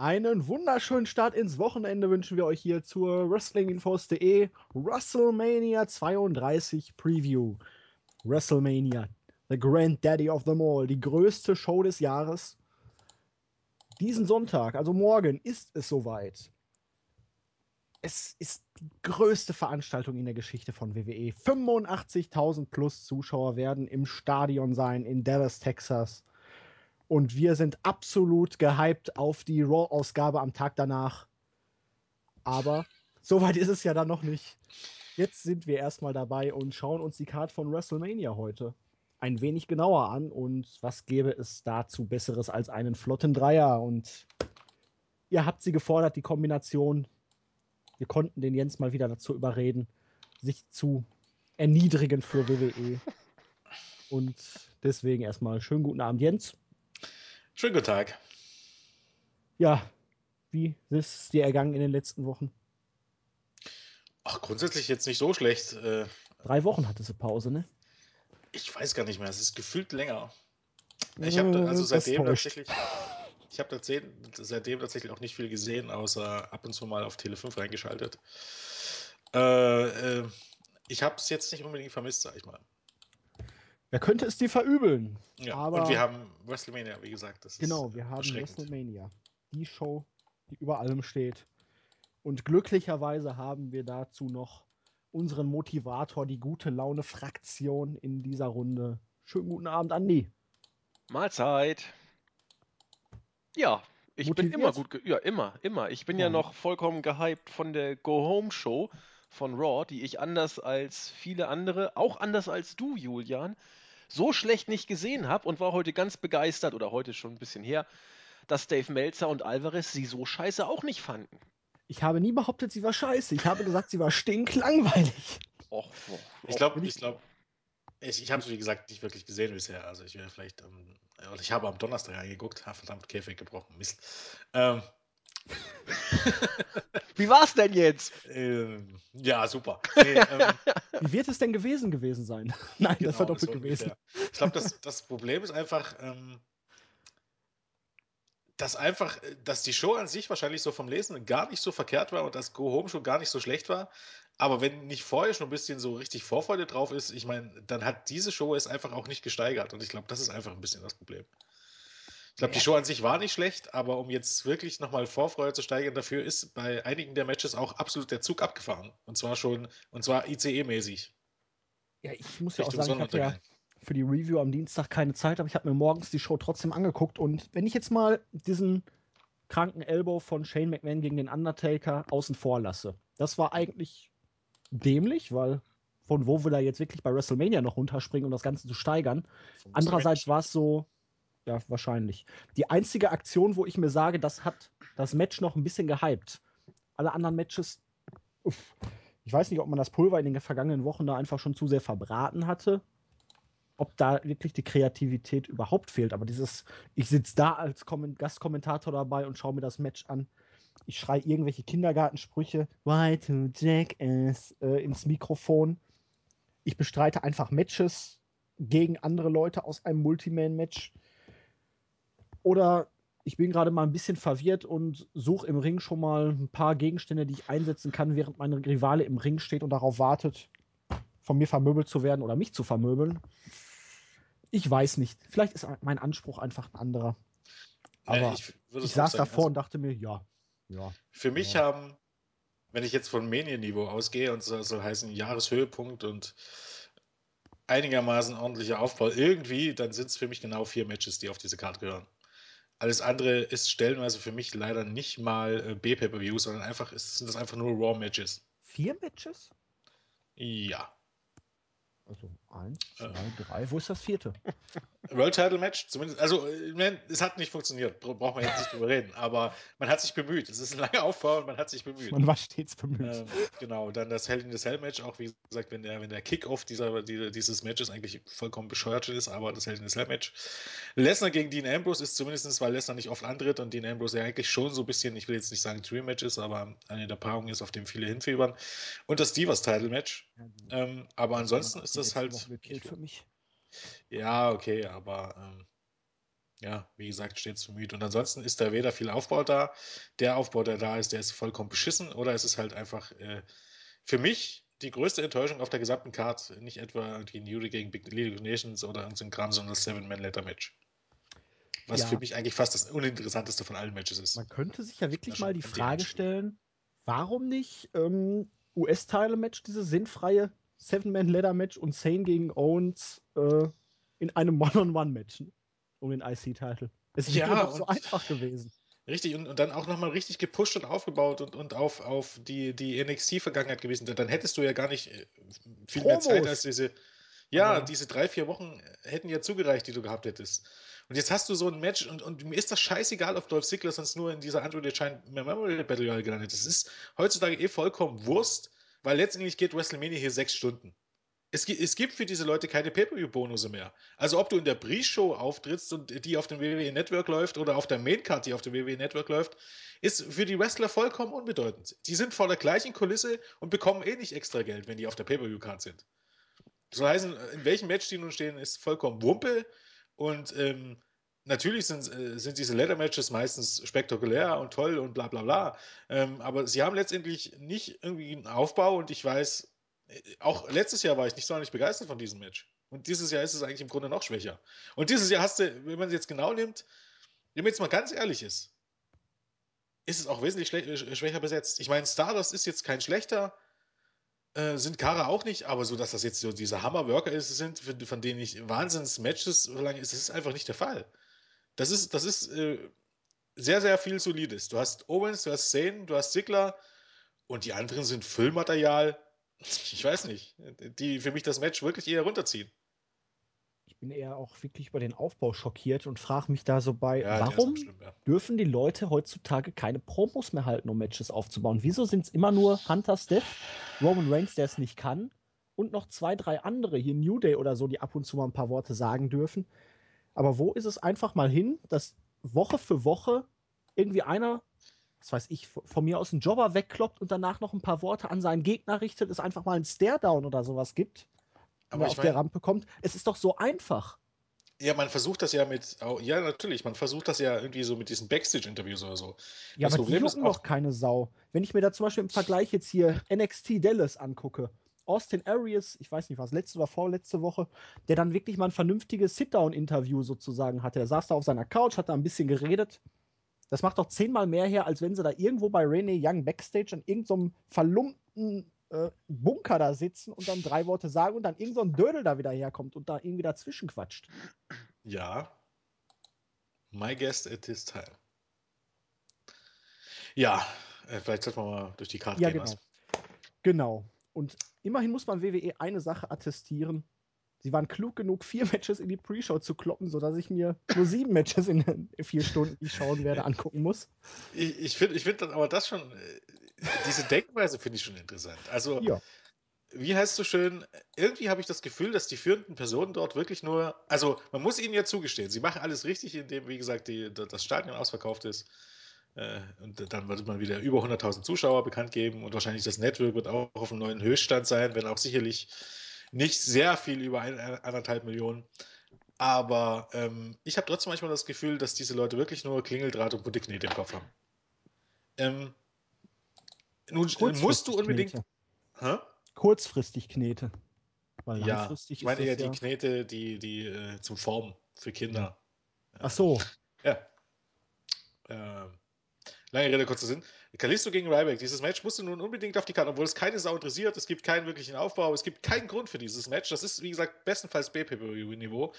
Einen wunderschönen Start ins Wochenende wünschen wir euch hier zur WrestlingInfos.de WrestleMania 32 Preview. WrestleMania, the Grand Daddy of them all, die größte Show des Jahres. Diesen Sonntag, also morgen, ist es soweit. Es ist die größte Veranstaltung in der Geschichte von WWE. 85.000 plus Zuschauer werden im Stadion sein in Dallas, Texas. Und wir sind absolut gehypt auf die Raw-Ausgabe am Tag danach. Aber soweit ist es ja dann noch nicht. Jetzt sind wir erstmal dabei und schauen uns die Card von WrestleMania heute ein wenig genauer an. Und was gäbe es dazu Besseres als einen flotten Dreier? Und ihr habt sie gefordert, die Kombination. Wir konnten den Jens mal wieder dazu überreden, sich zu erniedrigen für WWE. Und deswegen erstmal schönen guten Abend, Jens. Schönen guten Tag. Ja, wie ist es dir ergangen in den letzten Wochen? Ach, grundsätzlich jetzt nicht so schlecht. Äh, Drei Wochen hatte sie Pause, ne? Ich weiß gar nicht mehr, es ist gefühlt länger. Ich habe also seitdem tatsächlich, ich habe seitdem tatsächlich auch nicht viel gesehen, außer ab und zu mal auf Tele 5 reingeschaltet. Äh, äh, ich habe es jetzt nicht unbedingt vermisst, sag ich mal. Wer könnte es dir verübeln? Ja, Aber und wir haben WrestleMania, wie gesagt. Das genau, wir haben WrestleMania. Die Show, die über allem steht. Und glücklicherweise haben wir dazu noch unseren Motivator, die gute Laune-Fraktion in dieser Runde. Schönen guten Abend, Andi. Mahlzeit. Ja, ich Motiviert? bin immer gut. Ja, immer, immer. Ich bin ja. ja noch vollkommen gehypt von der Go-Home-Show von Raw, die ich anders als viele andere, auch anders als du, Julian, so schlecht nicht gesehen habe und war heute ganz begeistert, oder heute schon ein bisschen her, dass Dave Meltzer und Alvarez sie so scheiße auch nicht fanden. Ich habe nie behauptet, sie war scheiße. Ich habe gesagt, sie war stinklangweilig. Och, och, ich glaube, ich glaube, ich, ich habe es wie gesagt nicht wirklich gesehen bisher. Also ich wäre vielleicht, ähm, ich habe am Donnerstag reingeguckt, ha, verdammt Käfig gebrochen, Mist. Ähm, Wie war es denn jetzt? Ähm, ja, super. Nee, ähm, Wie wird es denn gewesen gewesen sein? Nein, genau, das war doppelt gewesen. Ich glaube, das, das Problem ist einfach, ähm, dass einfach, dass die Show an sich wahrscheinlich so vom Lesen gar nicht so verkehrt war und das Go Home schon gar nicht so schlecht war. Aber wenn nicht vorher schon ein bisschen so richtig Vorfreude drauf ist, ich meine, dann hat diese Show es einfach auch nicht gesteigert. Und ich glaube, das ist einfach ein bisschen das Problem. Ich glaube, die Show an sich war nicht schlecht, aber um jetzt wirklich nochmal Vorfreude zu steigern, dafür ist bei einigen der Matches auch absolut der Zug abgefahren. Und zwar schon, und zwar ICE-mäßig. Ja, ich muss ja auch sagen, ich hatte ja für die Review am Dienstag keine Zeit, aber ich habe mir morgens die Show trotzdem angeguckt. Und wenn ich jetzt mal diesen kranken Elbow von Shane McMahon gegen den Undertaker außen vor lasse, das war eigentlich dämlich, weil von wo wir da jetzt wirklich bei WrestleMania noch runterspringen, um das Ganze zu steigern. Andererseits war es so, ja, wahrscheinlich. Die einzige Aktion, wo ich mir sage, das hat das Match noch ein bisschen gehypt. Alle anderen Matches, uff, ich weiß nicht, ob man das Pulver in den vergangenen Wochen da einfach schon zu sehr verbraten hatte. Ob da wirklich die Kreativität überhaupt fehlt. Aber dieses, ich sitze da als Gastkommentator dabei und schaue mir das Match an. Ich schreie irgendwelche Kindergartensprüche, why to jackass, äh, ins Mikrofon. Ich bestreite einfach Matches gegen andere Leute aus einem Multiman-Match. Oder ich bin gerade mal ein bisschen verwirrt und suche im Ring schon mal ein paar Gegenstände, die ich einsetzen kann, während mein Rivale im Ring steht und darauf wartet, von mir vermöbelt zu werden oder mich zu vermöbeln. Ich weiß nicht. Vielleicht ist mein Anspruch einfach ein anderer. Aber ja, ich, ich saß davor also, und dachte mir, ja. ja für mich ja. haben, wenn ich jetzt von Medienniveau ausgehe und so soll heißen Jahreshöhepunkt und einigermaßen ordentlicher Aufbau irgendwie, dann sind es für mich genau vier Matches, die auf diese Karte gehören. Alles andere ist stellenweise für mich leider nicht mal äh, B-Pay-Per-View, sondern einfach ist, sind das einfach nur Raw-Matches. Vier Matches? Ja. Also eins, zwei, äh. drei. Wo ist das vierte? World Title Match, zumindest. Also, man, es hat nicht funktioniert. Braucht man jetzt nicht drüber reden. Aber man hat sich bemüht. Es ist ein langer Aufbau und man hat sich bemüht. Man war stets bemüht. Ähm, genau. Dann das Hell in the Cell Match, auch wie gesagt, wenn der, wenn der Kickoff dieser, dieses Matches eigentlich vollkommen bescheuert ist, aber das Hell in the Cell Match. Lesnar gegen Dean Ambrose ist zumindest, weil Lesnar nicht oft antritt und Dean Ambrose ja eigentlich schon so ein bisschen, ich will jetzt nicht sagen Dream Match ist, aber eine der Paarungen ist, auf dem viele hinfiebern. Und das Divas Title Match. Ähm, aber ansonsten ist das halt. Für mich. Ja, okay, aber ähm, ja, wie gesagt, steht zu müde. Und ansonsten ist da weder viel Aufbau da. Der Aufbau, der da ist, der ist vollkommen beschissen. Oder es ist halt einfach äh, für mich die größte Enttäuschung auf der gesamten Card. Nicht etwa die New Day gegen Big League of Nations oder irgendein Kram, sondern das Seven-Man-Letter-Match. Was ja. für mich eigentlich fast das uninteressanteste von allen Matches ist. Man könnte sich ja wirklich mal die Frage stellen, warum nicht ähm, US-Teile-Match, diese sinnfreie Seven-Man-Leather-Match und Sane gegen Owens äh, in einem One-on-One-Match um den IC-Titel. Es wäre ja, doch so einfach gewesen. Richtig, und, und dann auch nochmal richtig gepusht und aufgebaut und, und auf, auf die, die NXT-Vergangenheit gewesen. Dann hättest du ja gar nicht äh, viel Promos. mehr Zeit als diese. Ja, Aber diese drei, vier Wochen hätten ja zugereicht, die du gehabt hättest. Und jetzt hast du so ein Match und, und mir ist das scheißegal, ob Dolph Ziggler sonst nur in dieser Android Giant Memorial Battle Royale gelandet ist. Es ist heutzutage eh vollkommen Wurst, weil letztendlich geht WrestleMania hier sechs Stunden. Es, es gibt für diese Leute keine Pay-Per-View-Bonusse mehr. Also ob du in der Pre-Show auftrittst und die auf dem WWE Network läuft oder auf der Main-Card, die auf dem WWE Network läuft, ist für die Wrestler vollkommen unbedeutend. Die sind vor der gleichen Kulisse und bekommen eh nicht extra Geld, wenn die auf der Pay-Per-View-Card sind. Das heißt, in welchem Match die nun stehen, ist vollkommen Wumpe und ähm, natürlich sind, äh, sind diese Leather-Matches meistens spektakulär und toll und bla bla bla. Ähm, aber sie haben letztendlich nicht irgendwie einen Aufbau und ich weiß, äh, auch letztes Jahr war ich nicht sonderlich begeistert von diesem Match. Und dieses Jahr ist es eigentlich im Grunde noch schwächer. Und dieses Jahr hast du, wenn man es jetzt genau nimmt, wenn man jetzt mal ganz ehrlich ist, ist es auch wesentlich äh, schwächer besetzt. Ich meine, Stardust ist jetzt kein schlechter, äh, sind Kara auch nicht, aber so, dass das jetzt so diese Hammer-Worker sind, von denen ich Wahnsinns-Matches so lange ist, das ist einfach nicht der Fall. Das ist, das ist äh, sehr, sehr viel Solides. Du hast Owens, du hast Zane, du hast Sigler und die anderen sind Füllmaterial ich weiß nicht, die für mich das Match wirklich eher runterziehen. Ich bin eher auch wirklich über den Aufbau schockiert und frage mich da so bei, ja, warum schlimm, ja. dürfen die Leute heutzutage keine Promos mehr halten, um Matches aufzubauen? Wieso sind es immer nur Hunter Steph, Roman Reigns, der es nicht kann, und noch zwei, drei andere, hier New Day oder so, die ab und zu mal ein paar Worte sagen dürfen? Aber wo ist es einfach mal hin, dass Woche für Woche irgendwie einer was weiß ich, von mir aus einen Jobber wegkloppt und danach noch ein paar Worte an seinen Gegner richtet, es einfach mal einen Stare-Down oder sowas gibt, wenn er auf mein, der Rampe kommt. Es ist doch so einfach. Ja, man versucht das ja mit, ja natürlich, man versucht das ja irgendwie so mit diesen Backstage-Interviews oder so. Ja, das aber Problem die jucken doch keine Sau. Wenn ich mir da zum Beispiel im Vergleich jetzt hier NXT Dallas angucke, Austin Arias, ich weiß nicht was, letzte oder vorletzte Woche, der dann wirklich mal ein vernünftiges Sit-Down-Interview sozusagen hatte. Er saß da auf seiner Couch, hat da ein bisschen geredet das macht doch zehnmal mehr her, als wenn sie da irgendwo bei Renee Young Backstage an irgendeinem so verlumpten äh, Bunker da sitzen und dann drei Worte sagen und dann irgend so ein Dödel da wieder herkommt und da irgendwie dazwischen quatscht. Ja. My guest at this time. Ja, äh, vielleicht sollten wir mal durch die Karte ja, gehen. Genau. genau. Und immerhin muss man WWE eine Sache attestieren sie waren klug genug, vier Matches in die Pre-Show zu kloppen, sodass ich mir nur sieben Matches in vier Stunden, die ich schauen werde, angucken muss. Ich, ich finde ich find dann aber das schon, äh, diese Denkweise finde ich schon interessant. Also, ja. wie heißt du schön, irgendwie habe ich das Gefühl, dass die führenden Personen dort wirklich nur, also man muss ihnen ja zugestehen, sie machen alles richtig, indem, wie gesagt, die, das Stadion ausverkauft ist. Äh, und dann wird man wieder über 100.000 Zuschauer bekannt geben und wahrscheinlich das Network wird auch auf einem neuen Höchststand sein, wenn auch sicherlich nicht sehr viel über ein, anderthalb Millionen. Aber ähm, ich habe trotzdem manchmal das Gefühl, dass diese Leute wirklich nur Klingeldraht und bunte Knete im Kopf haben. Ähm, nun musst du unbedingt. Kurzfristig Knete. Weil ja, ich meine eher ja die Knete, die, die äh, zum Formen für Kinder. Ach so. Ja. Ähm, lange Rede, kurzer Sinn. Kalisto gegen Ryback, dieses Match musste nun unbedingt auf die Karte, obwohl es keine Sau interessiert, es gibt keinen wirklichen Aufbau, es gibt keinen Grund für dieses Match. Das ist, wie gesagt, bestenfalls B-Pay-Per-View-Niveau.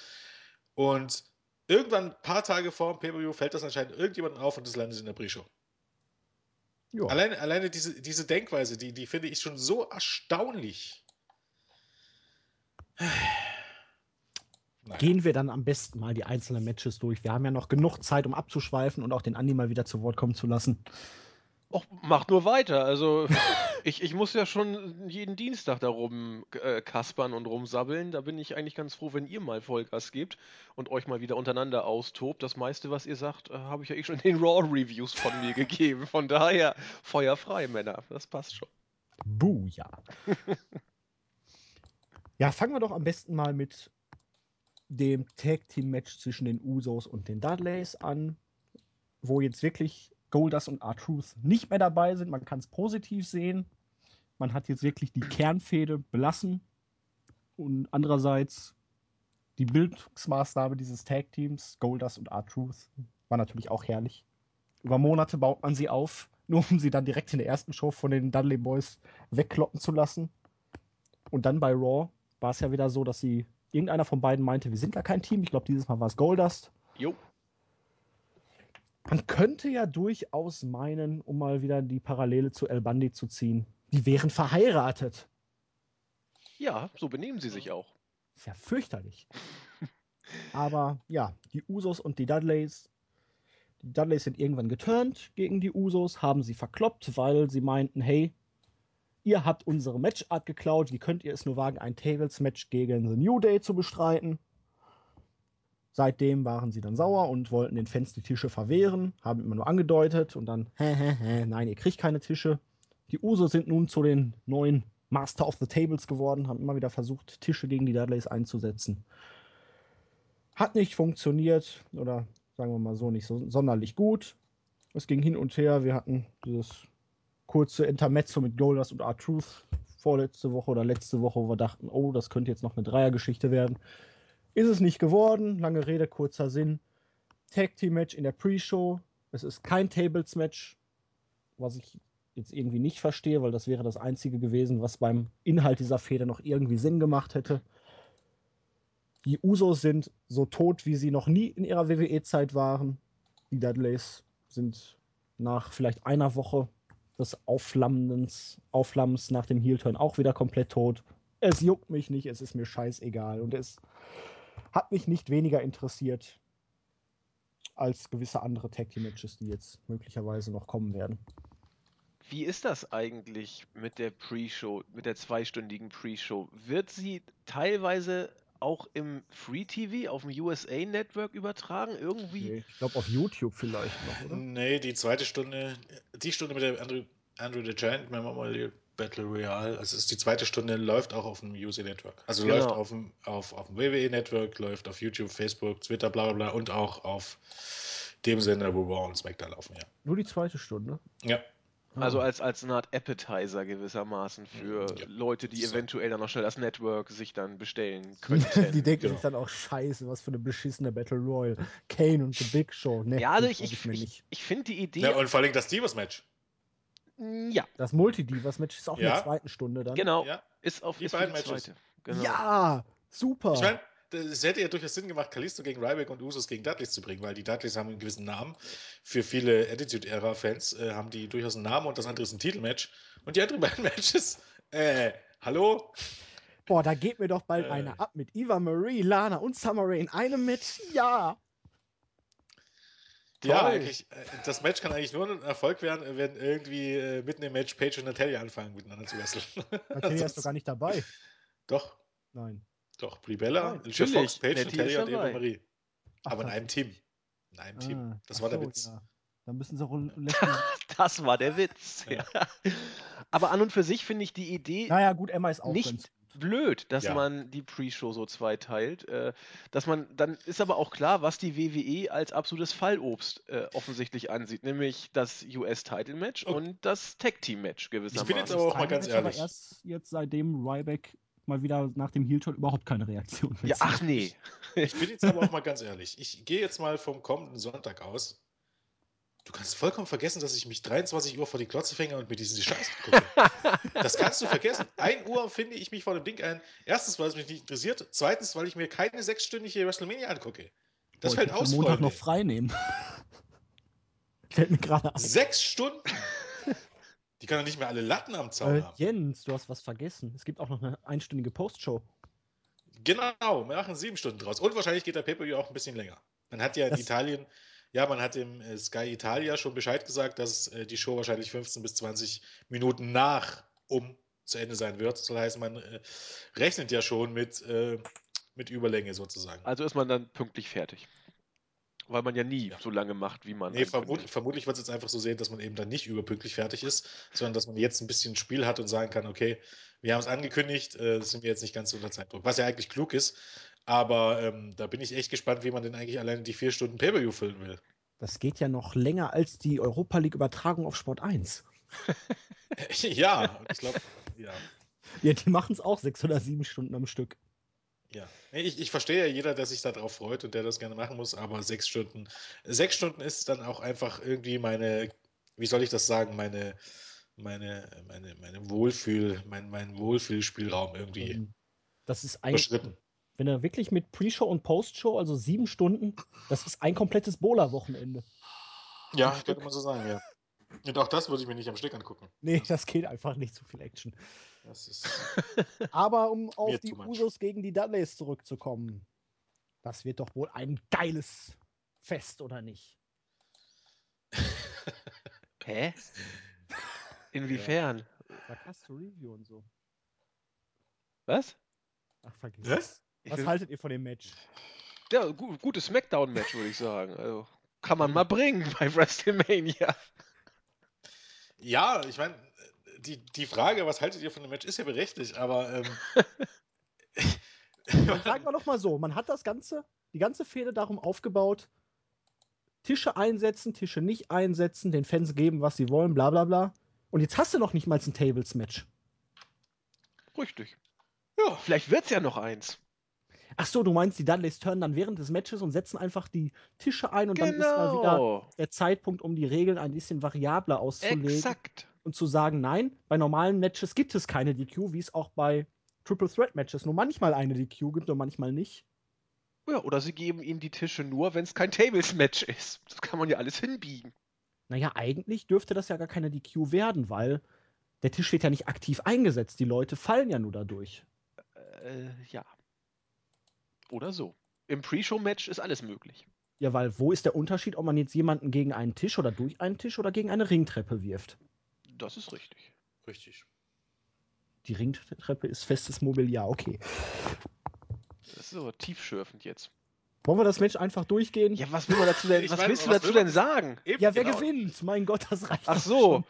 Und irgendwann, ein paar Tage vor dem Pay-Per-View, fällt das anscheinend irgendjemandem auf und das landet in der Pre-Show. Alleine, alleine diese, diese Denkweise, die, die finde ich schon so erstaunlich. Naja. Gehen wir dann am besten mal die einzelnen Matches durch. Wir haben ja noch genug Zeit, um abzuschweifen und auch den Andi mal wieder zu Wort kommen zu lassen. Och, macht nur weiter. Also ich, ich muss ja schon jeden Dienstag da rum äh, kaspern und rumsabbeln. Da bin ich eigentlich ganz froh, wenn ihr mal Vollgas gebt und euch mal wieder untereinander austobt. Das meiste, was ihr sagt, äh, habe ich ja eh schon in den Raw-Reviews von mir gegeben. Von daher feuerfrei, Männer. Das passt schon. Buh, ja. ja, fangen wir doch am besten mal mit dem Tag Team Match zwischen den Usos und den Dudleys an, wo jetzt wirklich Goldust und R-Truth nicht mehr dabei sind. Man kann es positiv sehen. Man hat jetzt wirklich die Kernfehde belassen. Und andererseits die Bildungsmaßnahme dieses Tag Teams, Goldust und R-Truth, war natürlich auch herrlich. Über Monate baut man sie auf, nur um sie dann direkt in der ersten Show von den Dudley Boys wegkloppen zu lassen. Und dann bei Raw war es ja wieder so, dass sie irgendeiner von beiden meinte, wir sind gar kein Team. Ich glaube, dieses Mal war es Goldust. Jo. Man könnte ja durchaus meinen, um mal wieder die Parallele zu El Bandi zu ziehen, die wären verheiratet. Ja, so benehmen sie sich auch. Ist ja fürchterlich. Aber ja, die Usos und die Dudleys. Die Dudleys sind irgendwann geturnt gegen die Usos, haben sie verkloppt, weil sie meinten, hey, ihr habt unsere Matchart geklaut, wie könnt ihr es nur wagen, ein Tables-Match gegen The New Day zu bestreiten? Seitdem waren sie dann sauer und wollten den Fans die Tische verwehren, haben immer nur angedeutet und dann, hä, hä, hä, nein, ihr kriegt keine Tische. Die Usos sind nun zu den neuen Master of the Tables geworden, haben immer wieder versucht, Tische gegen die Dudleys einzusetzen. Hat nicht funktioniert oder sagen wir mal so nicht so sonderlich gut. Es ging hin und her. Wir hatten dieses kurze Intermezzo mit Goldust und R-Truth vorletzte Woche oder letzte Woche, wo wir dachten, oh, das könnte jetzt noch eine Dreiergeschichte werden. Ist es nicht geworden. Lange Rede, kurzer Sinn. Tag Team Match in der Pre-Show. Es ist kein Tables Match, was ich jetzt irgendwie nicht verstehe, weil das wäre das einzige gewesen, was beim Inhalt dieser Feder noch irgendwie Sinn gemacht hätte. Die Usos sind so tot, wie sie noch nie in ihrer WWE-Zeit waren. Die Dudleys sind nach vielleicht einer Woche des Aufflammens, Aufflammens nach dem Heel-Turn auch wieder komplett tot. Es juckt mich nicht, es ist mir scheißegal. Und es hat mich nicht weniger interessiert als gewisse andere Tag Team Matches, die jetzt möglicherweise noch kommen werden. Wie ist das eigentlich mit der Pre-Show, mit der zweistündigen Pre-Show? Wird sie teilweise auch im Free TV auf dem USA Network übertragen? Irgendwie? Nee, ich glaube auf YouTube vielleicht noch, oder? Nee, die zweite Stunde, die Stunde mit der Andrew, Andrew the Giant Memorial Battle Royale, also ist die zweite Stunde, läuft auch auf dem USA Network. Also genau. läuft auf dem, auf, auf dem WWE Network, läuft auf YouTube, Facebook, Twitter, bla bla bla und auch auf dem Sender, wo Raw und SmackDown laufen, ja. Nur die zweite Stunde? Ja. Also als, als eine Art Appetizer gewissermaßen für ja. Leute, die so. eventuell dann noch schnell das Network sich dann bestellen könnten. die denken genau. sich dann auch, scheiße, was für eine beschissene Battle Royale. Kane und The Big Show. Nee, ja, also ich, ich, ich, ich finde die Idee... Ja, und vor allem das Divas-Match. Ja. Das Multi-Divas-Match ist auch ja. in der zweiten Stunde dann. Genau, ja. ist auf die beiden Matches. Genau. Ja, super. Ich meine, es hätte ja durchaus Sinn gemacht, Kalisto gegen Ryback und Usos gegen Dudleys zu bringen, weil die Dudleys haben einen gewissen Namen. Für viele Attitude-Era-Fans äh, haben die durchaus einen Namen und das andere ist ein Titelmatch. Und die anderen beiden Matches, äh, hallo? Boah, da geht mir doch bald äh, einer ab mit Eva Marie, Lana und Summer Rae in einem Match. Ja! Toll. Ja, eigentlich, äh, das Match kann eigentlich nur ein Erfolg werden, wenn irgendwie äh, mitten im Match Paige und Natalia anfangen, miteinander zu wresteln. Natalia ist doch gar nicht dabei. Doch. Nein. Doch, Brie Bella, Alicia Fox, Paige, Natalia und Eva Marie. Aber in einem Team. In einem ah, Team. Das war so, der Witz. Ja. Dann müssen sie auch Das war der Witz. Ja. Aber an und für sich finde ich die Idee. Naja, gut, Emma ist auch nicht blöd, dass ja. man die Pre-Show so zweiteilt. Äh, dass man, dann ist aber auch klar, was die WWE als absolutes Fallobst äh, offensichtlich ansieht, nämlich das US-Title-Match okay. und das Tag-Team-Match gewissermaßen. Ich bin jetzt aber auch mal ganz ehrlich. Aber erst jetzt seitdem Ryback mal wieder nach dem Heel-Turn überhaupt keine Reaktion mehr. Ja, ach nee. Ich bin jetzt aber auch mal ganz ehrlich. Ich gehe jetzt mal vom kommenden Sonntag aus. Du kannst vollkommen vergessen, dass ich mich 23 Uhr vor die Klotze fänge und mir diesen Scheiß gucke. das kannst du vergessen. 1 Uhr finde ich mich vor dem Ding ein. Erstens, weil es mich nicht interessiert. Zweitens, weil ich mir keine sechsstündige WrestleMania angucke. Das Boah, fällt aus. Montag Freunde. noch frei nehmen. Fällt mir gerade ein. Sechs Stunden? Die kann doch nicht mehr alle Latten am Zaun äh, haben. Jens, du hast was vergessen. Es gibt auch noch eine einstündige Postshow. Genau, wir machen sieben Stunden draus. Und wahrscheinlich geht der Pay-Per-View auch ein bisschen länger. Man hat ja in das Italien, ja, man hat im äh, Sky Italia schon Bescheid gesagt, dass äh, die Show wahrscheinlich 15 bis 20 Minuten nach um zu Ende sein wird. Das heißt, man äh, rechnet ja schon mit, äh, mit Überlänge sozusagen. Also ist man dann pünktlich fertig. Weil man ja nie ja. so lange macht, wie man. Nee, vermut, vermutlich wird es jetzt einfach so sehen, dass man eben dann nicht überpünktlich fertig ist, sondern dass man jetzt ein bisschen Spiel hat und sagen kann, okay, wir haben es angekündigt, äh, sind wir jetzt nicht ganz unter Zeitdruck. Was ja eigentlich klug ist, Aber ähm, da bin ich echt gespannt, wie man denn eigentlich alleine die vier Stunden Pay-Per-View füllen will. Das geht ja noch länger als die Europa League-Übertragung auf Sport 1. ja, ich glaube, ja. Ja, die machen es auch sechs oder sieben Stunden am Stück. Ja, ich, ich verstehe ja jeder, der sich darauf freut und der das gerne machen muss, aber sechs Stunden, sechs Stunden ist dann auch einfach irgendwie meine, wie soll ich das sagen, meine, meine, meine, meine Wohlfühl, mein, mein Wohlfühlspielraum irgendwie ähm, das ist ein, überschritten. Wenn er wirklich mit Pre-Show und Post-Show, also sieben Stunden, das ist ein komplettes Bowler-Wochenende. Ja, könnte man so sagen, ja. Und auch das würde ich mir nicht am Stück angucken. Nee, das geht einfach nicht zu viel Action. Aber um auf die Usos gegen die Dudleys zurückzukommen, das wird doch wohl ein geiles Fest, oder nicht? Hä? Inwiefern? Du Review und so. Was? Ach, vergiss Was? Was haltet ihr von dem Match? Ja, gu gutes Smackdown-Match, würde ich sagen. Also, kann man mal bringen bei WrestleMania. Ja, ich meine, die, die Frage, was haltet ihr von dem Match, ist ja berechtigt, aber. Ähm, sagen wir doch mal so: Man hat das Ganze, die ganze Fehde darum aufgebaut, Tische einsetzen, Tische nicht einsetzen, den Fans geben, was sie wollen, bla bla bla. Und jetzt hast du noch nicht mal ein Tables-Match. Richtig. Ja, vielleicht wird es ja noch eins. Ach so, du meinst, die Dudleys turnen dann während des Matches und setzen einfach die Tische ein und genau. dann ist mal wieder genau. der Zeitpunkt, um die Regeln ein bisschen variabler auszulegen. Exakt und zu sagen, nein, bei normalen Matches gibt es keine DQ, wie es auch bei Triple Threat Matches nur manchmal eine DQ gibt und manchmal nicht. Ja, oder sie geben ihm die Tische nur, wenn es kein Tables-Match ist. Das kann man ja alles hinbiegen. Naja, eigentlich dürfte das ja gar keine DQ werden, weil der Tisch wird ja nicht aktiv eingesetzt. Die Leute fallen ja nur dadurch. Äh, ja. Oder so. Im Pre-Show-Match ist alles möglich. Ja, weil wo ist der Unterschied, ob man jetzt jemanden gegen einen Tisch oder durch einen Tisch oder gegen eine Ringtreppe wirft? Das ist richtig. Richtig. Die Ringtreppe ist festes Mobiliar, okay. Das ist aber tiefschürfend jetzt. Wollen wir das Match einfach durchgehen? Ja, was will man dazu denn, was meine, willst du dazu denn sagen? Eben, ja, wer genau. gewinnt? Mein Gott, das reicht. Ach so.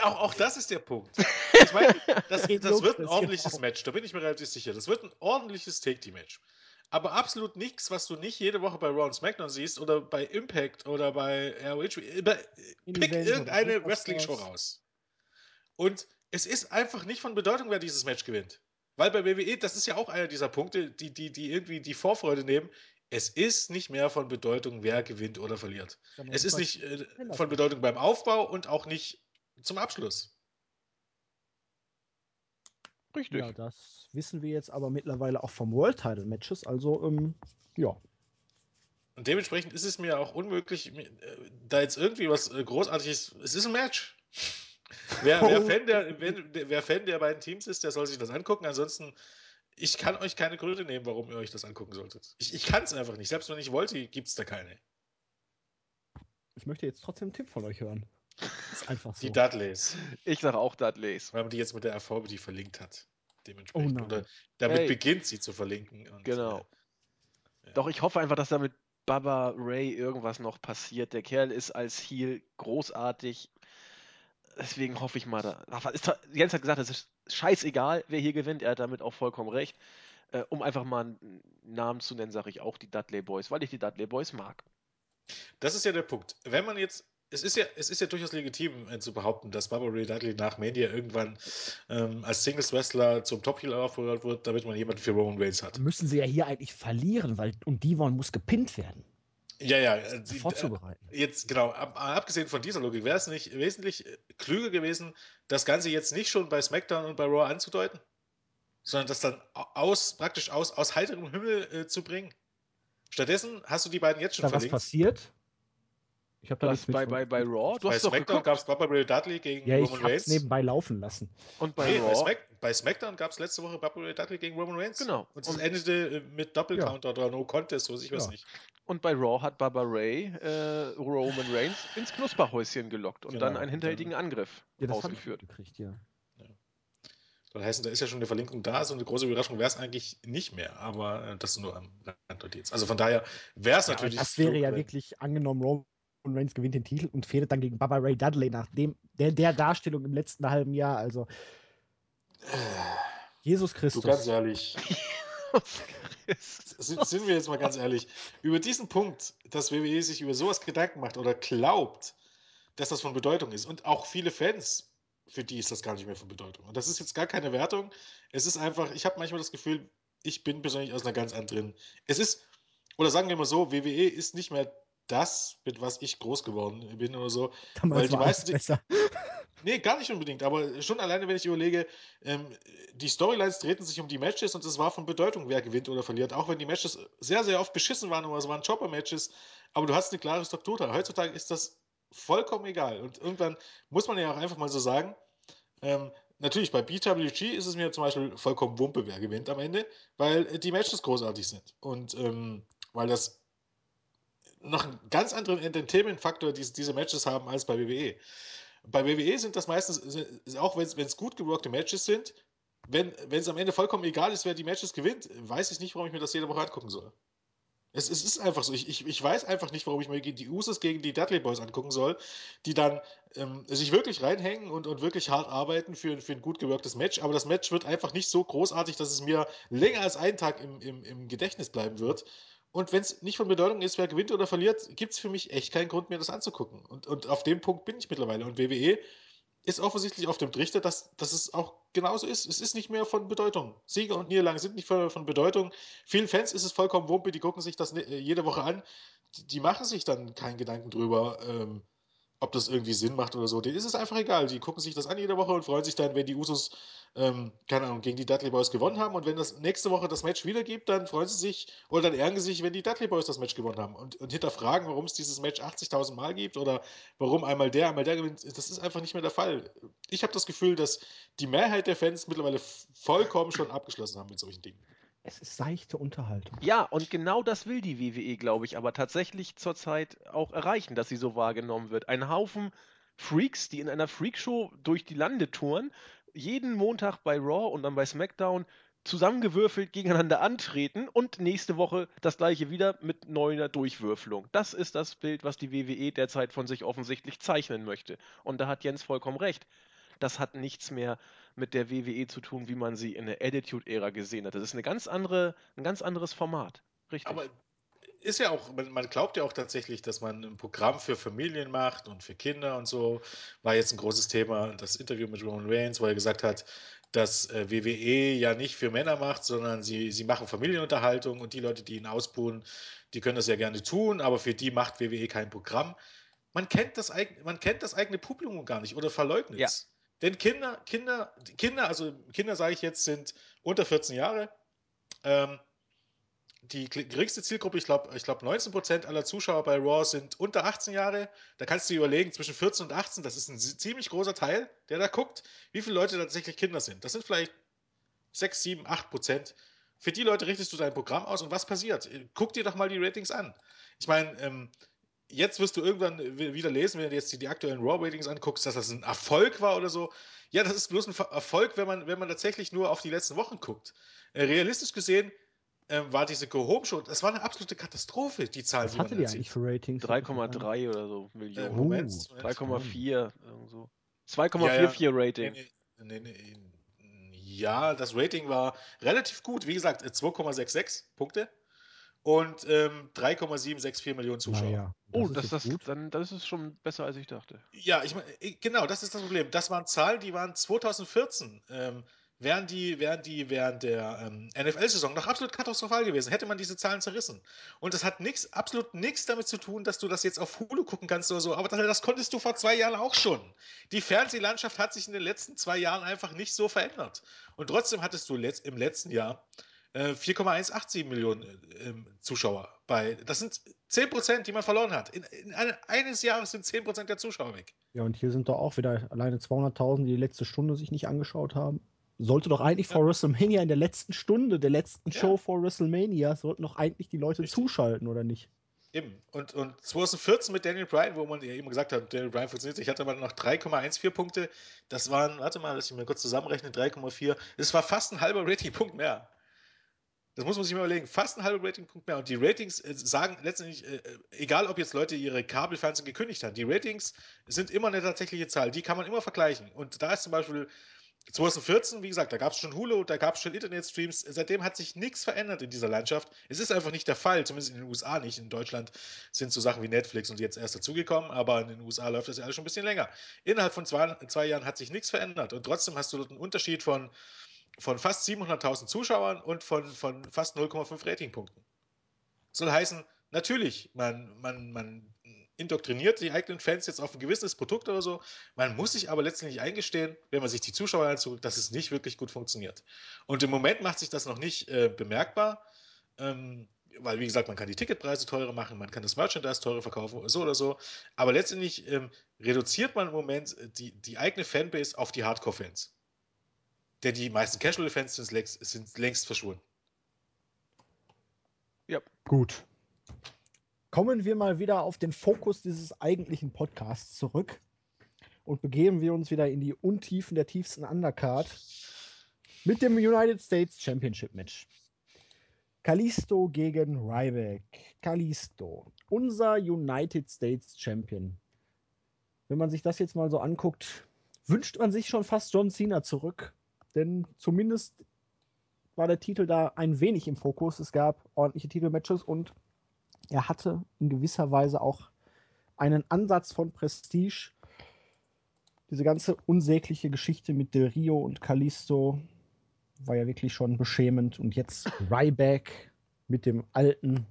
Auch, auch das ist der Punkt. Ich meine, das, das wird ein ordentliches. Match, da bin ich mir relativ sicher. Das wird ein ordentliches Take-Team-Match aber absolut nichts, was du nicht jede Woche bei Raw und SmackDown siehst oder bei Impact oder bei ROH. Pick irgendeine Wrestling-Show raus. Und es ist einfach nicht von Bedeutung, wer dieses Match gewinnt. Weil bei WWE, das ist ja auch einer dieser Punkte, die, die, die irgendwie die Vorfreude nehmen. Es ist nicht mehr von Bedeutung, wer gewinnt oder verliert. Es ist nicht äh, von Bedeutung beim Aufbau und auch nicht zum Abschluss. Richtig. Ja, das wissen wir jetzt aber mittlerweile auch vom World Title Matches. Also, ähm, ja. Und dementsprechend ist es mir auch unmöglich, äh, da jetzt irgendwie was äh, Großartiges. Es ist ein Match. Wer, wer, Fan der, wer, wer Fan der beiden Teams ist, der soll sich das angucken. Ansonsten, ich kann euch keine Gründe nehmen, warum ihr euch das angucken solltet. Ich, ich kann es einfach nicht. Selbst wenn ich wollte, gibt es da keine. Ich möchte jetzt trotzdem einen Tipp von euch hören. Ist einfach so. Die Dudleys. Ich sage auch Dudleys. Weil man die jetzt mit der Erfolge verlinkt hat. Dementsprechend. Oh Oder damit hey. beginnt sie zu verlinken. Und, genau. Äh, ja. Doch ich hoffe einfach, dass da mit Baba Ray irgendwas noch passiert. Der Kerl ist als Heel großartig. Deswegen hoffe ich mal, da. Jens hat gesagt, es ist scheißegal, wer hier gewinnt. Er hat damit auch vollkommen recht. Äh, um einfach mal einen Namen zu nennen, sage ich auch die Dudley Boys, weil ich die Dudley Boys mag. Das ist ja der Punkt. Wenn man jetzt es ist ja, es ist ja durchaus legitim äh, zu behaupten, dass Barbara Ray Dudley nach Mania irgendwann ähm, als Singles-Wrestler zum Top-Heel aufgehört wird, damit man jemanden für Roman Reigns hat. Müssen sie ja hier eigentlich verlieren, weil und Devon muss gepinnt werden. Ja, ja. Äh, vorzubereiten. Äh, jetzt, genau, ab, abgesehen von dieser Logik, wäre es nicht wesentlich äh, klüger gewesen, das Ganze jetzt nicht schon bei SmackDown und bei Raw anzudeuten, sondern das dann aus, praktisch aus, aus heiterem Himmel äh, zu bringen. Stattdessen hast du die beiden jetzt schon da verlinkt. Was passiert? Ich habe da Was, bei, bei, bei Raw? Du bei hast SmackDown gab es Barbara Ray Dudley gegen ja, Roman Reigns. Ja, nebenbei laufen lassen. Und bei nee, Raw? Bei, Smack, bei SmackDown gab es letzte Woche Barbara Ray Dudley gegen Roman Reigns. Genau. Und es endete äh, mit Doppelcounter ja. oder No Contest, so ich weiß ja. nicht. Und bei Raw hat Barbara Ray äh, Roman Reigns ins Knusperhäuschen gelockt und genau. dann einen hinterhältigen Angriff ja, das ausgeführt. Gekriegt, ja. Das heißt, da ist ja schon eine Verlinkung da, so eine große Überraschung wäre es eigentlich nicht mehr, aber äh, das nur am Rand jetzt. Also von daher wäre es natürlich. Das wäre ja wirklich angenommen, Roman Reigns gewinnt den Titel und fehlt dann gegen Baba Ray Dudley nach dem, der, der Darstellung im letzten halben Jahr. Also Jesus Christus. Du ganz ehrlich. sind, sind wir jetzt mal ganz ehrlich, über diesen Punkt, dass WWE sich über sowas Gedanken macht oder glaubt, dass das von Bedeutung ist und auch viele Fans, für die ist das gar nicht mehr von Bedeutung. Und das ist jetzt gar keine Wertung. Es ist einfach, ich habe manchmal das Gefühl, ich bin persönlich aus einer ganz anderen. Es ist, oder sagen wir mal so, WWE ist nicht mehr das, mit was ich groß geworden bin oder so. Damals weil die meisten. Besser. Nee, gar nicht unbedingt, aber schon alleine, wenn ich überlege, ähm, die Storylines drehten sich um die Matches und es war von Bedeutung, wer gewinnt oder verliert. Auch wenn die Matches sehr, sehr oft beschissen waren oder es waren Chopper-Matches, aber du hast eine klare Struktur da. Heutzutage ist das vollkommen egal. Und irgendwann muss man ja auch einfach mal so sagen, ähm, natürlich bei BWG ist es mir zum Beispiel vollkommen Wumpe, wer gewinnt am Ende, weil die Matches großartig sind. Und ähm, weil das noch einen ganz anderen Entertainment-Faktor diese, diese Matches haben als bei WWE. Bei WWE sind das meistens, auch wenn es gut geworkte Matches sind, wenn es am Ende vollkommen egal ist, wer die Matches gewinnt, weiß ich nicht, warum ich mir das jede Woche angucken soll. Es, es ist einfach so. Ich, ich, ich weiß einfach nicht, warum ich mir die Usos gegen die Dudley Boys angucken soll, die dann ähm, sich wirklich reinhängen und, und wirklich hart arbeiten für, für ein gut gewirktes Match. Aber das Match wird einfach nicht so großartig, dass es mir länger als einen Tag im, im, im Gedächtnis bleiben wird. Und wenn es nicht von Bedeutung ist, wer gewinnt oder verliert, gibt es für mich echt keinen Grund, mir das anzugucken. Und, und auf dem Punkt bin ich mittlerweile. Und WWE ist offensichtlich auf dem Trichter, dass, dass es auch genauso ist. Es ist nicht mehr von Bedeutung. Siege und Niederlagen sind nicht von Bedeutung. Vielen Fans ist es vollkommen wumpe, die gucken sich das ne, jede Woche an. Die machen sich dann keinen Gedanken drüber, ähm, ob das irgendwie Sinn macht oder so. Denen ist es einfach egal. Die gucken sich das an jede Woche und freuen sich dann, wenn die Usos, ähm, keine Ahnung, gegen die Dudley Boys gewonnen haben. Und wenn das nächste Woche das Match wieder gibt, dann freuen sie sich oder dann ärgern sie sich, wenn die Dudley Boys das Match gewonnen haben. Und, und hinterfragen, warum es dieses Match 80.000 Mal gibt oder warum einmal der, einmal der gewinnt. Das ist einfach nicht mehr der Fall. Ich habe das Gefühl, dass die Mehrheit der Fans mittlerweile vollkommen schon abgeschlossen haben mit solchen Dingen. Es ist seichte Unterhaltung. Ja, und genau das will die WWE, glaube ich, aber tatsächlich zurzeit auch erreichen, dass sie so wahrgenommen wird. Ein Haufen Freaks, die in einer Freakshow durch die Lande touren, jeden Montag bei Raw und dann bei SmackDown zusammengewürfelt gegeneinander antreten und nächste Woche das gleiche wieder mit neuer Durchwürfelung. Das ist das Bild, was die WWE derzeit von sich offensichtlich zeichnen möchte. Und da hat Jens vollkommen recht. Das hat nichts mehr mit der WWE zu tun, wie man sie in der Attitude-Ära gesehen hat. Das ist eine ganz andere, ein ganz anderes Format. Richtig. Aber ist ja auch, man, glaubt ja auch tatsächlich, dass man ein Programm für Familien macht und für Kinder und so. War jetzt ein großes Thema, das Interview mit Roman Reigns, wo er gesagt hat, dass äh, WWE ja nicht für Männer macht, sondern sie, sie machen Familienunterhaltung und die Leute, die ihn ausbuhen, die können das ja gerne tun, aber für die macht WWE kein Programm. Man kennt das, man kennt das eigene Publikum gar nicht oder verleugnet es. Ja. Denn Kinder, Kinder, Kinder, also Kinder sage ich jetzt, sind unter 14 Jahre. Ähm, die geringste Zielgruppe, ich glaube, ich glaub 19% aller Zuschauer bei Raw sind unter 18 Jahre. Da kannst du dir überlegen, zwischen 14 und 18, das ist ein ziemlich großer Teil, der da guckt, wie viele Leute tatsächlich Kinder sind. Das sind vielleicht 6, 7, 8%. Für die Leute richtest du dein Programm aus und was passiert? Guck dir doch mal die Ratings an. Ich meine, ähm, jetzt wirst du irgendwann wieder lesen, wenn du jetzt die, die aktuellen Raw-Ratings anguckst, dass das ein Erfolg war oder so. Ja, das ist bloß ein Erfolg, wenn man, wenn man tatsächlich nur auf die letzten Wochen guckt. Äh, realistisch gesehen äh, war diese Go-Home-Show, das war eine absolute Katastrophe, die Zahl. Was hatte die eigentlich für Ratings? 3,3 oder so Millionen. Äh, Moment, 3,4 so. 2,44 ja, ja. Rating. Nee, nee, nee, ja, das Rating war relativ gut. Wie gesagt, 2,66 äh, Punkte und ähm, 3,764 Millionen Zuschauer. Ja, oh, das, das, dann, das ist schon besser, als ich dachte. Ja, ich meine, genau, das ist das Problem. Das waren Zahlen, die waren 2014, ähm, wären die, wären die während der ähm, NFL-Saison noch absolut katastrophal gewesen, hätte man diese Zahlen zerrissen. Und das hat nichts, absolut nichts damit zu tun, dass du das jetzt auf Hulu gucken kannst oder so, aber das, das konntest du vor zwei Jahren auch schon. Die Fernsehlandschaft hat sich in den letzten zwei Jahren einfach nicht so verändert. Und trotzdem hattest du letzt, im letzten Jahr 4,187 äh, Millionen äh, Zuschauer bei. Das sind 10 Prozent, die man verloren hat. In, in eine, eines Jahres sind 10 Prozent der Zuschauer weg. Ja, und hier sind doch auch wieder alleine 200.000, die die letzte Stunde sich nicht angeschaut haben. Sollte doch eigentlich ja. vor WrestleMania in der letzten Stunde der letzten ja. Show vor WrestleMania, sollten doch eigentlich die Leute Richtig. zuschalten, oder nicht? Eben. Und, und 2014 mit Daniel Bryan, wo man ja eben gesagt hat, Daniel Bryan funktioniert, ich hatte mal noch 3,14 Punkte. Das waren, warte mal, lass ich mir kurz zusammenrechne, 3,4. Das war fast ein halber Ratingpunkt mehr. Das muss man sich mal überlegen. Fast ein halber Ratingpunkt mehr. Und die Ratings äh, sagen letztendlich, äh, äh, egal ob jetzt Leute ihre Kabelfernsehen gekündigt haben, die Ratings sind immer eine tatsächliche Zahl. Die kann man immer vergleichen. Und da ist zum Beispiel 2014, wie gesagt, da gab es schon Hulu, da gab es schon Internetstreams. Seitdem hat sich nichts verändert in dieser Landschaft. Es ist einfach nicht der Fall, zumindest in den USA nicht. In Deutschland sind so Sachen wie Netflix und jetzt erst dazugekommen, aber in den USA läuft das ja alles schon ein bisschen länger. Innerhalb von zwei, zwei Jahren hat sich nichts verändert und trotzdem hast du dort einen Unterschied von, von fast 700.000 Zuschauern und von, von fast 0,5 Ratingpunkten. Soll heißen, natürlich, man, man, man indoktriniert die eigenen Fans jetzt auf ein gewisses Produkt oder so. Man muss sich aber letztendlich eingestehen, wenn man sich die Zuschauer anguckt, dass es nicht wirklich gut funktioniert. Und im Moment macht sich das noch nicht äh, bemerkbar, ähm, weil, wie gesagt, man kann die Ticketpreise teurer machen, man kann das Merchandise teurer verkaufen, so oder so. Aber letztendlich ähm, reduziert man im Moment die, die eigene Fanbase auf die Hardcore-Fans. Denn die meisten Casual-Fans sind längst, sind längst verschwunden. Ja. Gut kommen wir mal wieder auf den Fokus dieses eigentlichen Podcasts zurück und begeben wir uns wieder in die Untiefen der tiefsten Undercard mit dem United States Championship Match. Kalisto gegen Ryback. Kalisto, unser United States Champion. Wenn man sich das jetzt mal so anguckt, wünscht man sich schon fast John Cena zurück. Denn zumindest war der Titel da ein wenig im Fokus. Es gab ordentliche Titelmatches und er hatte in gewisser Weise auch einen Ansatz von Prestige. Diese ganze unsägliche Geschichte mit Del Rio und Kalisto war ja wirklich schon beschämend. Und jetzt Ryback mit dem alten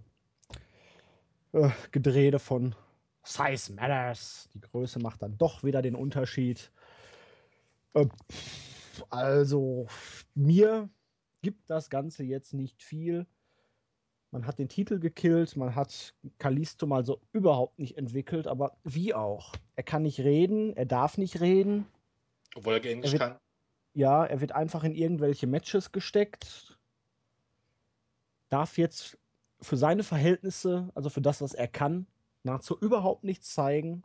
äh, Gedrehde von Size Matters. Die Größe macht dann doch wieder den Unterschied. Äh, also, mir gibt das Ganze jetzt nicht viel. Man hat den Titel gekillt, man hat Kalisto mal so überhaupt nicht entwickelt, aber wie auch. Er kann nicht reden, er darf nicht reden. Obwohl er Englisch er wird, kann. Ja, er wird einfach in irgendwelche Matches gesteckt. Darf jetzt für seine Verhältnisse, also für das, was er kann, nahezu überhaupt nichts zeigen.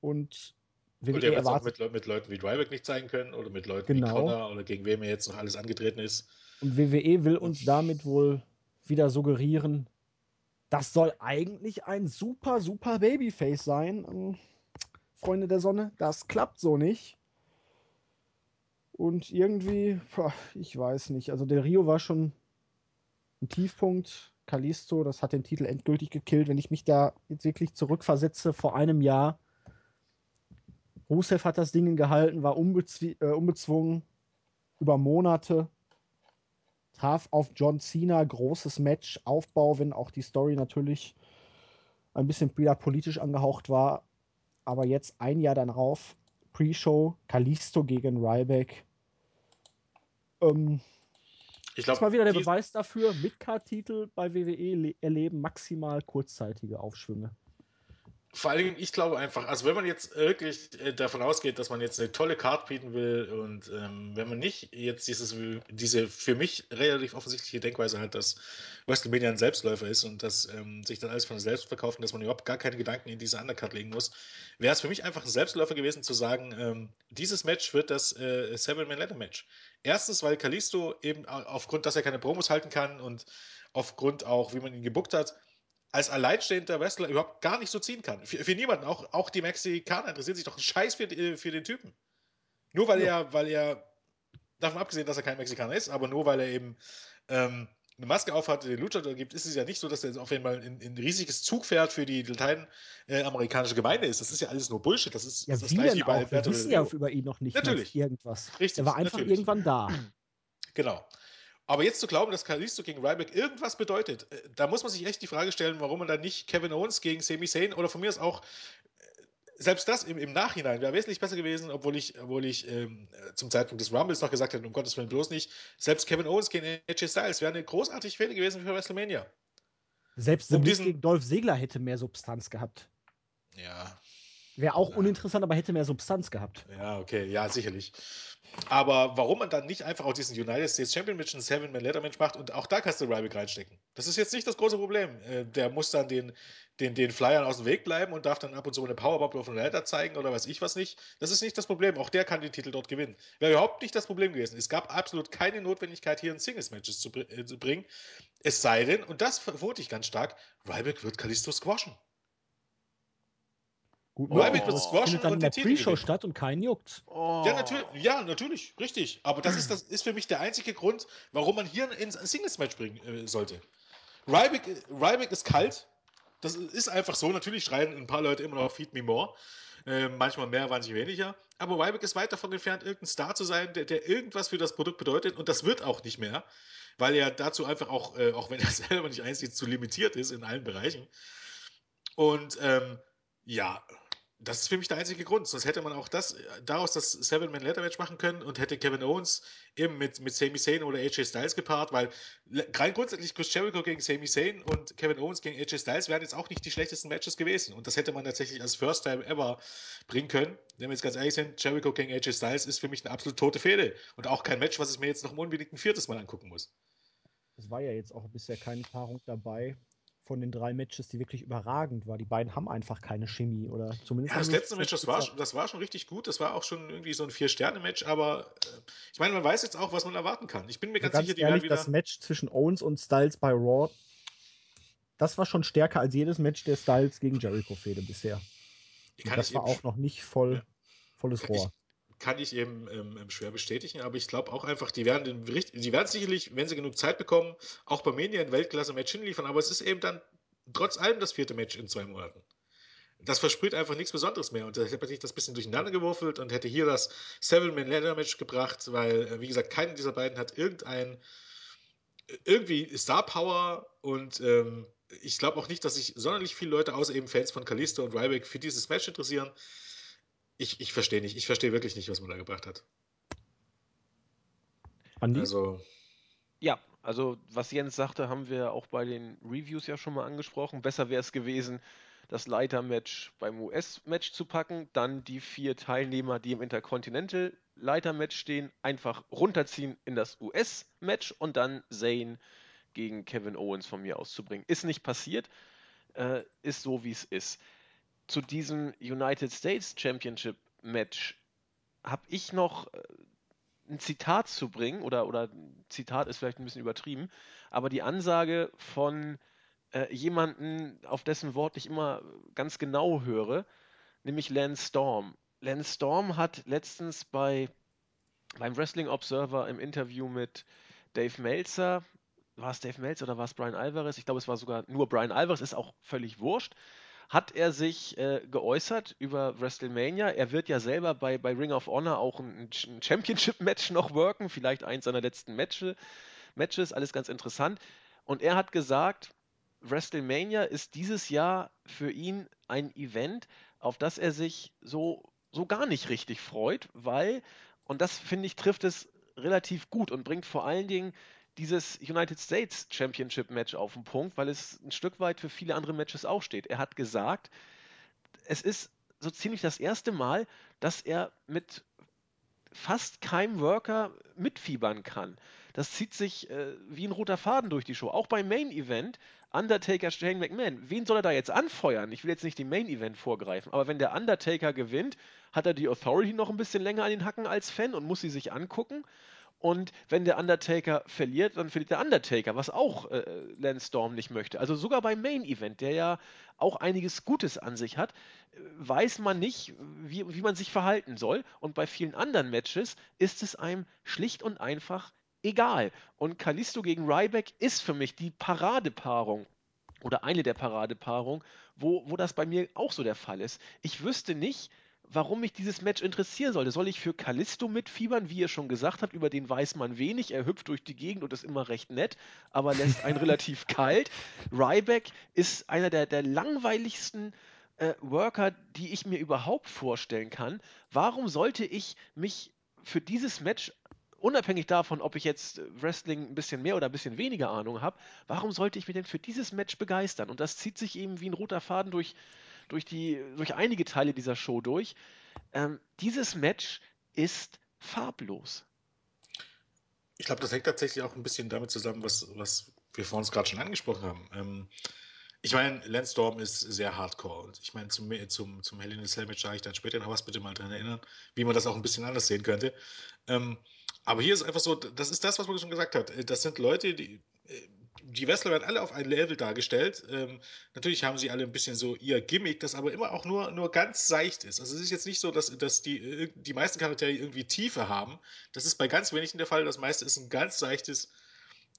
Und WWE und er wird es auch mit, mit, Leuten wie Dryback nicht zeigen können oder mit Leuten genau. wie Connor oder gegen wem er jetzt noch alles angetreten ist. Und WWE will uns damit wohl wieder suggerieren, das soll eigentlich ein super, super Babyface sein. Ähm, Freunde der Sonne, das klappt so nicht. Und irgendwie, ich weiß nicht. Also der Rio war schon ein Tiefpunkt. Kalisto, das hat den Titel endgültig gekillt. Wenn ich mich da jetzt wirklich zurückversetze vor einem Jahr, Rusev hat das Ding gehalten, war äh, unbezwungen über Monate traf auf John Cena, großes Match, Aufbau, wenn auch die Story natürlich ein bisschen wieder politisch angehaucht war. Aber jetzt ein Jahr darauf, Pre-Show, Kalisto gegen Ryback. Ähm, ich glaube, mal wieder der Beweis dafür, Midcard-Titel bei WWE erleben maximal kurzzeitige Aufschwünge. Vor allen Dingen, ich glaube einfach, also wenn man jetzt wirklich äh, davon ausgeht, dass man jetzt eine tolle Card bieten will und ähm, wenn man nicht jetzt dieses, diese für mich relativ offensichtliche Denkweise hat, dass WrestleMania ein Selbstläufer ist und dass ähm, sich dann alles von selbst verkauft und dass man überhaupt gar keine Gedanken in diese Undercard legen muss, wäre es für mich einfach ein Selbstläufer gewesen zu sagen, ähm, dieses Match wird das äh, Seven-Man-Ladder-Match. Erstens, weil Kalisto eben aufgrund, dass er keine Promos halten kann und aufgrund auch, wie man ihn gebuckt hat, als alleinstehender Wrestler überhaupt gar nicht so ziehen kann. Für, für niemanden, auch, auch die Mexikaner interessieren sich doch einen Scheiß für, äh, für den Typen. Nur weil ja. er, weil er, davon abgesehen, dass er kein Mexikaner ist, aber nur weil er eben ähm, eine Maske aufhat, den Luchador gibt, ist es ja nicht so, dass er auf jeden Fall ein, riesiges Zugpferd für die lateinamerikanische Gemeinde ist. Das ist ja alles nur Bullshit. Das ist, ja, das wie gleich wie bei auch? Wir wissen ja über ihn noch nicht natürlich. irgendwas. Richtig, er war einfach natürlich. irgendwann da. Genau. Aber jetzt zu glauben, dass Kalisto gegen Ryback irgendwas bedeutet, äh, da muss man sich echt die Frage stellen, warum man dann nicht Kevin Owens gegen Sami Zayn oder von mir ist auch äh, selbst das im, im Nachhinein wäre wesentlich besser gewesen, obwohl ich, obwohl ich ähm, zum Zeitpunkt des Rumbles noch gesagt hätte, um Gottes Willen bloß nicht. Selbst Kevin Owens gegen AJ Styles wäre eine großartige Fehde gewesen für WrestleMania. Selbst um diesen... gegen Dolph Segler hätte mehr Substanz gehabt. Ja. Wäre auch ja. uninteressant, aber hätte mehr Substanz gehabt. Ja, okay, ja, sicherlich. Aber warum man dann nicht einfach auch diesen United States Champion Match ein Seven-Man-Leather-Match macht und auch da kannst du Ryback reinstecken. Das ist jetzt nicht das große Problem. Äh, der muss dann den, den, den Flyern aus dem Weg bleiben und darf dann ab und zu eine Powerbomb auf eine Leiter zeigen oder weiß ich was nicht. Das ist nicht das Problem. Auch der kann den Titel dort gewinnen. Wäre überhaupt nicht das Problem gewesen. Es gab absolut keine Notwendigkeit, hier ein Singles-Matches zu, äh, bringen. Es sei denn, und das vermute ich ganz stark, Ryback wird Kalisto squashen. Gut, oh. Ryback wird squashen dann in der Pre-Show statt und keinen juckt. Oh. Ja, natürlich, ja, natürlich, richtig. Aber das ist, das ist für mich der einzige Grund, warum man hier ins Singles-Match bringen äh, sollte. Ryback, Ryback ist kalt. Das ist einfach so. Natürlich schreien ein paar Leute immer noch Feed Me More. Äh, manchmal mehr, manchmal weniger. Aber Ryback ist weit davon entfernt, irgendein Star zu sein, der, der, irgendwas für das Produkt bedeutet. Und das wird auch nicht mehr, weil er dazu einfach auch, äh, auch wenn er selber nicht einsieht, zu limitiert ist in allen Bereichen. Und ähm, ja, das ist für mich der einzige Grund. Sonst hätte man auch das, äh, daraus das Seven-Man-Leather-Match machen können und hätte Kevin Owens eben mit, mit Sami Zayn oder AJ Styles gepaart, weil rein grundsätzlich Chris Jericho gegen Sami Zayn und Kevin Owens gegen AJ Styles wären jetzt auch nicht die schlechtesten Matches gewesen. Und das hätte man tatsächlich als First Time ever bringen können. Wenn wir jetzt ganz ehrlich sind, Jericho gegen AJ Styles ist für mich eine absolut tote Fehde. Und auch kein Match, was ich mir jetzt noch unbedingt ein viertes Mal angucken muss. Es war ja jetzt auch bisher keine Paarung dabei, von den drei Matches, die wirklich überragend war. Die beiden haben einfach keine Chemie oder zumindest. Ja, das letzte Match, das war, das war schon richtig gut. Das war auch schon irgendwie so ein Vier-Sterne-Match, aber äh, ich meine, man weiß jetzt auch, was man erwarten kann. Ich bin mir ganz, ganz sicher, die ehrlich, werden wieder. Das Match zwischen Owens und Styles bei Raw, das war schon stärker als jedes Match der Styles gegen Jericho-Fehde bisher. das war auch noch nicht voll, ja. volles Rohr kann ich eben ähm, ähm, schwer bestätigen, aber ich glaube auch einfach, die werden, den, die werden sicherlich, wenn sie genug Zeit bekommen, auch bei Mania ein Weltklasse-Match hinliefern, aber es ist eben dann trotz allem das vierte Match in zwei Monaten. Das verspricht einfach nichts Besonderes mehr und da hätte ich das ein bisschen durcheinander gewürfelt und hätte hier das Seven-Man-Ladder-Match gebracht, weil, äh, wie gesagt, keiner dieser beiden hat irgendein irgendwie Star-Power und ähm, ich glaube auch nicht, dass sich sonderlich viele Leute, außer eben Fans von Kalisto und Ryback, für dieses Match interessieren ich, ich verstehe nicht. Ich verstehe wirklich nicht, was man da gebracht hat. Andi? Also. Ja, also was Jens sagte, haben wir auch bei den Reviews ja schon mal angesprochen. Besser wäre es gewesen, das Leitermatch beim US-Match zu packen, dann die vier Teilnehmer, die im Intercontinental Leitermatch stehen, einfach runterziehen in das US-Match und dann Zane gegen Kevin Owens von mir auszubringen. Ist nicht passiert, äh, ist so wie es ist zu diesem United States Championship Match habe ich noch äh, ein Zitat zu bringen, oder, oder Zitat ist vielleicht ein bisschen übertrieben, aber die Ansage von äh, jemanden, auf dessen Wort ich immer ganz genau höre, nämlich Lance Storm. Lance Storm hat letztens bei beim Wrestling Observer im Interview mit Dave Meltzer, war es Dave Meltzer oder war es Brian Alvarez? Ich glaube, es war sogar nur Brian Alvarez, ist auch völlig wurscht hat er sich äh, geäußert über WrestleMania. Er wird ja selber bei, bei Ring of Honor auch ein, ein Championship-Match noch worken, vielleicht eins seiner letzten Matches, Matches, alles ganz interessant. Und er hat gesagt, WrestleMania ist dieses Jahr für ihn ein Event, auf das er sich so, so gar nicht richtig freut, weil, und das finde ich, trifft es relativ gut und bringt vor allen Dingen dieses United States Championship Match auf den Punkt, weil es ein Stück weit für viele andere Matches auch steht. Er hat gesagt, es ist so ziemlich das erste Mal, dass er mit fast keinem Worker mitfiebern kann. Das zieht sich äh, wie ein roter Faden durch die Show. Auch beim Main Event, Undertaker, Shane McMahon. Wen soll er da jetzt anfeuern? Ich will jetzt nicht den Main Event vorgreifen, aber wenn der Undertaker gewinnt, hat er die Authority noch ein bisschen länger an den Hacken als Fan und muss sie sich angucken. Und wenn der Undertaker verliert, dann verliert der Undertaker, was auch äh, Lance Storm nicht möchte. Also sogar beim Main Event, der ja auch einiges Gutes an sich hat, weiß man nicht, wie, wie man sich verhalten soll. Und bei vielen anderen Matches ist es einem schlicht und einfach egal. Und Kalisto gegen Ryback ist für mich die Paradepaarung oder eine der Paradepaarungen, wo, wo das bei mir auch so der Fall ist. Ich wüsste nicht, warum mich dieses Match interessieren sollte. Soll ich für Kalisto mitfiebern, wie ihr schon gesagt habt, über den weiß man wenig. Er hüpft durch die Gegend und ist immer recht nett, aber lässt einen relativ kalt. Ryback ist einer der, der langweiligsten äh, Worker, die ich mir überhaupt vorstellen kann. Warum sollte ich mich für dieses Match unabhängig davon, ob ich jetzt Wrestling ein bisschen mehr oder ein bisschen weniger Ahnung habe, warum sollte ich mich denn für dieses Match begeistern? Und das zieht sich eben wie ein roter Faden durch, durch, die, durch einige Teile dieser Show durch. Ähm, dieses Match ist farblos. Ich glaube, das hängt tatsächlich auch ein bisschen damit zusammen, was, was wir vor uns gerade schon angesprochen haben. Ähm, ich meine, Lance Storm ist sehr hardcore. Und ich meine, zum, zum, zum Hell in a Cell Match sage ich dann später noch was, bitte mal daran erinnern, wie man das auch ein bisschen anders sehen könnte. Ähm, aber hier ist einfach so, das ist das, was man schon gesagt hat. Das sind Leute, die, die Wrestler werden alle auf ein Level dargestellt. Ähm, natürlich haben sie alle ein bisschen so ihr Gimmick, das aber immer auch nur, nur ganz seicht ist. Also es ist jetzt nicht so, dass, dass die, äh, die meisten Charaktere irgendwie Tiefe haben. Das ist bei ganz wenigen der Fall. Das meiste ist ein ganz seichtes,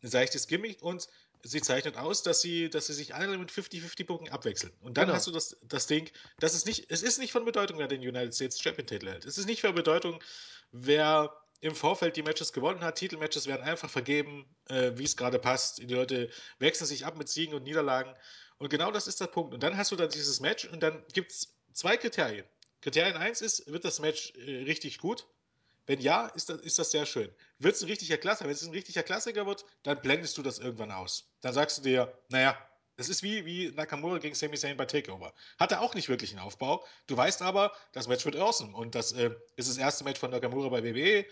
seichtes Gimmick und sie zeichnet aus, dass sie, dass sie sich alle mit 50-50 Punkten abwechseln. Und dann genau. hast du das, das Ding, das ist nicht, es ist nicht von Bedeutung, wer den United States Champion Titel hält. Es ist nicht von Bedeutung, wer im Vorfeld die Matches gewonnen hat. Titelmatches werden einfach vergeben, äh, wie es gerade passt. Die Leute wechseln sich ab mit Siegen und Niederlagen. Und genau das ist der Punkt. Und dann hast du dann dieses Match und dann gibt es zwei Kriterien. Kriterien 1 ist, wird das Match äh, richtig gut? Wenn ja, ist das, ist das sehr schön. Wird es ein richtiger Klassiker? Wenn es ein richtiger Klassiker wird, dann blendest du das irgendwann aus. Dann sagst du dir, naja, es ist wie, wie Nakamura gegen Sami Zayn bei Takeover. Hatte auch nicht wirklich einen Aufbau. Du weißt aber, das Match wird awesome. Und das äh, ist das erste Match von Nakamura bei WWE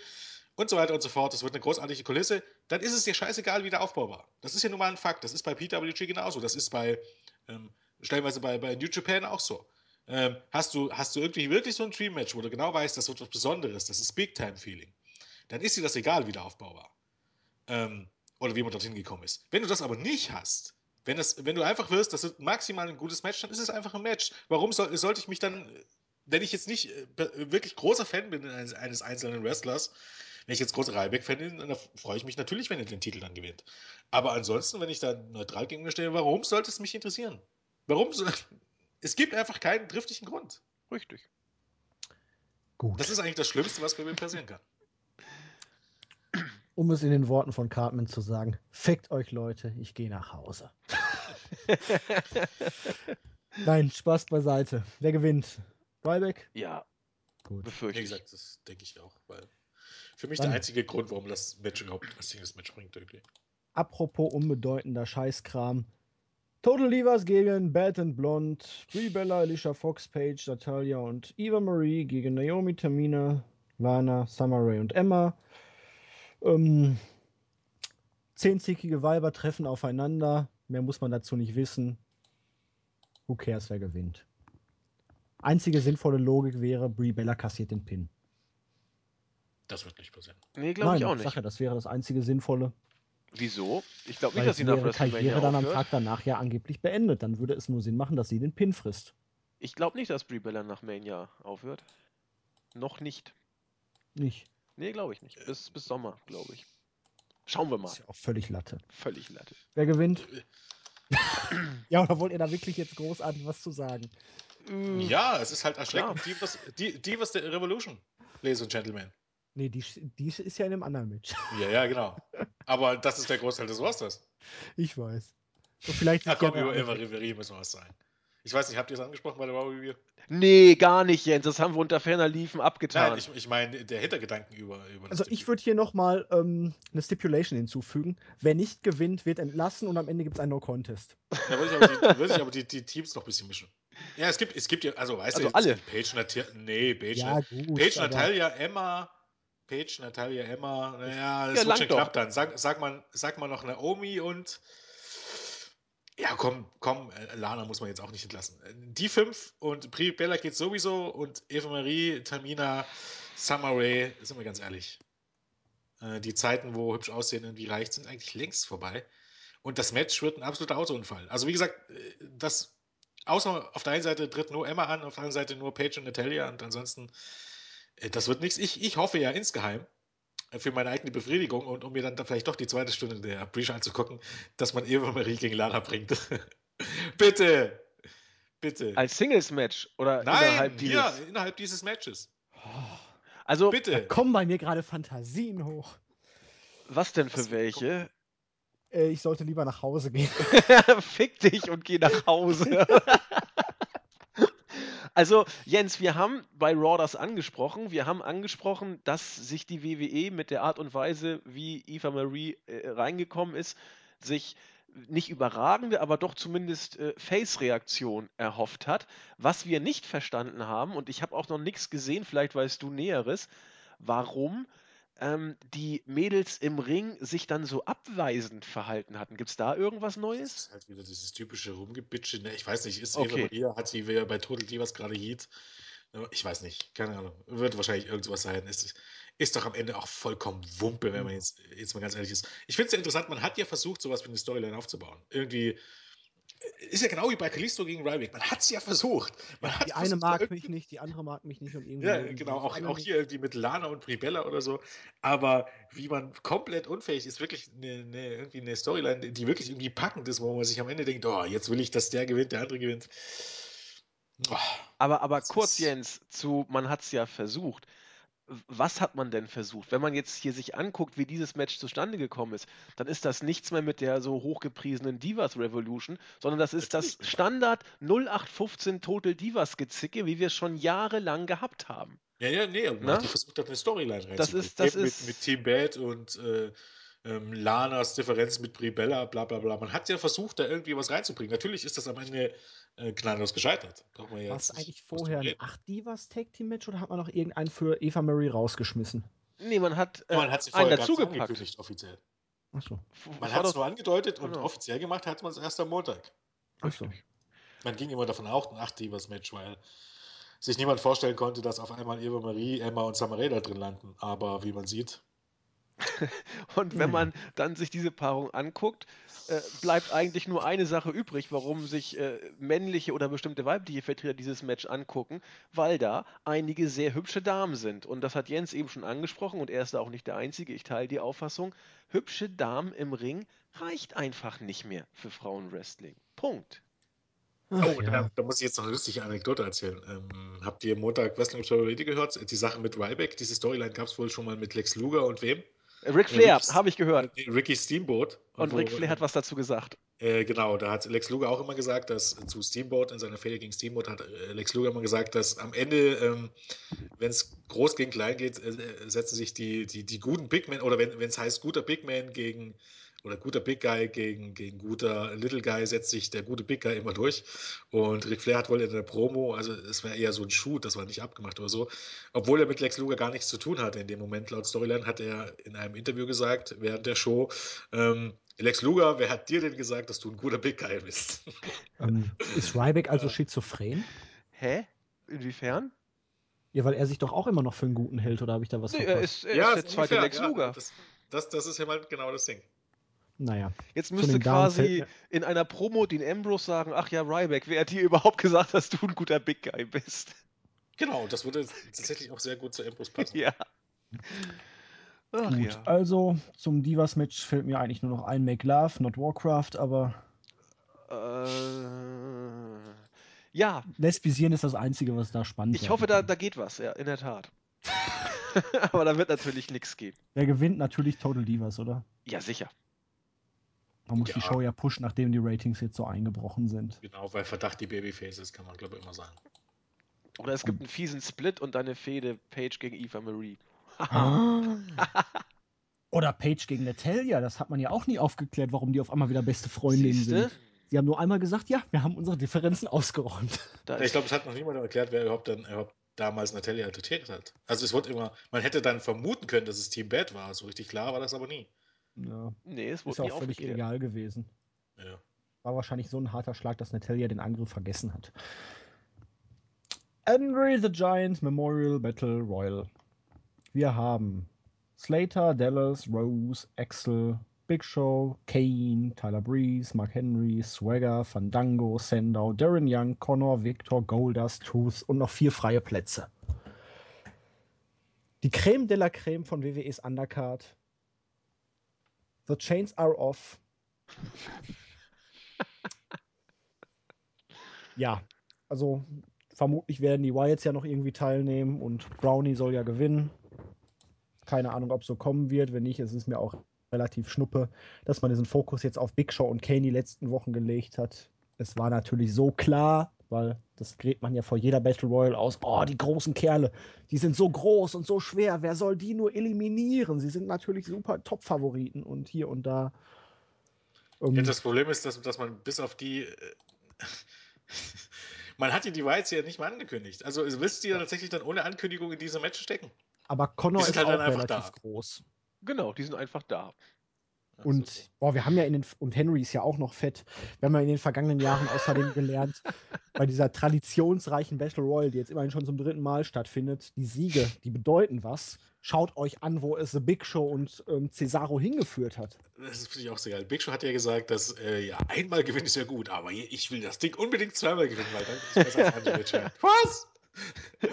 und so weiter und so fort. Das wird eine großartige Kulisse. Dann ist es dir scheißegal, wie der Aufbau war. Das ist ja nun mal ein Fakt. Das ist bei PWG genauso. Das ist bei, ähm, stellenweise bei, bei New Japan auch so. Ähm, hast, du, hast du irgendwie wirklich so ein Dream-Match, wo du genau weißt, das wird was Besonderes, das ist Big-Time-Feeling, dann ist dir das egal, wie der Aufbau war. Ähm, oder wie man dorthin gekommen ist. Wenn du das aber nicht hast, wenn, das, wenn du einfach wirst, das wird maximal ein gutes Match, dann ist es einfach ein Match. Warum soll, sollte ich mich dann, wenn ich jetzt nicht äh, wirklich großer Fan bin eines, eines einzelnen Wrestlers, wenn ich jetzt großer Ryback-Fan bin, dann freue ich mich natürlich, wenn er den Titel dann gewinnt. Aber ansonsten, wenn ich da neutral gegen mir stehe, warum sollte es mich interessieren? Warum? So, es gibt einfach keinen driftigen Grund. Richtig. Gut. Das ist eigentlich das Schlimmste, was bei mir passieren kann um es in den Worten von Cartman zu sagen, fickt euch Leute, ich gehe nach Hause. Nein, Spaß beiseite. Wer gewinnt? Ryback? Ja. Gut. Befürchte Wie gesagt, das denke ich auch, weil für mich Dann, der einzige Grund, warum das Match überhaupt ein Singles Match bringt, irgendwie. Apropos unbedeutender Scheißkram. Total Divas gegen Bad and Blonde, Brie Bella, Alicia Fox, Page, Natalia und Eva Marie gegen Naomi, Tamina, Lana, Summer Rae und Emma. Ähm, zehnzickige Weiber treffen aufeinander. Mehr muss man dazu nicht wissen. Who cares, wer gewinnt? Einzige sinnvolle Logik wäre, Brie Bella kassiert den Pin. Das wird nicht passieren. Nee, glaube ich auch nicht. Sache, das wäre das einzige Sinnvolle. Wieso? Ich glaube nicht, dass sie nach WrestleMania Karriere dann am Tag danach ja angeblich beendet. Dann würde es nur Sinn machen, dass sie den Pin frisst. Ich glaube nicht, dass Brie Bella nach Mania aufhört. Noch nicht. Nicht. Nee, glaube ich nicht. Bis, bis Sommer, glaube ich. Schauen wir mal. Ist ja auch völlig Latte. Völlig Latte. Wer gewinnt? ja, oder wollt ihr da wirklich jetzt großartig was zu sagen? Mm. Ja, es ist halt erschreckend. Ja. Divas, Divas der Revolution, Ladies and Gentlemen. Nee, die, die ist ja in einem anderen Match. Ja, ja, genau. Aber das ist der Großteil des Rosters. Ich weiß. So, vielleicht Ach komm, über Eva Riverie müssen wir was sagen. Ich weiß nicht, habt ihr es angesprochen bei der Wow Review? Nee, gar nicht, Jens. Das haben wir unter ferner Liefen abgetan. Nein, ich, ich meine, der Hintergedanken über. über also, ich würde hier nochmal ähm, eine Stipulation hinzufügen. Wer nicht gewinnt, wird entlassen und am Ende gibt es ein No-Contest. Da würde ich aber, die, würd ich aber die, die, Teams noch ein bisschen mischen. Ja, es gibt, es gibt ja, also weißt also du, alle. Page, Natalia, nee, Page, ja, gut, Page Natalia, Emma, Page, Natalia, Emma, naja, das ja, wird schon knapp dann. Sag, sag, mal, sag mal noch Naomi und ja, komm, komm, äh, Lana muss man jetzt auch nicht entlassen. Die fünf und Pri Bella geht sowieso und Eva Marie, Tamina, Summer Rae, sind wir ganz ehrlich. Äh, die Zeiten, wo hübsch aussehen irgendwie reicht, sind eigentlich längst vorbei. Und das Match wird ein absoluter Autounfall. Also, wie gesagt, äh, das, außer auf der einen Seite tritt nur Emma an, auf der anderen Seite nur Paige und Natalia und ansonsten, das wird nichts. Ich, ich hoffe ja insgeheim, für meine eigene Befriedigung und um mir dann vielleicht doch die zweite Stunde der Breach anzugucken, dass man Eva Marie gegen Lana bringt. Bitte! Bitte. Als Singles-Match oder Nein, innerhalb dieses? Ja, innerhalb dieses Matches. Also, Bitte. Da kommen bei mir gerade Fantasien hoch. Was denn für Was welche? Äh, ich sollte lieber nach Hause gehen. Fick dich und geh nach Hause. Also, Jens, wir haben bei Raw das angesprochen. Wir haben angesprochen, dass sich die WWE mit der Art und Weise, wie Eva Marie äh, reingekommen ist, sich nicht überragende, aber doch zumindest äh, Face-Reaktion erhofft hat. Was wir nicht verstanden haben, und ich habe auch noch nichts gesehen, vielleicht weißt du Näheres, warum ähm, die Mädels im Ring sich dann so abweisend verhalten hatten. Gibt es da irgendwas Neues? Das ist halt wieder dieses typische Rumgebitsche. Ne? Ich weiß nicht, ist okay. Eva hat sie ja bei Total Divas gerade Heat Ich weiß nicht, keine Ahnung. Wird wahrscheinlich irgendwas sein. Ist, ist doch am Ende auch vollkommen Wumpe, wenn man jetzt, jetzt mal ganz ehrlich ist. Ich finde es ja interessant, man hat ja versucht, sowas wie eine Storyline aufzubauen. Irgendwie ist ja genau wie bei Kalisto gegen Ryback. Man hat es ja versucht. Man die eine mag mich nicht, die andere mag mich nicht und irgendwie. Ja, genau. Auch, auch hier irgendwie mit Lana und Pribella oder so. Aber wie man komplett unfähig ist, wirklich eine, eine, irgendwie eine Storyline, die wirklich irgendwie packend ist, wo man sich am Ende denkt, oh, jetzt will ich, dass der gewinnt, der andere gewinnt. Oh, aber aber kurz, Jens, zu man hat es ja versucht was hat man denn versucht? Wenn man jetzt hier sich anguckt, wie dieses Match zustande gekommen ist, dann ist das nichts mehr mit der so hochgepriesenen Divas Revolution, sondern das ist das Standard 0815 Total Divas Gezicke, wie wir es schon jahrelang gehabt haben. Ja, ja, nee, und man hat versucht, da eine Storyline reinzubringen. Das ist, das mit, ist mit Team Bad und äh, ähm, Lanas Differenz mit Bribella, bla bla bla. Man hat ja versucht, da irgendwie was reinzubringen. Natürlich ist das am Ende äh, gnadenlos gescheitert. War es eigentlich vorher ein 8 Divas Tag Team Match oder hat man noch irgendeinen für Eva Marie rausgeschmissen? Nee, man hat, äh, man hat sie einen dazugepackt. offiziell. Achso. Man hat es nur angedeutet und genau. offiziell gemacht hat man es erst am Montag. Achso. Man ging immer davon aus, ein 8 Divas Match, weil sich niemand vorstellen konnte, dass auf einmal Eva Marie, Emma und Samaré da drin landen. Aber wie man sieht, Und wenn man dann sich diese Paarung anguckt, äh, bleibt eigentlich nur eine Sache übrig, warum sich äh, männliche oder bestimmte weibliche Vertreter dieses Match angucken, weil da einige sehr hübsche Damen sind. Und das hat Jens eben schon angesprochen und er ist da auch nicht der Einzige. Ich teile die Auffassung, hübsche Damen im Ring reicht einfach nicht mehr für Frauenwrestling. Punkt. Ach, oh, ja. da, da, muss ich jetzt noch eine lustige Anekdote erzählen. Ähm, habt ihr Montag Wrestling Observer gehört? Die Sache mit Ryback, diese Storyline gab es wohl schon mal mit Lex Luger und wem? Ric Flair, habe ich gehört. Ricky Steamboat. Und, und Ric Flair hat was dazu gesagt. Äh, genau, da hat Lex Luger auch immer gesagt, dass zu Steamboat, in seiner Fehde gegen Steamboat, hat äh, Lex Luger immer gesagt, dass am Ende, ähm, wenn es groß gegen klein geht, äh, setzen sich die, die, die guten Big Men, oder wenn es heißt guter Big Man gegen oder guter Big Guy gegen, gegen guter Little Guy setzt sich der gute Big Guy immer durch. Und Ric Flair hat wohl in der Promo, also es war eher so ein Shoot, das war nicht abgemacht oder so, obwohl er mit Lex Luger gar nichts zu tun hatte in dem Moment. Laut Storyline hat er in einem Interview gesagt, während der Show, ähm, Lex Luger, wer hat dir denn gesagt, dass du ein guter Big Guy bist? Ähm, ist Ryback also schizophren? Hä? Inwiefern? Ja, weil er sich doch auch immer noch für einen guten hält, oder habe ich da was nee, verpasst? Er ist, er ja, ist der zweite Lex Luger. Ja, das, das, das, ist ja mal genau das Ding. Naja. Jetzt müsste quasi in einer Promo den Ambrose sagen, ach ja, Ryback, wer hat dir überhaupt gesagt, dass du ein guter Big Guy bist? Genau, das würde tatsächlich auch sehr gut zu Ambrose passen. ja. Ach, gut, ja. also zum Divas-Match fällt mir eigentlich nur noch ein Make Love, not Warcraft, aber. Äh, ja. Lesbisieren ist das Einzige, was da spannend ist. Ich hoffe, da, da geht was, ja, in der Tat. aber da wird natürlich nichts gehen. Wer gewinnt? Natürlich Total Divas, oder? Ja, sicher. Man muss ja. die Show ja pushen, nachdem die Ratings jetzt so eingebrochen sind. Genau, weil Verdacht die Babyfaces, kann man glaube ich immer sagen. Oder es gibt einen fiesen Split und eine Fehde Page gegen Eva Marie. Ah. Oder Page gegen Natalia, das hat man ja auch nie aufgeklärt, warum die auf einmal wieder beste Freundinnen sind. Sie haben nur einmal gesagt, ja, wir haben unsere Differenzen ausgeräumt. ich glaube, es hat noch niemand erklärt, wer überhaupt dann überhaupt damals Natalia attackiert hat. Also es wurde immer, man hätte dann vermuten können, dass es Team Bad war. So richtig klar war das aber nie. Ja. Nee, es wurde ist auch völlig egal gewesen. Ja. War wahrscheinlich so ein harter Schlag, dass Natalia den Angriff vergessen hat. Andre the Giant Memorial Battle Royal. Wir haben Slater, Dallas, Rose, Axel, Big Show, Kane, Tyler Breeze, Mark Henry, Swagger, Fandango, Sandow, Darren Young, Connor, Victor, Goldust, Tooth und noch vier freie Plätze. Die Creme de la Creme von WWEs Undercard The chains are off. ja, also vermutlich werden die Wyatts ja noch irgendwie teilnehmen und Brownie soll ja gewinnen. Keine Ahnung, ob so kommen wird. Wenn nicht, ist es mir auch relativ schnuppe, dass man diesen Fokus jetzt auf Big Show und Kane die letzten Wochen gelegt hat. Es war natürlich so klar, weil das gräbt man ja vor jeder Battle Royale aus. Oh, die großen Kerle, die sind so groß und so schwer. Wer soll die nur eliminieren? Sie sind natürlich super Top-Favoriten und hier und da. Ähm, ja, das Problem ist, dass, dass man bis auf die. Äh, man hat die Device ja nicht mal angekündigt. Also willst du ja tatsächlich dann ohne Ankündigung in diese Match stecken? Aber Connor ist halt auch relativ da. groß. Genau, die sind einfach da. Und boah, wir haben ja in den, und Henry ist ja auch noch fett. Wir haben ja in den vergangenen Jahren außerdem gelernt, bei dieser traditionsreichen Battle Royale, die jetzt immerhin schon zum dritten Mal stattfindet, die Siege, die bedeuten was. Schaut euch an, wo es The Big Show und ähm, Cesaro hingeführt hat. Das finde ich auch sehr geil. Big Show hat ja gesagt, dass äh, ja, einmal gewinnen ist ja gut, aber ich will das Ding unbedingt zweimal gewinnen, weil dann ist es besser als Andre Giant. Was?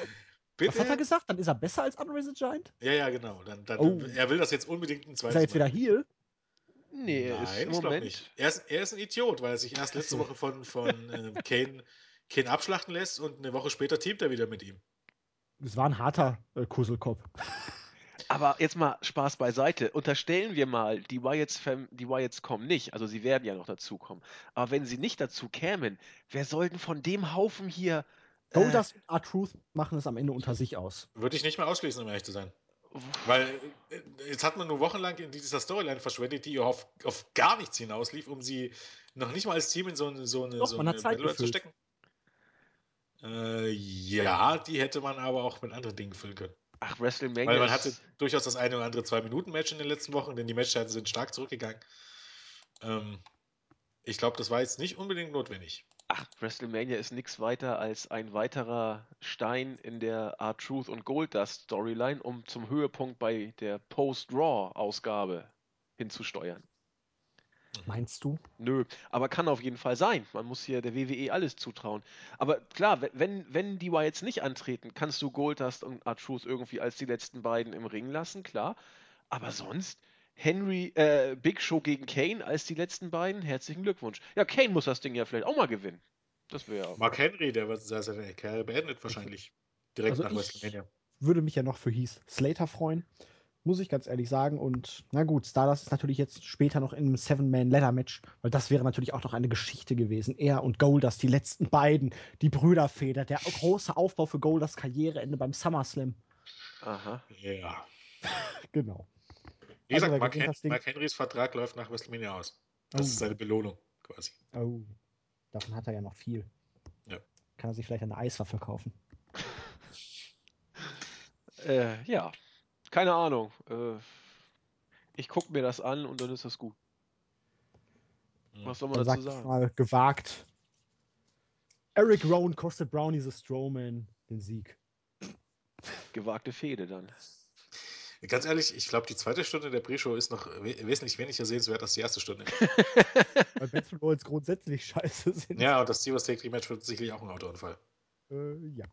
Bitte? Was hat er gesagt? Dann ist er besser als Andre the Giant? Ja, ja, genau. Dann, dann, oh. Er will das jetzt unbedingt ein zweites Mal. Ist er jetzt wieder Heal? Nee, Nein, ist im Moment. Nicht. Er, ist, er ist ein Idiot, weil er sich erst letzte Woche von, von äh, Kane, Kane abschlachten lässt und eine Woche später teamt er wieder mit ihm. Das war ein harter äh, Kusselkopf. Aber jetzt mal Spaß beiseite. Unterstellen wir mal, die Wyatts, die Wyatts kommen nicht. Also sie werden ja noch dazukommen. Aber wenn sie nicht dazu kämen, wer soll denn von dem Haufen hier. Goldust äh, und R-Truth machen es am Ende unter sich aus. Würde ich nicht mehr ausschließen, um ehrlich zu sein. Weil äh, jetzt hat man nur wochenlang in dieser Storyline verschwendet, die auf, auf gar nichts hinauslief, um sie noch nicht mal als Team in so eine, so eine, Doch, so eine Battle zu stecken. Äh, ja, die hätte man aber auch mit anderen Dingen füllen können. Ach, WrestleMania. Weil man hatte durchaus das eine oder andere Zwei-Minuten-Match in den letzten Wochen, denn die Matchzeiten sind stark zurückgegangen. Ähm, ich glaube, das war jetzt nicht unbedingt notwendig. Ach, WrestleMania ist nichts weiter als ein weiterer Stein in der R-Truth und Goldust Storyline, um zum Höhepunkt bei der Post-Raw-Ausgabe hinzusteuern. Meinst du? Nö, aber kann auf jeden Fall sein. Man muss hier der WWE alles zutrauen. Aber klar, wenn, wenn die jetzt nicht antreten, kannst du Goldust und R-Truth irgendwie als die letzten beiden im Ring lassen, klar. Aber sonst, Henry, äh, Big Show gegen Kane als die letzten beiden. Herzlichen Glückwunsch. Ja, Kane muss das Ding ja vielleicht auch mal gewinnen. Das wäre. Mark Henry, der wird seine Karriere beendet wahrscheinlich. Direkt also nach WrestleMania. Würde mich ja noch für Heath Slater freuen. Muss ich ganz ehrlich sagen. Und na gut, Stardust ist natürlich jetzt später noch in einem Seven-Man-Ladder-Match, weil das wäre natürlich auch noch eine Geschichte gewesen. Er und Goldust, die letzten beiden, die Brüderfeder, der große Aufbau für Goldust Karriereende beim SummerSlam. Aha. Ja. genau. Wie gesagt, also, Mark, Hen Mark, Henrys Vertrag läuft nach WrestleMania aus. Das oh. ist seine Belohnung, quasi. Oh, davon hat er ja noch viel. Ja. Kann er sich vielleicht eine Eiswaffe kaufen? äh, ja, keine Ahnung. Äh, ich gucke mir das an und dann ist das gut. Hm. Was soll man dann dazu sagen? mal gewagt. Eric Rowan kostet Brownie the Strowman den Sieg. Gewagte Fehde dann. Ganz ehrlich, ich glaube, die zweite Stunde der Pre-Show ist noch wesentlich weniger sehenswert als die erste Stunde. Weil Battle Royals grundsätzlich scheiße sind. Ja, und das Divas Take Team Match wird sicherlich auch ein Autounfall. Äh, ja.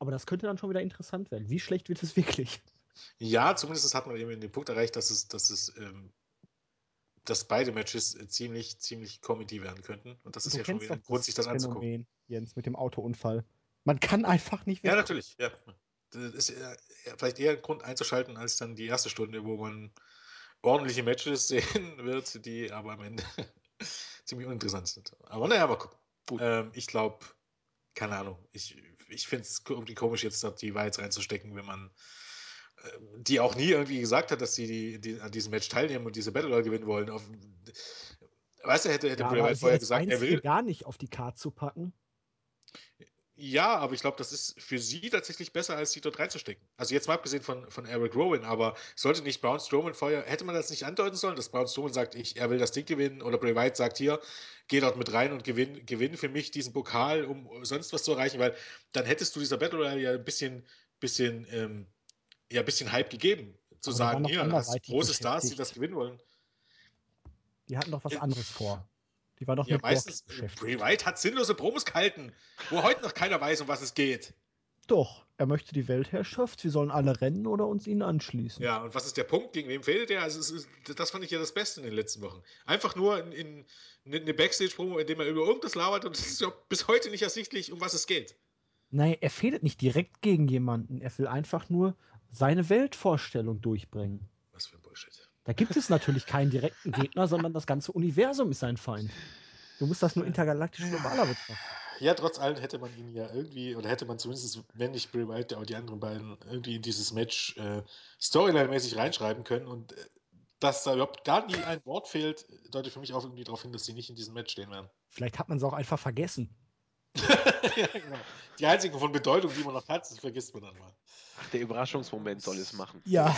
Aber das könnte dann schon wieder interessant werden. Wie schlecht wird es wirklich? Ja, zumindest hat man eben den Punkt erreicht, dass es, dass es ähm, dass beide Matches ziemlich, ziemlich Comedy werden könnten. Und das ist du ja schon wieder ein Grund, sich das Phänomen, anzugucken. Jens, mit dem Autounfall. Man kann einfach nicht Ja, natürlich, ja das ist vielleicht eher ein Grund einzuschalten als dann die erste Stunde, wo man ordentliche Matches sehen wird, die aber am Ende ziemlich uninteressant sind. Aber naja, aber gucken. Ähm, ich glaube, keine Ahnung, ich, ich finde es irgendwie komisch, jetzt die Wahrheit reinzustecken, wenn man äh, die auch nie irgendwie gesagt hat, dass sie die, die, an diesem Match teilnehmen und diese Battle Royale gewinnen wollen. Auf, weißt du, hätte, hätte ja, vorher gesagt, er will. gar nicht auf die Karte zu packen. Ja, aber ich glaube, das ist für sie tatsächlich besser, als sie dort reinzustecken. Also jetzt mal abgesehen von, von Eric Rowan, aber sollte nicht Braun Strowman vorher, hätte man das nicht andeuten sollen, dass Braun Strowman sagt, ich, er will das Ding gewinnen oder Bray Wyatt sagt hier, geh dort mit rein und gewinn, gewinn für mich diesen Pokal, um sonst was zu erreichen, weil dann hättest du dieser Battle Royale ja ein bisschen, bisschen, ähm, ja, ein bisschen Hype gegeben, zu aber sagen, hier, große Stars, die das gewinnen wollen. Die hatten doch was anderes vor. Die war doch ja, meistens. Bray White hat sinnlose Promos gehalten, wo heute noch keiner weiß, um was es geht. Doch, er möchte die Weltherrschaft. Wir sollen alle rennen oder uns ihnen anschließen. Ja, und was ist der Punkt? Gegen wem fehlt der? Also, ist, das fand ich ja das Beste in den letzten Wochen. Einfach nur in, in, in eine Backstage-Promo, in dem er über irgendwas labert und es ist ja bis heute nicht ersichtlich, um was es geht. Nein, er fehlt nicht direkt gegen jemanden. Er will einfach nur seine Weltvorstellung durchbringen. Was für ein Bullshit. Da gibt es natürlich keinen direkten Gegner, sondern das ganze Universum ist sein Feind. Du musst das nur intergalaktisch globaler betrachten. Ja, trotz allem hätte man ihn ja irgendwie, oder hätte man zumindest, wenn nicht Bray Wyatt, auch die anderen beiden irgendwie in dieses Match äh, Storyline-mäßig reinschreiben können und äh, dass da überhaupt gar nie ein Wort fehlt, deutet für mich auch irgendwie darauf hin, dass sie nicht in diesem Match stehen werden. Vielleicht hat man es auch einfach vergessen. ja, genau. Die einzige von Bedeutung, die man noch hat, das vergisst man dann mal. Ach, der Überraschungsmoment soll es machen. Ja.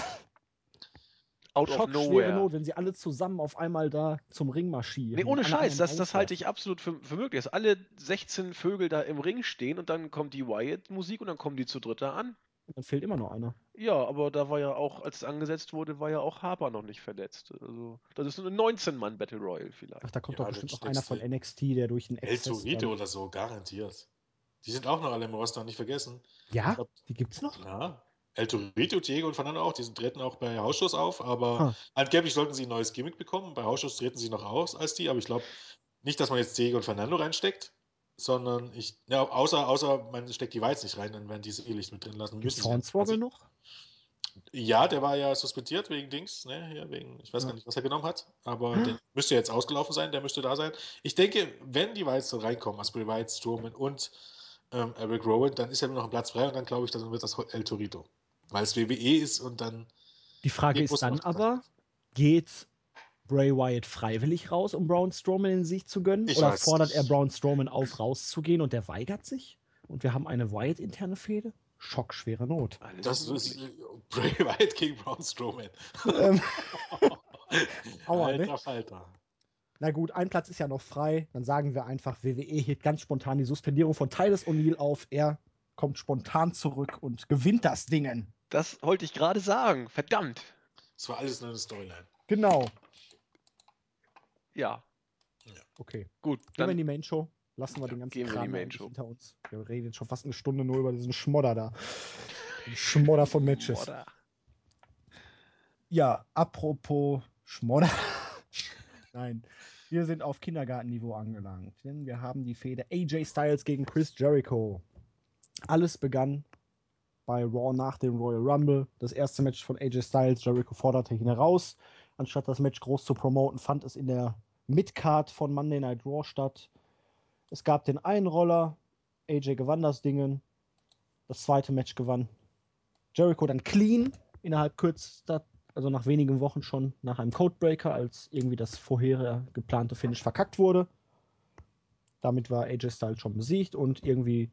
Out Schock, of nowhere. Schwere Not, wenn sie alle zusammen auf einmal da zum Ring marschieren. Nee, ohne Scheiß, das, das halte ich absolut für, für möglich, dass alle 16 Vögel da im Ring stehen und dann kommt die Wyatt-Musik und dann kommen die zu dritt da an. Dann fehlt immer noch einer. Ja, aber da war ja auch, als es angesetzt wurde, war ja auch Harper noch nicht verletzt. Also, das ist eine 19-Mann-Battle Royal vielleicht. Ach, da kommt ja, doch bestimmt noch einer von NXT, der durch den El Torito oder so, garantiert. Die sind auch noch alle im Roster, nicht vergessen. Ja, glaub, die gibt's noch? Ja. El Torito, Diego und Fernando auch, die treten auch bei Hausschuss auf, aber huh. angeblich sollten sie ein neues Gimmick bekommen. Bei Hausschuss treten sie noch aus als die, aber ich glaube nicht, dass man jetzt Diego und Fernando reinsteckt, sondern ich, ja, außer, außer man steckt die Weiz nicht rein, dann werden die sie eh mit drin lassen. Ist Hornswoggle noch? Ja, der war ja suspendiert wegen Dings, ne, hier wegen, ich weiß ja. gar nicht, was er genommen hat, aber hm. der müsste jetzt ausgelaufen sein, der müsste da sein. Ich denke, wenn die Weiz reinkommen, also Bray Wyatt, Strowman und ähm, Eric Rowan, dann ist ja nur noch ein Platz frei und dann glaube ich, dann wird das El Torito. Weil es WWE ist und dann. Die Frage ist dann aber, geht Bray Wyatt freiwillig raus, um Braun Strowman den Sieg zu gönnen? Ich oder fordert er Braun Strowman auf, rauszugehen und der weigert sich? Und wir haben eine Wyatt-interne Fehde? Schockschwere Not. Das ist Bray Wyatt gegen Braun Strowman. Ähm. Aua, ne? Alter Falter. Na gut, ein Platz ist ja noch frei. Dann sagen wir einfach, WWE hebt ganz spontan die Suspendierung von Titus O'Neill auf. Er kommt spontan zurück und gewinnt das Dingen. Das wollte ich gerade sagen. Verdammt. Das war alles nur eine Storyline. Genau. Ja. ja. Okay. Gut. Dann gehen wir in die Main Show. Lassen wir den ganzen gehen Kram wir hinter uns. Wir reden jetzt schon fast eine Stunde nur über diesen Schmodder da. Den Schmodder von Matches. Schmodder. Ja, apropos Schmodder. Nein, wir sind auf Kindergartenniveau angelangt, denn wir haben die Fehde AJ Styles gegen Chris Jericho. Alles begann bei Raw nach dem Royal Rumble. Das erste Match von AJ Styles, Jericho forderte ihn heraus. Anstatt das Match groß zu promoten, fand es in der Midcard von Monday Night Raw statt. Es gab den Einroller, AJ gewann das Ding. Das zweite Match gewann Jericho dann clean innerhalb kürzester, also nach wenigen Wochen schon nach einem Codebreaker, als irgendwie das vorher geplante Finish verkackt wurde. Damit war AJ Styles schon besiegt und irgendwie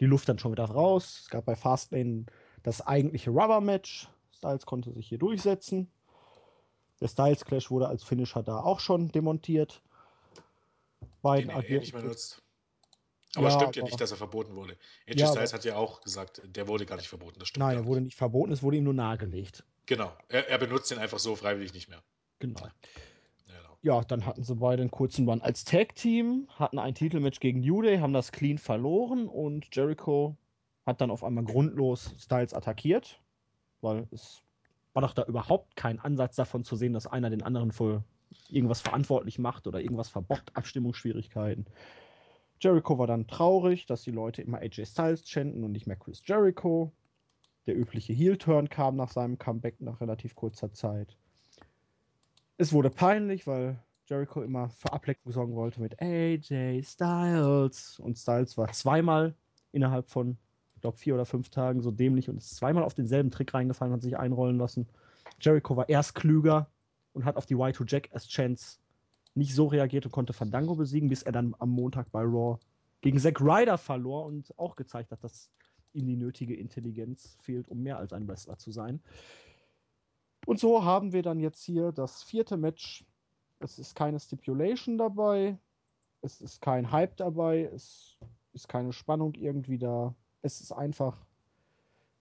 die Luft dann schon wieder raus. Es gab bei Fastlane das eigentliche Rubber-Match. Styles konnte sich hier durchsetzen. Der Styles Clash wurde als Finisher da auch schon demontiert. Beiden Den er nicht benutzt. Aber ja, stimmt ja nicht, dass er verboten wurde. AJ ja, Styles hat ja auch gesagt, der wurde gar nicht verboten. Das stimmt nein, er wurde nicht verboten, es wurde ihm nur nahegelegt. Genau, er, er benutzt den einfach so freiwillig nicht mehr. Genau ja, dann hatten sie beide einen kurzen Run als Tag-Team, hatten ein Titelmatch gegen New Day, haben das clean verloren und Jericho hat dann auf einmal grundlos Styles attackiert, weil es war doch da überhaupt kein Ansatz davon zu sehen, dass einer den anderen für irgendwas verantwortlich macht oder irgendwas verbockt, Abstimmungsschwierigkeiten. Jericho war dann traurig, dass die Leute immer AJ Styles chanten und nicht mehr Chris Jericho. Der übliche Heel-Turn kam nach seinem Comeback nach relativ kurzer Zeit. Es wurde peinlich, weil Jericho immer für Ableckung sorgen wollte mit AJ Styles. Und Styles war zweimal innerhalb von, ich glaube, vier oder fünf Tagen so dämlich und ist zweimal auf denselben Trick reingefallen, hat sich einrollen lassen. Jericho war erst klüger und hat auf die Y2 Jackass Chance nicht so reagiert und konnte Fandango besiegen, bis er dann am Montag bei Raw gegen Zack Ryder verlor und auch gezeigt hat, dass ihm die nötige Intelligenz fehlt, um mehr als ein Wrestler zu sein. Und so haben wir dann jetzt hier das vierte Match. Es ist keine Stipulation dabei. Es ist kein Hype dabei. Es ist keine Spannung irgendwie da. Es ist einfach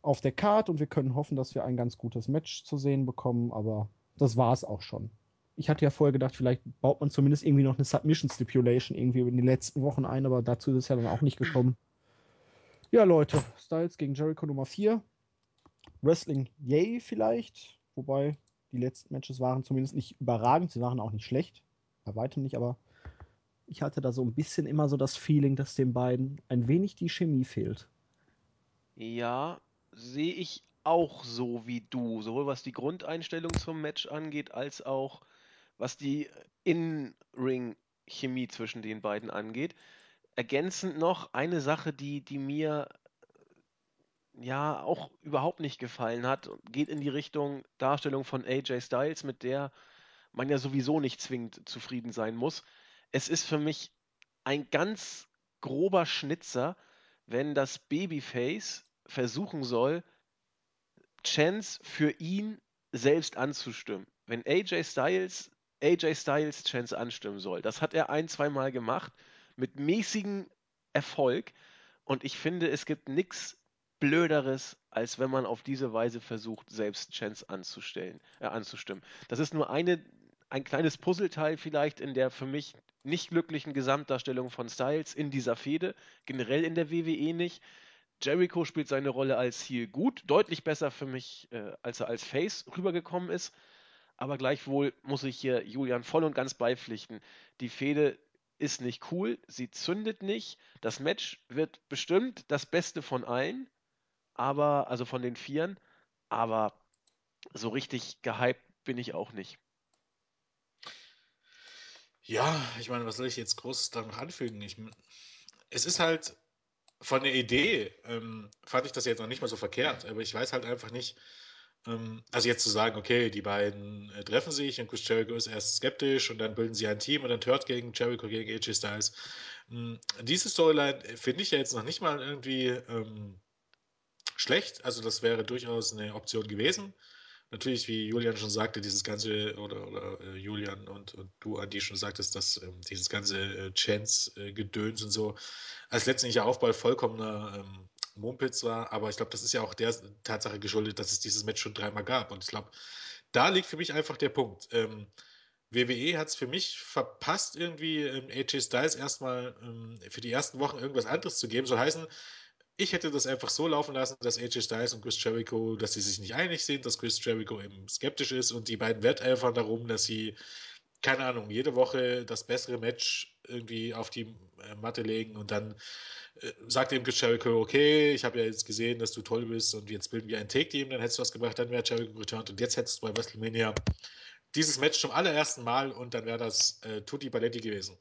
auf der Card und wir können hoffen, dass wir ein ganz gutes Match zu sehen bekommen. Aber das war es auch schon. Ich hatte ja vorher gedacht, vielleicht baut man zumindest irgendwie noch eine Submission Stipulation irgendwie in den letzten Wochen ein, aber dazu ist es ja dann auch nicht gekommen. Ja, Leute, Styles gegen Jericho Nummer 4. Wrestling, yay, vielleicht. Wobei die letzten Matches waren zumindest nicht überragend, sie waren auch nicht schlecht. Bei weitem nicht, aber ich hatte da so ein bisschen immer so das Feeling, dass den beiden ein wenig die Chemie fehlt. Ja, sehe ich auch so wie du, sowohl was die Grundeinstellung zum Match angeht, als auch was die In-Ring-Chemie zwischen den beiden angeht. Ergänzend noch eine Sache, die, die mir ja auch überhaupt nicht gefallen hat. Geht in die Richtung Darstellung von AJ Styles, mit der man ja sowieso nicht zwingend zufrieden sein muss. Es ist für mich ein ganz grober Schnitzer, wenn das Babyface versuchen soll, Chance für ihn selbst anzustimmen. Wenn AJ Styles AJ Styles Chance anstimmen soll. Das hat er ein, zweimal gemacht mit mäßigem Erfolg. Und ich finde, es gibt nichts Blöderes, als wenn man auf diese Weise versucht, selbst Chance anzustellen, äh, anzustimmen. Das ist nur eine, ein kleines Puzzleteil vielleicht in der für mich nicht glücklichen Gesamtdarstellung von Styles in dieser Fehde, generell in der WWE nicht. Jericho spielt seine Rolle als Heel gut, deutlich besser für mich, äh, als er als Face rübergekommen ist. Aber gleichwohl muss ich hier Julian voll und ganz beipflichten. Die Fehde ist nicht cool, sie zündet nicht. Das Match wird bestimmt das Beste von allen, aber, also von den Vieren, aber so richtig gehypt bin ich auch nicht. Ja, ich meine, was soll ich jetzt groß da noch anfügen? Ich, es ist halt von der Idee, ähm, fand ich das jetzt noch nicht mal so verkehrt, aber ich weiß halt einfach nicht, ähm, also jetzt zu sagen, okay, die beiden äh, treffen sich und Chris Jericho ist erst skeptisch und dann bilden sie ein Team und dann Turd gegen Jericho gegen AJ Styles. Ähm, diese Storyline finde ich ja jetzt noch nicht mal irgendwie ähm, schlecht. Also das wäre durchaus eine Option gewesen. Natürlich, wie Julian schon sagte, dieses ganze, oder, oder äh, Julian und, und du, Andi, schon sagtest, dass ähm, dieses ganze äh, Chance-Gedöns und so als letztendlicher Aufbau vollkommener ähm, Mumpitz war, aber ich glaube, das ist ja auch der Tatsache geschuldet, dass es dieses Match schon dreimal gab. Und ich glaube, da liegt für mich einfach der Punkt. Ähm, WWE hat es für mich verpasst, irgendwie ähm, AJ Styles erstmal ähm, für die ersten Wochen irgendwas anderes zu geben. Soll heißen, ich hätte das einfach so laufen lassen, dass AJ Styles und Chris Jericho, dass sie sich nicht einig sind, dass Chris Jericho eben skeptisch ist und die beiden wetteifern darum, dass sie, keine Ahnung, jede Woche das bessere Match irgendwie auf die äh, Matte legen und dann äh, sagt eben Jericho, okay, ich habe ja jetzt gesehen, dass du toll bist und jetzt bilden wir ein Take-Team, dann hättest du was gebracht, dann wäre Jericho returned und jetzt hättest du bei WrestleMania dieses Match zum allerersten Mal und dann wäre das äh, Tutti Balletti gewesen.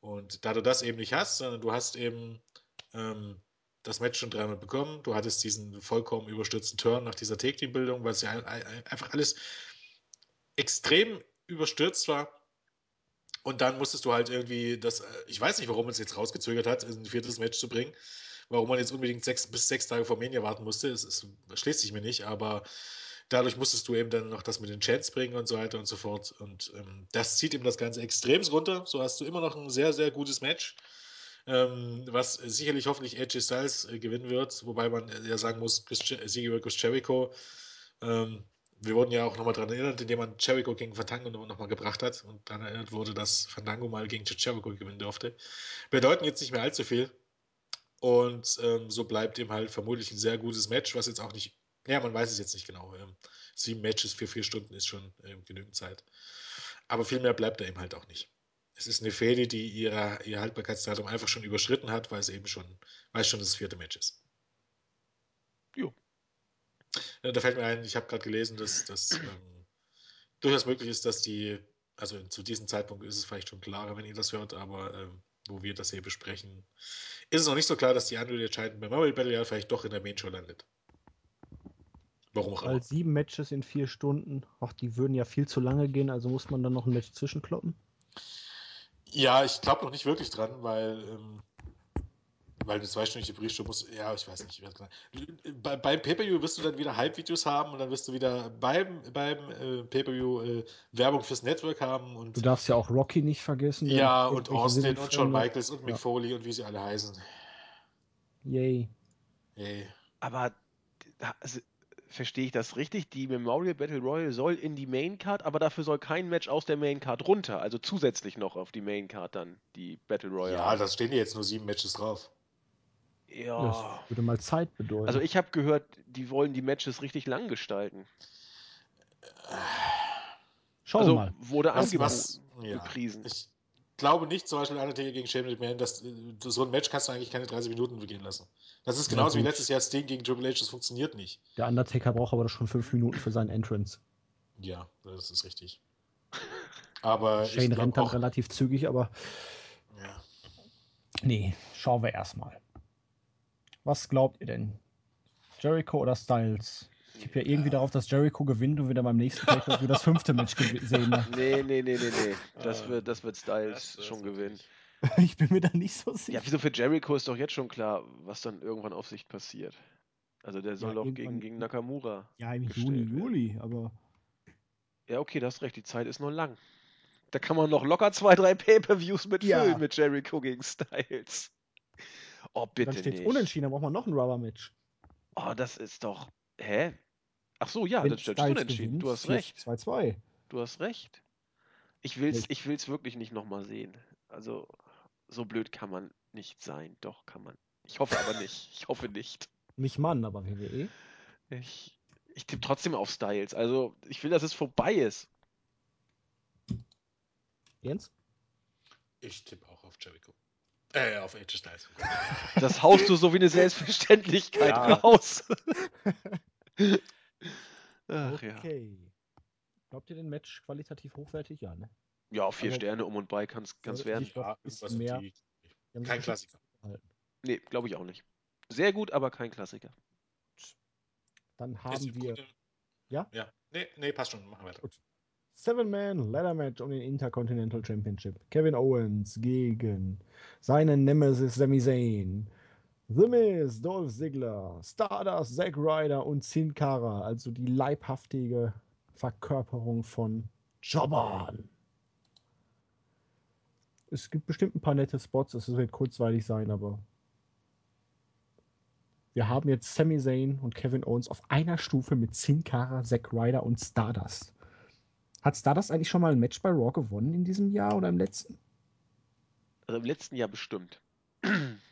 Und da du das eben nicht hast, sondern du hast eben ähm, das Match schon dreimal bekommen, du hattest diesen vollkommen überstürzten Turn nach dieser Take-Team-Bildung, weil es ja einfach alles extrem überstürzt war und dann musstest du halt irgendwie das, äh, ich weiß nicht, warum man es jetzt rausgezögert hat, ein viertes Match zu bringen. Warum man jetzt unbedingt sechs bis sechs Tage vor Mania warten musste, es, es schließt sich mir nicht, aber dadurch musstest du eben dann noch das mit den Chats bringen und so weiter und so fort. Und ähm, das zieht eben das Ganze extrem runter. So hast du immer noch ein sehr, sehr gutes Match. Ähm, was sicherlich hoffentlich AJ Styles äh, gewinnen wird, wobei man äh, ja sagen muss, Sieger Chris Jericho ähm, wir wurden ja auch nochmal daran erinnert, indem man Jericho gegen Fandango nochmal gebracht hat und daran erinnert wurde, dass Fandango mal gegen Jericho gewinnen durfte. Bedeuten jetzt nicht mehr allzu viel. Und ähm, so bleibt ihm halt vermutlich ein sehr gutes Match, was jetzt auch nicht, ja, man weiß es jetzt nicht genau. Ähm, sieben Matches für vier Stunden ist schon ähm, genügend Zeit. Aber viel mehr bleibt da eben halt auch nicht. Es ist eine Fehde, die ihre, ihr Haltbarkeitsdatum einfach schon überschritten hat, weil es eben schon, weil es schon das vierte Match ist. Jo. Da fällt mir ein, ich habe gerade gelesen, dass das ähm, durchaus möglich ist, dass die, also zu diesem Zeitpunkt ist es vielleicht schon klarer, wenn ihr das hört, aber ähm, wo wir das hier besprechen, ist es noch nicht so klar, dass die Annual Entscheidung bei Marvel Battle ja vielleicht doch in der Main Show landet. Warum auch immer. Weil sieben Matches in vier Stunden, ach, die würden ja viel zu lange gehen, also muss man dann noch ein Match zwischenkloppen? Ja, ich glaube noch nicht wirklich dran, weil ähm, weil eine zweistündige Berichterstattung muss, ja, ich weiß nicht. Bei, beim Pay-Per-View wirst du dann wieder Hype-Videos haben und dann wirst du wieder beim, beim äh, Pay-Per-View äh, Werbung fürs Network haben. Und, du darfst ja auch Rocky nicht vergessen. Ja, und Austin und Shawn Michaels und Mick ja. Foley und wie sie alle heißen. Yay. Yay. Aber also, verstehe ich das richtig? Die Memorial Battle Royal soll in die Main Card, aber dafür soll kein Match aus der Main Card runter. Also zusätzlich noch auf die Main Card dann die Battle Royale. Ja, da stehen jetzt nur sieben Matches drauf. Ja. Das würde mal Zeit bedeuten. Also ich habe gehört, die wollen die Matches richtig lang gestalten. Schauen also, wir mal. Wurde was, ja. gepriesen. Ich glaube nicht, zum Beispiel Undertaker gegen Shane McMahon, dass äh, so ein Match kannst du eigentlich keine 30 Minuten begehen lassen. Das ist genauso ja, wie letztes Jahr Sting gegen Triple H, das funktioniert nicht. Der Undertaker braucht aber schon fünf Minuten für seinen Entrance. Ja, das ist richtig. Aber Shane rennt dann relativ zügig, aber. Ja. Nee, schauen wir erstmal. Was glaubt ihr denn? Jericho oder Styles? Ich tippe ja irgendwie darauf, dass Jericho gewinnt und wieder beim nächsten wir das fünfte Match sehen. Ne? Nee, nee, nee, nee, nee. Das ah. wird, das wird Styles das schon gewinnen. Ich bin mir da nicht so sicher. Ja, wieso für Jericho ist doch jetzt schon klar, was dann irgendwann auf sich passiert. Also der soll ja, doch gegen, gegen Nakamura. Ja, im Juni, Juli, aber. Ja, okay, das hast recht, die Zeit ist noch lang. Da kann man noch locker zwei, drei Pay-Per-Views mitfüllen ja. mit Jericho gegen Styles. Oh, bitte Dann steht unentschieden, dann braucht man noch ein Rubber-Match. Oh, das ist doch. Hä? Ach so, ja, das steht unentschieden. Du hast recht. 2-2. Du hast recht. Ich will's, ich will's wirklich nicht nochmal sehen. Also, so blöd kann man nicht sein. Doch, kann man. Ich hoffe aber nicht. Ich hoffe nicht. Nicht Mann, aber WWE. Ich, ich tippe trotzdem auf Styles. Also, ich will, dass es vorbei ist. Jens? Ich tippe auch auf Jericho. Äh, auf AJ Styles. Das haust du so wie eine Selbstverständlichkeit ja. raus. Ach, okay. Ja. Glaubt ihr den Match qualitativ hochwertig? Ja, ne? Ja, vier also, Sterne um und bei kann es werden. Ja, mehr. Kein Klassiker. Nee, glaube ich auch nicht. Sehr gut, aber kein Klassiker. Dann haben wir. Gute... Ja? Ja. Nee, nee, passt schon. Machen wir weiter. Gut. Seven-Man Ladder Match um den Intercontinental Championship. Kevin Owens gegen seinen Nemesis Sami Zayn. The Miz, Dolph Ziggler, Stardust, Zack Ryder und Sin Cara, also die leibhaftige Verkörperung von Jobbern. Es gibt bestimmt ein paar nette Spots, es wird kurzweilig sein, aber wir haben jetzt Sami Zayn und Kevin Owens auf einer Stufe mit Sin Cara, Zack Ryder und Stardust. Hat Stardust eigentlich schon mal ein Match bei Raw gewonnen in diesem Jahr oder im letzten? Also im letzten Jahr bestimmt.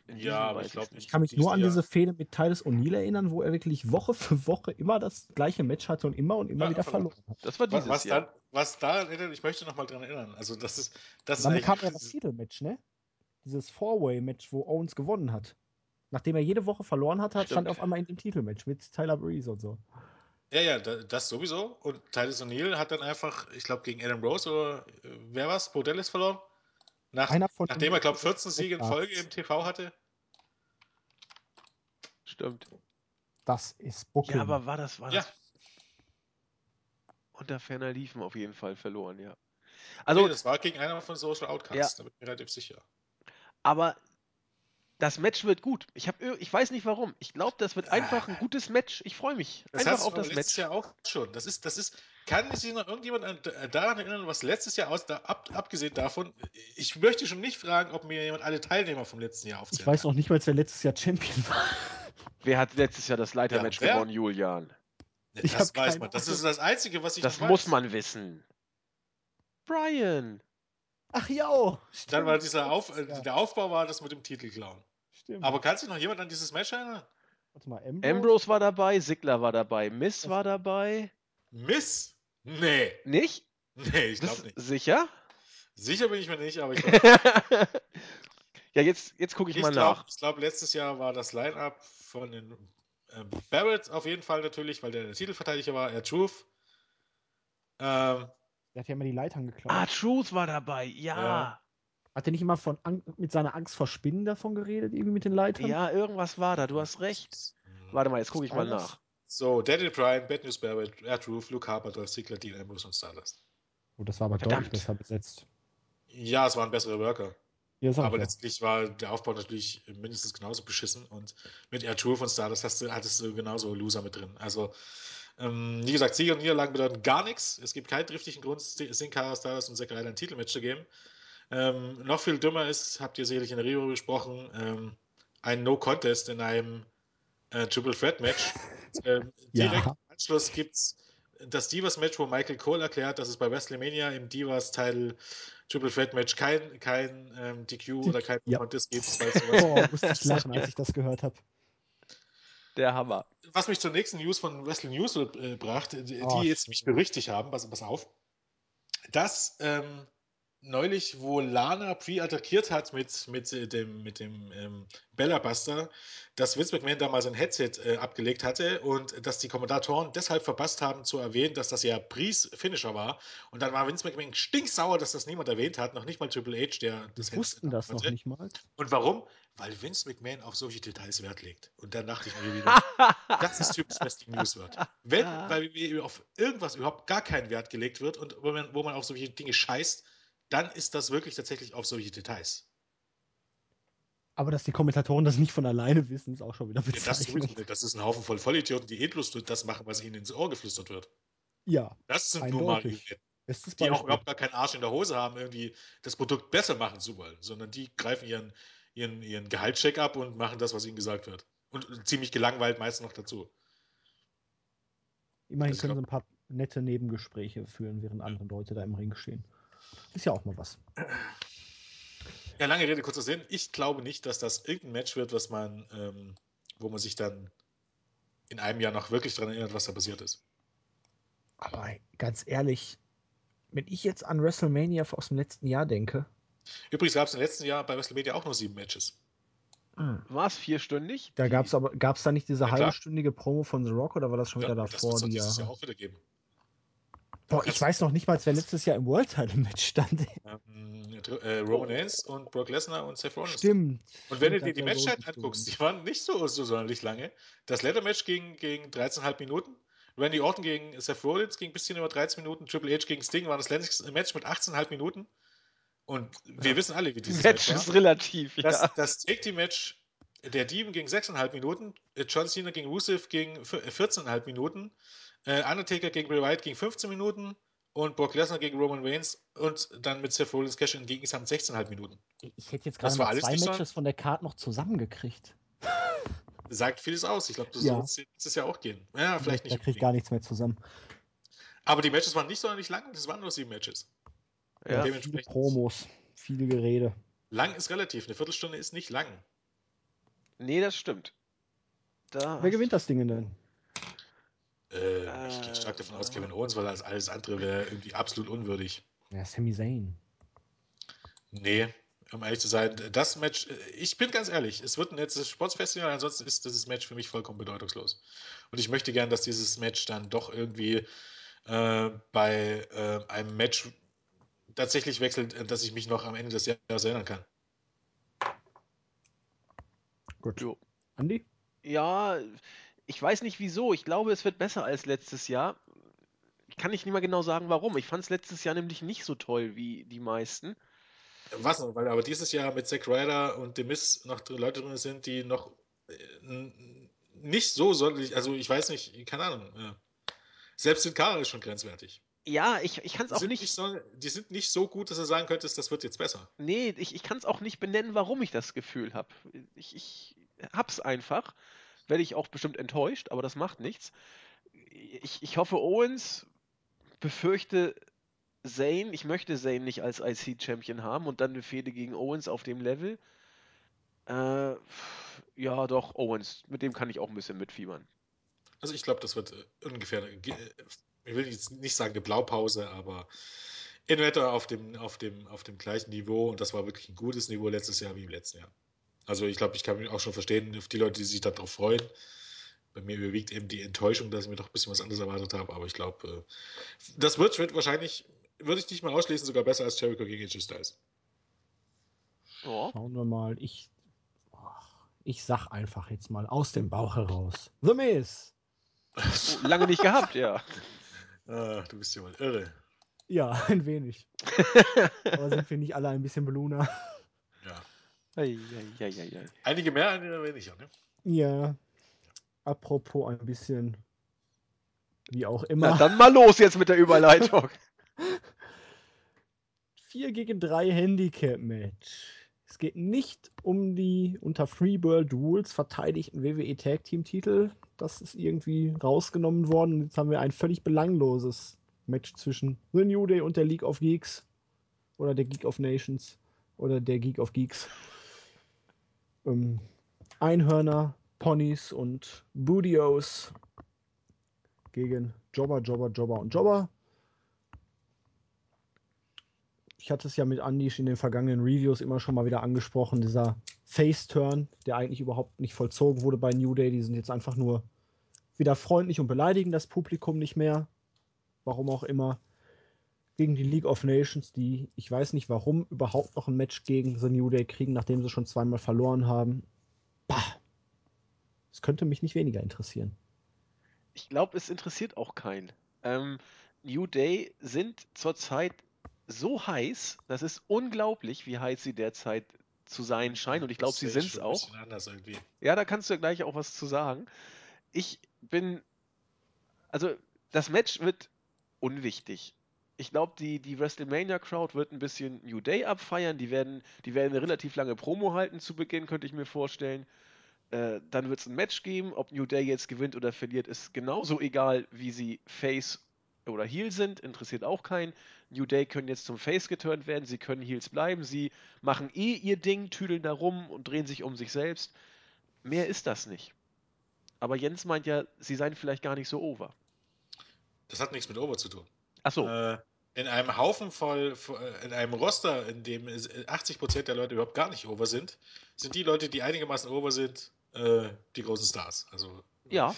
Ja, aber ich glaube Ich kann mich nur an Jahr. diese Fehde mit Titus O'Neill erinnern, wo er wirklich Woche für Woche immer das gleiche Match hatte und immer und immer ja, wieder verloren hat. Das war dieses was, Jahr. Dann, was da ich möchte noch mal dran erinnern. Also das ist, das ist Dann kam ja das Titelmatch, ne? Dieses Four-Way-Match, wo Owens gewonnen hat. Nachdem er jede Woche verloren hat, hat stand er auf einmal in dem Titelmatch mit Tyler Breeze und so. Ja, ja, das sowieso. Und Titus O'Neill hat dann einfach, ich glaube, gegen Adam Rose oder äh, wer was? Bordellis verloren? Nach, nachdem er, glaube ich, 14 Siege in Folge im TV hatte. Stimmt. Das ist Booking. Ja, aber war das, war ja. das unter ferner Liefen auf jeden Fall verloren, ja. Also, nee, das war gegen einer von Social Outcasts, ja. da bin ich mir relativ sicher. Aber das Match wird gut. Ich, hab, ich weiß nicht warum. Ich glaube, das wird einfach ein gutes Match. Ich freue mich das einfach auf das letztes Match. Jahr auch schon. Das ist, das ist, kann sich noch irgendjemand an, daran erinnern, was letztes Jahr aus, da, ab, abgesehen davon, ich möchte schon nicht fragen, ob mir jemand alle Teilnehmer vom letzten Jahr aufzählt. Ich weiß auch nicht, weil es wer letztes Jahr Champion war. Wer hat letztes Jahr das Leitermatch ja, gewonnen, Julian? Ich das weiß man. Das ist das Einzige, was ich Das muss weiß. man wissen. Brian. Ach ja. Dann war dieser Auf, äh, der Aufbau war das mit dem Titelclown. Stimmt. Aber kann sich noch jemand an dieses Match erinnern? Warte mal, Ambrose? Ambrose war dabei, Sigler war dabei, Miss war dabei. Miss? Nee. Nicht? Nee, ich glaube nicht. Sicher? Sicher bin ich mir nicht, aber ich glaube. ja, jetzt, jetzt gucke ich, ich, mal glaub, nach. Ich glaube, letztes Jahr war das Line-Up von den äh, Barrett auf jeden Fall natürlich, weil der der Titelverteidiger war, er Truth. Ähm, der hat ja immer die Leitern geklaut. Ah, Truth war dabei, ja. ja. Hat er nicht immer von mit seiner Angst vor Spinnen davon geredet, irgendwie mit den Leitern? Ja, irgendwas war da, du hast recht. Warte mal, jetzt gucke ich mal nach. So, Daniel Bryan, Bad News Barrett, Ed Roof, Luke Harper, Dolph Ziggler, Dean Ambrose und Stardust. Oh, das war aber Verdammt. deutlich besser besetzt. Ja, es waren bessere Worker. Ja, aber letztlich war der Aufbau natürlich mindestens genauso beschissen und mit Air Truth und Stardust hast du, hattest du genauso Loser mit drin. Also, ähm, wie gesagt, Siege und Niederlagen bedeuten gar nichts. Es gibt keinen triftigen Grund, Sin Cara, Stardust und Zack Ryder ein Titelmatch zu geben. Ähm, noch viel dümmer ist, habt ihr sicherlich in der Review besprochen, ähm, ein No-Contest in einem äh, Triple Threat Match. ähm, direkt ja. im Anschluss gibt es das Divas-Match, wo Michael Cole erklärt, dass es bei WrestleMania im Divas-Teil Triple Threat Match kein, kein ähm, DQ oder kein ja. Contest gibt. Boah, musste ich lachen, als ich das gehört habe. Der Hammer. Was mich zur nächsten News von Wrestling News äh, brachte, die, oh, jetzt mich berichtigt haben, pass, pass auf, dass ähm, neulich, wo Lana pre-attackiert hat mit, mit äh, dem, mit dem ähm, Bellabuster, dass Vince McMahon da mal sein Headset äh, abgelegt hatte und dass die Kommentatoren deshalb verpasst haben zu erwähnen, dass das ja Pries Finisher war. Und dann war Vince McMahon stinksauer, dass das niemand erwähnt hat, noch nicht mal Triple H, der das Wir wussten das hatte. noch nicht mal. Und warum? Weil Vince McMahon auf solche Details Wert legt. Und dann dachte ich mir wieder, das ist typisch Wrestling News wird. Wenn, weil auf irgendwas überhaupt gar keinen Wert gelegt wird und wo man, wo man auf solche Dinge scheißt, dann ist das wirklich tatsächlich auf solche Details. Aber dass die Kommentatoren das nicht von alleine wissen, ist auch schon wieder bezeichnend. Ja, das, das, ist ein Haufen voll Vollidioten, die eh bloß das machen, was ihnen ins Ohr geflüstert wird. Ja. Das sind nur mal die auch überhaupt gar keinen Arsch in der Hose haben, irgendwie das Produkt besser machen zu wollen, sondern die greifen ihren, ihren, ihren Gehaltscheck ab und machen das, was ihnen gesagt wird. Und ziemlich gelangweilt meist noch dazu. Immerhin können sie ein paar nette Nebengespräche führen, während andere Leute da im Ring stehen. Ist ja auch mal was. Ja, lange Rede, kurzer Sinn. Ich glaube nicht, dass das irgendein Match wird, was man, ähm, wo man sich dann in einem Jahr noch wirklich daran erinnert, was da passiert ist. Aber ganz ehrlich, wenn ich jetzt an WrestleMania aus dem letzten Jahr denke. Übrigens gab es im letzten Jahr bei WrestleMania auch nur sieben Matches. Hm. War es vierstündig? Da gab es aber, gab es da nicht diese ja, halbstündige Promo von The Rock oder war das schon ja, wieder davor? Das wird es Jahr auch wieder geben. Boah, ich weiß noch nicht mal, wer letztes Jahr im World Title Match stand. Ähm, äh, Roman Reigns und Brock Lesnar und Seth Rollins. Stimmt. Und wenn Stimmt, du dir die Matchzeiten anguckst, die waren nicht so, so sonderlich lange. Das Leather Match ging, ging 13,5 Minuten. Randy Orton gegen Seth Rollins ging ein bisschen über 13 Minuten. Triple H gegen Sting war das letzte Match mit 18,5 Minuten. Und wir ja. wissen alle, wie dieses Match, Match ist relativ. Das, ja. das Take-Team-Match der Dieven ging 6,5 Minuten. John Cena gegen Rusev ging 14,5 Minuten. Äh, Undertaker gegen Bray Wyatt ging 15 Minuten und Brock Lesnar gegen Roman Reigns und dann mit Seth Rollins Cash in gegen insgesamt 16,5 Minuten. Ich hätte jetzt gerade zwei Matches so von der Card noch zusammengekriegt. Sagt vieles aus. Ich glaube, das ja. soll es ja auch gehen. Ja, vielleicht nicht. Da kriegt gar nichts mehr zusammen. Aber die Matches waren nicht sonderlich lang, das waren nur sieben Matches. Ja, viele Promos, viel Gerede. Lang ist relativ, eine Viertelstunde ist nicht lang. Nee, das stimmt. Da Wer gewinnt das Ding denn? Äh, äh, ich gehe stark davon aus, Kevin Owens, weil alles andere wäre irgendwie absolut unwürdig. Ja, Sami Zayn. Nee, um ehrlich zu sein, das Match, ich bin ganz ehrlich, es wird ein letztes Sportsfestival, ansonsten ist dieses Match für mich vollkommen bedeutungslos. Und ich möchte gern, dass dieses Match dann doch irgendwie äh, bei äh, einem Match tatsächlich wechselt, dass ich mich noch am Ende des Jahres erinnern kann. Gut. Jo. Andi? Ja, ich weiß nicht wieso. Ich glaube, es wird besser als letztes Jahr. Ich kann nicht mehr genau sagen, warum. Ich fand es letztes Jahr nämlich nicht so toll wie die meisten. Was noch? Weil aber dieses Jahr mit Zack Ryder und The Miz noch Leute drin sind, die noch äh, nicht so sonderlich, also ich weiß nicht, keine Ahnung. Ja. Selbst in Kara ist schon grenzwertig. Ja, ich, ich kann es auch nicht. nicht so, die sind nicht so gut, dass du sagen könntest, das wird jetzt besser. Nee, ich, ich kann es auch nicht benennen, warum ich das Gefühl habe. Ich, ich hab's einfach werde ich auch bestimmt enttäuscht, aber das macht nichts. Ich, ich hoffe, Owens befürchte Zane. Ich möchte Zane nicht als IC-Champion haben und dann eine Fehde gegen Owens auf dem Level. Äh, ja, doch, Owens. Mit dem kann ich auch ein bisschen mitfiebern. Also ich glaube, das wird äh, ungefähr, äh, ich will jetzt nicht sagen eine Blaupause, aber in etwa auf dem, auf, dem, auf dem gleichen Niveau. Und das war wirklich ein gutes Niveau letztes Jahr wie im letzten Jahr. Also ich glaube, ich kann mich auch schon verstehen, auf die Leute, die sich darauf freuen. Bei mir überwiegt eben die Enttäuschung, dass ich mir doch ein bisschen was anderes erwartet habe. Aber ich glaube, äh, das wird, wird wahrscheinlich, würde ich nicht mal ausschließen, sogar besser als Jericho gegen AJ Styles. Oh. Schauen wir mal. Ich, ich sag einfach jetzt mal aus dem Bauch heraus. The Miz. Oh, lange nicht gehabt, ja. Ah, du bist ja mal irre. Ja, ein wenig. Aber sind wir nicht alle ein bisschen Beluner? Ja. Ei, ei, ei, Einige mehr, einige weniger, ne? Ja. Apropos ein bisschen wie auch immer. Na, dann mal los jetzt mit der Überleitung. 4 gegen 3 Handicap-Match. Es geht nicht um die unter Free World Rules verteidigten WWE Tag Team Titel. Das ist irgendwie rausgenommen worden. Jetzt haben wir ein völlig belangloses Match zwischen The New Day und der League of Geeks. Oder der Geek of Nations. Oder der Geek of Geeks ähm, Einhörner, Ponys und Budios gegen Jobber, Jobber, Jobber und Jobber. Ich hatte es ja mit Andy in den vergangenen Reviews immer schon mal wieder angesprochen, dieser Face-Turn, der eigentlich überhaupt nicht vollzogen wurde bei New Day. Die sind jetzt einfach nur wieder freundlich und beleidigen das Publikum nicht mehr. Warum auch immer gegen die League of Nations, die ich weiß nicht warum überhaupt noch ein Match gegen The New Day kriegen, nachdem sie schon zweimal verloren haben. Bah. Das könnte mich nicht weniger interessieren. Ich glaube, es interessiert auch keinen. Ähm, New Day sind zurzeit so heiß, das ist unglaublich, wie heiß sie derzeit zu sein scheint. Und ich glaube, sie sind es auch. Ja, da kannst du ja gleich auch was zu sagen. Ich bin. Also, das Match wird unwichtig. Ich glaube, die, die WrestleMania-Crowd wird ein bisschen New Day abfeiern. Die werden, die werden eine relativ lange Promo halten zu Beginn, könnte ich mir vorstellen. Äh, dann wird es ein Match geben. Ob New Day jetzt gewinnt oder verliert, ist genauso egal, wie sie Face oder Heel sind. Interessiert auch keinen. New Day können jetzt zum Face geturnt werden. Sie können Heels bleiben. Sie machen eh ihr Ding, tüdeln da rum und drehen sich um sich selbst. Mehr ist das nicht. Aber Jens meint ja, sie seien vielleicht gar nicht so over. Das hat nichts mit over zu tun. Ach so. Äh, in einem Haufen voll, äh, in einem Roster, in dem 80% der Leute überhaupt gar nicht over sind, sind die Leute, die einigermaßen over sind, äh, die großen Stars. Also, ja.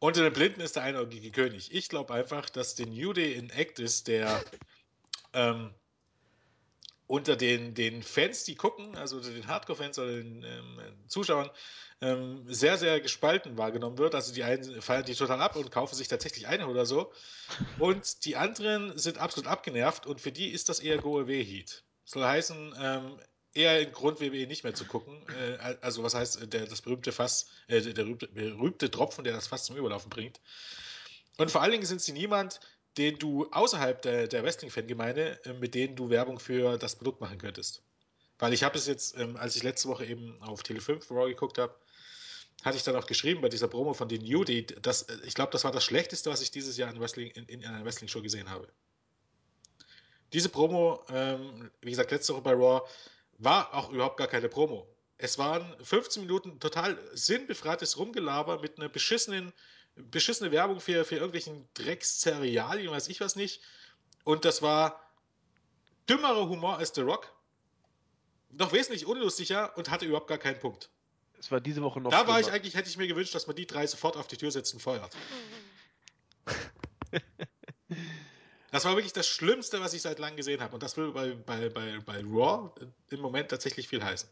Unter den Blinden ist der einäugige König. Ich glaube einfach, dass der New Day in Act ist, der ähm, unter den, den Fans, die gucken, also den Hardcore-Fans oder den ähm, Zuschauern, ähm, sehr, sehr gespalten wahrgenommen wird. Also die einen feiern die total ab und kaufen sich tatsächlich eine oder so. Und die anderen sind absolut abgenervt und für die ist das eher Go-Away-Heat. Soll heißen, ähm, eher ein Grund, WWE nicht mehr zu gucken. Äh, also was heißt, der, das berühmte Fass, äh, der berühmte, berühmte Tropfen, der das Fass zum Überlaufen bringt. Und vor allen Dingen sind sie niemand, den du außerhalb der, der Wrestling-Fangemeinde, äh, mit denen du Werbung für das Produkt machen könntest. Weil ich habe es jetzt, ähm, als ich letzte Woche eben auf Tele 5 Raw geguckt habe, hatte ich dann auch geschrieben bei dieser Promo von den New Day, dass äh, ich glaube, das war das Schlechteste, was ich dieses Jahr in, Wrestling, in, in einer Wrestling-Show gesehen habe. Diese Promo, ähm, wie gesagt, letzte Woche bei Raw, war auch überhaupt gar keine Promo. Es waren 15 Minuten total sinnbefreites Rumgelaber mit einer beschissenen, beschissene Werbung für, für irgendwelchen Dreckszerealien, weiß ich was nicht. Und das war dümmerer Humor als The Rock. Noch wesentlich unlustiger und hatte überhaupt gar keinen Punkt. Es war diese Woche noch. Da war ich eigentlich, hätte ich mir gewünscht, dass man die drei sofort auf die Tür setzt und feuert. Das war wirklich das Schlimmste, was ich seit langem gesehen habe. Und das will bei, bei, bei, bei Raw im Moment tatsächlich viel heißen.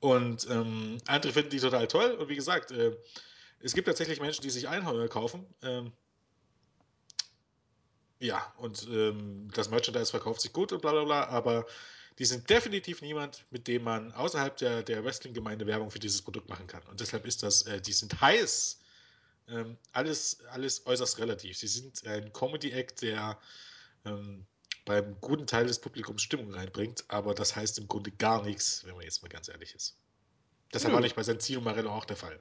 Und ähm, andere finden die total toll. Und wie gesagt, äh, es gibt tatsächlich Menschen, die sich Einhörner kaufen. Ähm, ja, und ähm, das Merchandise verkauft sich gut und bla bla bla. Aber die sind definitiv niemand, mit dem man außerhalb der, der Wrestling-Gemeinde Werbung für dieses Produkt machen kann. Und deshalb ist das, äh, die sind heiß ähm, alles, alles äußerst relativ. Sie sind ein Comedy-Act, der ähm, beim guten Teil des Publikums Stimmung reinbringt, aber das heißt im Grunde gar nichts, wenn man jetzt mal ganz ehrlich ist. Das war nicht bei Santino Marello auch der Fall.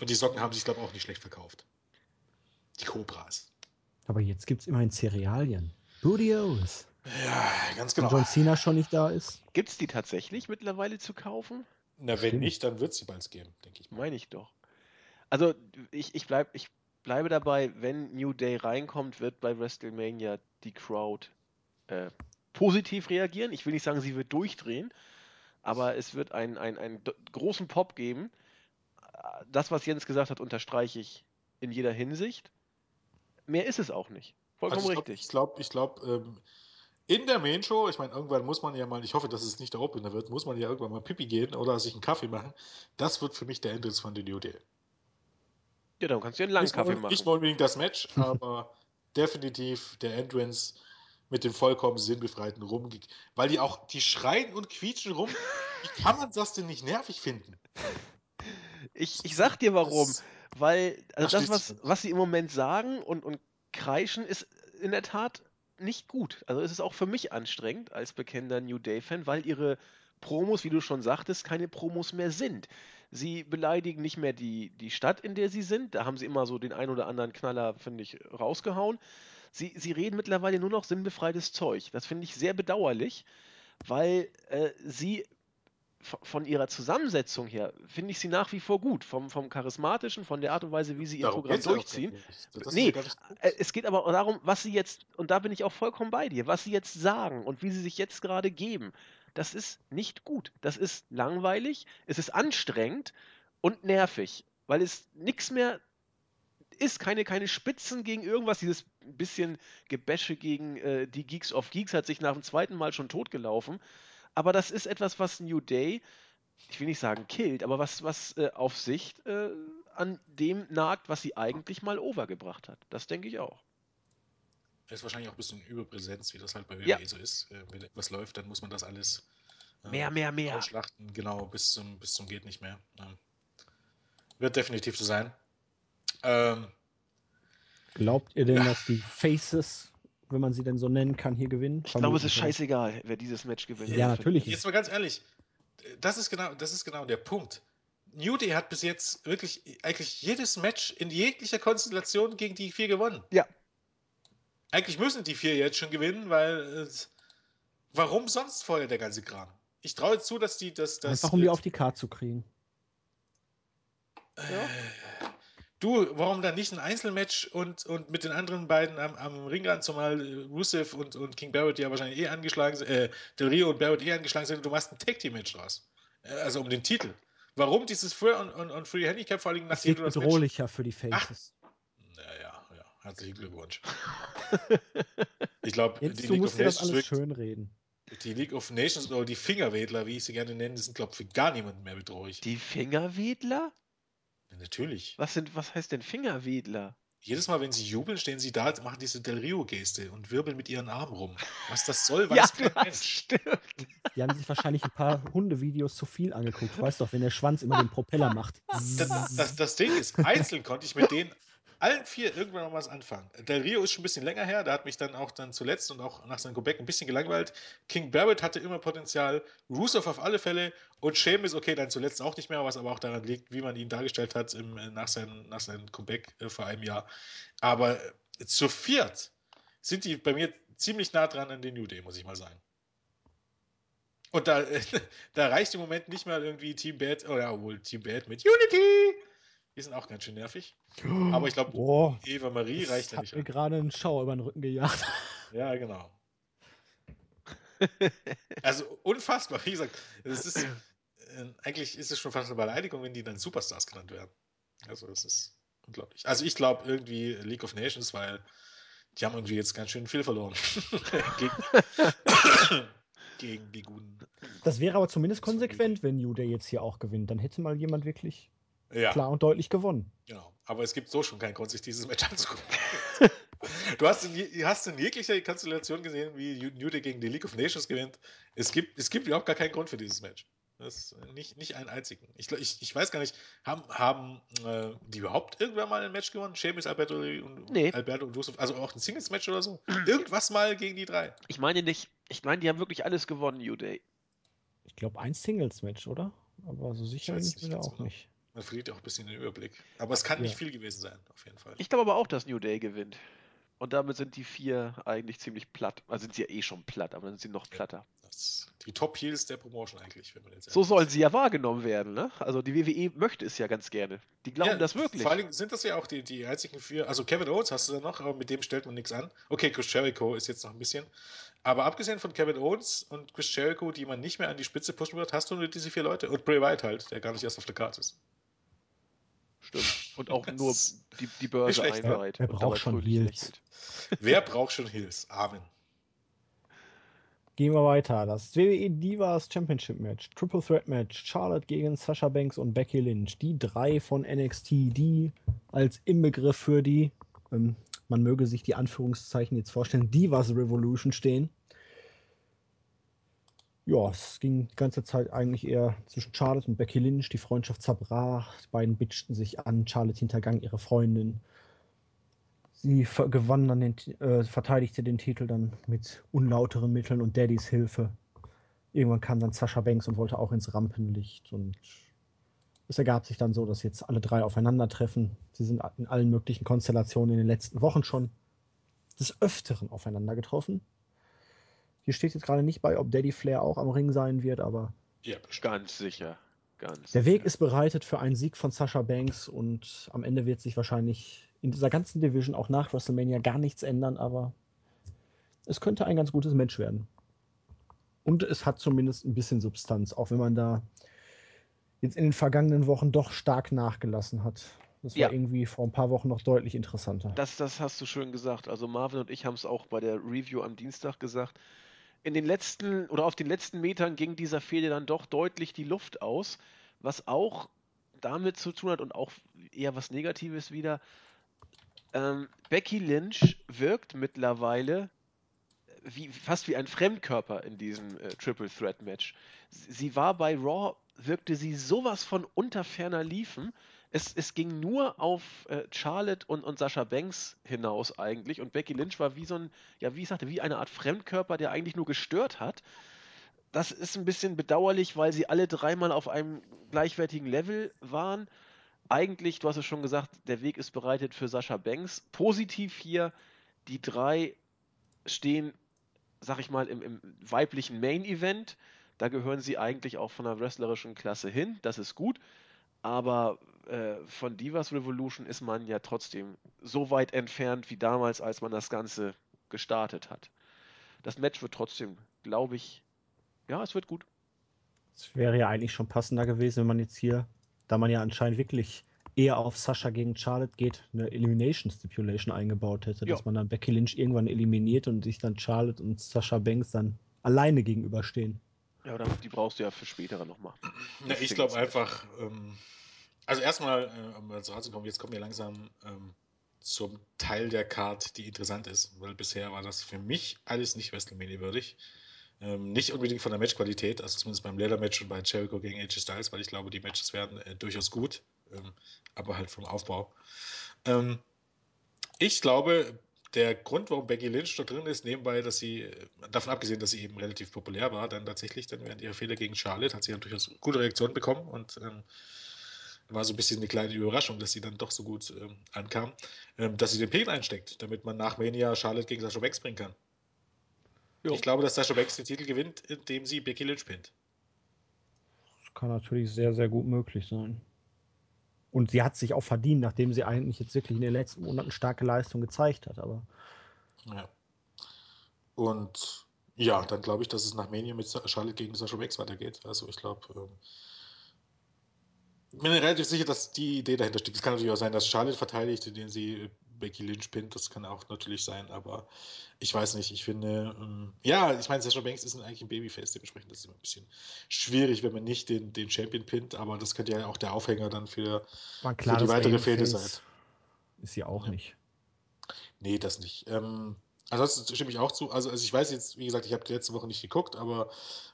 Und die Socken haben sich, glaube ich, auch nicht schlecht verkauft. Die Cobras. Aber jetzt gibt es immerhin Cerealien. Budios. Ja, ganz genau. Wenn John Cena schon nicht da ist. Gibt es die tatsächlich mittlerweile zu kaufen? Na, wenn Stimmt. nicht, dann wird es sie bald geben, denke ich. Meine ich doch. Also ich, ich, bleib, ich bleibe dabei, wenn New Day reinkommt, wird bei WrestleMania die Crowd äh, positiv reagieren. Ich will nicht sagen, sie wird durchdrehen, aber es wird einen, einen, einen großen Pop geben. Das, was Jens gesagt hat, unterstreiche ich in jeder Hinsicht. Mehr ist es auch nicht. Vollkommen also ich richtig. Ich glaube, ich glaube, ähm, in der Main Show, ich meine, irgendwann muss man ja mal, ich hoffe, dass es nicht der Opener wird, muss man ja irgendwann mal Pipi gehen oder sich einen Kaffee machen. Das wird für mich der Entrance von The New Day. Ja, dann kannst du einen langen Kaffee machen. Nicht unbedingt das Match, aber definitiv der Entrance mit dem vollkommen sinnbefreiten Rum. Weil die auch, die schreien und quietschen rum. Wie kann man das denn nicht nervig finden? Ich, ich sag dir warum. Weil also das, was, was sie im Moment sagen und, und kreischen, ist in der Tat nicht gut. Also es ist auch für mich anstrengend als bekennender New Day-Fan, weil ihre Promos, wie du schon sagtest, keine Promos mehr sind. Sie beleidigen nicht mehr die, die Stadt, in der sie sind. Da haben sie immer so den ein oder anderen Knaller, finde ich, rausgehauen. Sie, sie reden mittlerweile nur noch sinnbefreites Zeug. Das finde ich sehr bedauerlich, weil äh, sie von ihrer Zusammensetzung her finde ich sie nach wie vor gut. Vom, vom Charismatischen, von der Art und Weise, wie sie ihr darum Programm durchziehen. Nee, äh, es geht aber darum, was sie jetzt, und da bin ich auch vollkommen bei dir, was sie jetzt sagen und wie sie sich jetzt gerade geben das ist nicht gut. Das ist langweilig, es ist anstrengend und nervig, weil es nichts mehr ist, keine, keine Spitzen gegen irgendwas. Dieses bisschen Gebäsche gegen äh, die Geeks of Geeks hat sich nach dem zweiten Mal schon totgelaufen. Aber das ist etwas, was New Day, ich will nicht sagen killt, aber was, was äh, auf Sicht äh, an dem nagt, was sie eigentlich mal overgebracht hat. Das denke ich auch. Er ist wahrscheinlich auch ein bisschen Überpräsenz, wie das halt bei WWE ja. so ist. Äh, wenn etwas läuft, dann muss man das alles äh, mehr, mehr, mehr. ausschlachten, genau, bis zum, bis zum geht nicht mehr. Ähm, wird definitiv so sein. Ähm, Glaubt ihr denn, ja. dass die Faces, wenn man sie denn so nennen kann, hier gewinnen? Ich glaube, es ist scheißegal, wer dieses Match gewinnt. Ja, natürlich. Jetzt mal ganz ehrlich, das ist genau, das ist genau der Punkt. New Day hat bis jetzt wirklich eigentlich jedes Match in jeglicher Konstellation gegen die vier gewonnen. Ja. Eigentlich müssen die vier jetzt schon gewinnen, weil äh, warum sonst vorher der ganze Kram? Ich traue zu, dass die das. das Einfach um die auf die Karte zu kriegen. Äh, du, warum dann nicht ein Einzelmatch und, und mit den anderen beiden am, am Ringrand, zumal äh, Rusev und, und King Barrett ja wahrscheinlich eh angeschlagen sind, äh, Del Rio und Barrett eh angeschlagen sind und du machst ein Tag Team Match draus. Äh, also um den Titel. Warum dieses Free und, und, und Free Handicap vor allem nach dem bedrohlicher für die Faces. Naja, ja. Herzlichen Glückwunsch. ich glaube, die du League musst dir das alles schön reden. Die League of Nations oder die Fingerwedler, wie ich sie gerne nenne, sind, glaube ich, für gar niemanden mehr bedrohlich. Die Fingerwedler? Natürlich. Was, sind, was heißt denn Fingerwedler? Jedes Mal, wenn sie jubeln, stehen sie da, machen diese Del Rio-Geste und wirbeln mit ihren Armen rum. Was das soll, weiß ja, kein Mensch. Stimmt. Die haben sich wahrscheinlich ein paar Hundevideos zu viel angeguckt. Du weißt doch, wenn der Schwanz immer den Propeller macht. Das, das, das Ding ist, einzeln konnte ich mit denen allen vier irgendwann noch was anfangen. Del Rio ist schon ein bisschen länger her, da hat mich dann auch dann zuletzt und auch nach seinem Comeback ein bisschen gelangweilt. King Barrett hatte immer Potenzial, Rusev auf alle Fälle und Sheamus, okay, dann zuletzt auch nicht mehr, was aber auch daran liegt, wie man ihn dargestellt hat im, äh, nach, seinem, nach seinem Comeback äh, vor einem Jahr. Aber äh, zu viert sind die bei mir ziemlich nah dran an den New Day, muss ich mal sagen. Und da, da reicht im Moment nicht mal irgendwie Team Bad, oder oh wohl Team Bad mit Unity. Die sind auch ganz schön nervig. Aber ich glaube, oh, Eva Marie reicht ja nicht. Ich habe mir gerade einen Schauer über den Rücken gejagt. Ja, genau. also unfassbar. Wie gesagt, es ist, äh, eigentlich ist es schon fast eine Beleidigung, wenn die dann Superstars genannt werden. Also es ist unglaublich. Also ich glaube irgendwie League of Nations, weil die haben irgendwie jetzt ganz schön viel verloren. gegen, gegen, die guten. Das wäre aber zumindest konsequent, wenn Jude jetzt hier auch gewinnt. Dann hätte mal jemand wirklich ja. klar und deutlich gewonnen. Genau. Aber es gibt so schon keinen Grund, sich dieses Match anzugucken. du hast in, hast in jeglicher Konstellation gesehen, wie New Day gegen die League of Nations gewinnt. Es gibt, es gibt überhaupt gar keinen Grund für dieses Match. Das nicht, nicht einen einzigen. Ich, ich, ich weiß gar nicht, haben, haben äh, die überhaupt irgendwann mal ein Match gewonnen? Seamus, Alberto und nee. Alberto und Joseph, also auch ein Singles-Match oder so? Irgendwas mal gegen die drei. Ich meine nicht, ich meine, die haben wirklich alles gewonnen, New Day. Ich glaube, ein Singles-Match, oder? Aber so sicher bin ich mir auch genau. nicht. Man verliert auch ein bisschen den Überblick. Aber es kann ja. nicht viel gewesen sein, auf jeden Fall. Ich glaube aber auch, dass New Day gewinnt. Und damit sind die vier eigentlich ziemlich platt. Also sind sie ja eh schon platt, aber dann sind sie noch platter. Das, die Top-Heels der Promotion eigentlich, wenn man jetzt So sollen sie ja wahrgenommen werden, ne? Also die WWE möchte es ja ganz gerne. Die glauben ja, das wirklich. Vor allem sind das ja auch die, die einzigen vier. Also Kevin Owens hast du da noch, aber mit dem stellt man nichts an. Okay, Chris Jericho ist jetzt noch ein bisschen. Aber abgesehen von Kevin Owens und Chris Jericho, die man nicht mehr an die Spitze pushen wird, hast du nur diese vier Leute. Und Bray Wyatt halt, der gar nicht erst auf der Karte ist. Stimmt. Und auch nur die, die Börse einreiht. Wer braucht schon Heels? Wer braucht schon Heels? Amen. Gehen wir weiter. Das WWE Divas Championship Match, Triple Threat Match, Charlotte gegen Sasha Banks und Becky Lynch. Die drei von NXT, die als Inbegriff für die, ähm, man möge sich die Anführungszeichen jetzt vorstellen, Divas Revolution stehen ja, es ging die ganze Zeit eigentlich eher zwischen Charlotte und Becky Lynch. Die Freundschaft zerbrach. Die beiden bitchten sich an. Charlotte hintergang ihre Freundin. Sie gewann dann den, äh, verteidigte den Titel dann mit unlauteren Mitteln und Daddys Hilfe. Irgendwann kam dann Sascha Banks und wollte auch ins Rampenlicht. Und es ergab sich dann so, dass jetzt alle drei aufeinandertreffen. Sie sind in allen möglichen Konstellationen in den letzten Wochen schon des Öfteren aufeinander getroffen. Hier steht jetzt gerade nicht bei, ob Daddy Flair auch am Ring sein wird, aber. Ja, ganz sicher. Ganz der Weg ist bereitet für einen Sieg von Sasha Banks und am Ende wird sich wahrscheinlich in dieser ganzen Division auch nach WrestleMania gar nichts ändern, aber es könnte ein ganz gutes Match werden. Und es hat zumindest ein bisschen Substanz, auch wenn man da jetzt in den vergangenen Wochen doch stark nachgelassen hat. Das war ja. irgendwie vor ein paar Wochen noch deutlich interessanter. Das, das hast du schön gesagt. Also Marvin und ich haben es auch bei der Review am Dienstag gesagt in den letzten oder auf den letzten Metern ging dieser Fehde dann doch deutlich die Luft aus, was auch damit zu tun hat und auch eher was Negatives wieder. Ähm, Becky Lynch wirkt mittlerweile wie, fast wie ein Fremdkörper in diesem äh, Triple Threat Match. Sie war bei Raw, wirkte sie sowas von unter ferner Liefen. Es, es ging nur auf äh, Charlotte und, und Sascha Banks hinaus eigentlich und Becky Lynch war wie so ein, ja, wie ich sagte, wie eine Art Fremdkörper, der eigentlich nur gestört hat. Das ist ein bisschen bedauerlich, weil sie alle dreimal auf einem gleichwertigen Level waren. Eigentlich, du hast es schon gesagt, der Weg ist bereitet für Sascha Banks. Positiv hier, die drei stehen sag ich mal, im, im weiblichen Main-Event. Da gehören sie eigentlich auch von der wrestlerischen Klasse hin. Das ist gut. Aber äh, von Divas Revolution ist man ja trotzdem so weit entfernt wie damals, als man das Ganze gestartet hat. Das Match wird trotzdem, glaube ich, ja, es wird gut. Es wäre ja eigentlich schon passender gewesen, wenn man jetzt hier, da man ja anscheinend wirklich eher auf Sascha gegen Charlotte geht, eine Elimination Stipulation eingebaut hätte, ja. dass man dann Becky Lynch irgendwann eliminiert und sich dann Charlotte und Sascha Banks dann alleine gegenüberstehen. Ja, aber die brauchst du ja für spätere nochmal. Ja, ich glaube einfach, ähm, also erstmal, äh, um mal zu kommen, jetzt kommen wir langsam ähm, zum Teil der Card, die interessant ist, weil bisher war das für mich alles nicht WrestleMania würdig. Ähm, nicht unbedingt von der Matchqualität, also zumindest beim Leather-Match und bei Jericho gegen AJ Styles, weil ich glaube, die Matches werden äh, durchaus gut, ähm, aber halt vom Aufbau. Ähm, ich glaube, der Grund, warum Becky Lynch da drin ist, nebenbei, dass sie, äh, davon abgesehen, dass sie eben relativ populär war, dann tatsächlich, dann während ihrer Fehler gegen Charlotte, hat sie ja durchaus gute Reaktionen bekommen und ähm, war so ein bisschen eine kleine Überraschung, dass sie dann doch so gut ähm, ankam, ähm, dass sie den Pin einsteckt, damit man nach Mania Charlotte gegen Sascha Banks bringen kann. Jo. Ich glaube, dass Sascha Banks den Titel gewinnt, indem sie Becky Lynch pinnt. Das kann natürlich sehr, sehr gut möglich sein. Und sie hat sich auch verdient, nachdem sie eigentlich jetzt wirklich in den letzten Monaten starke Leistung gezeigt hat. Aber ja. Und ja, dann glaube ich, dass es nach Mania mit Charlotte gegen Sascha Banks weitergeht. Also ich glaube, ähm, bin mir relativ sicher, dass die Idee dahinter steckt. Es kann natürlich auch sein, dass Charlotte verteidigt, indem sie Becky Lynch pinnt. Das kann auch natürlich sein, aber ich weiß nicht. Ich finde, ähm, ja, ich meine, Sasha Banks ist eigentlich ein Babyface, dementsprechend ist es immer ein bisschen schwierig, wenn man nicht den, den Champion pinnt, aber das könnte ja auch der Aufhänger dann für, für die weitere Fehde sein. Ist sie auch ja. nicht. Nee, das nicht. Ähm, ansonsten stimme ich auch zu. Also, also ich weiß jetzt, wie gesagt, ich habe die letzte Woche nicht geguckt, aber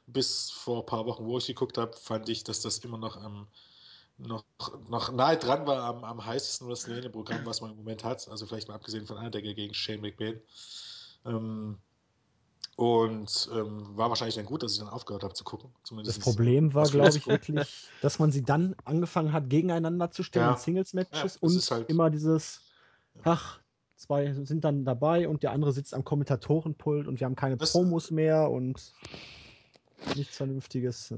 bis vor ein paar Wochen, wo ich geguckt habe, fand ich, dass das immer noch am ähm, noch, noch nahe dran war am, am heißesten WrestleMania-Programm, was man im Moment hat. Also vielleicht mal abgesehen von Undertaker gegen Shane McMahon. Ähm, und ähm, war wahrscheinlich dann gut, dass ich dann aufgehört habe zu gucken. Zumindest das Problem war, glaube ich, wirklich, dass man sie dann angefangen hat, gegeneinander zu stellen ja. in Singles-Matches ja, und halt immer dieses, ach, zwei sind dann dabei und der andere sitzt am Kommentatorenpult und wir haben keine das, Promos mehr und nichts Vernünftiges.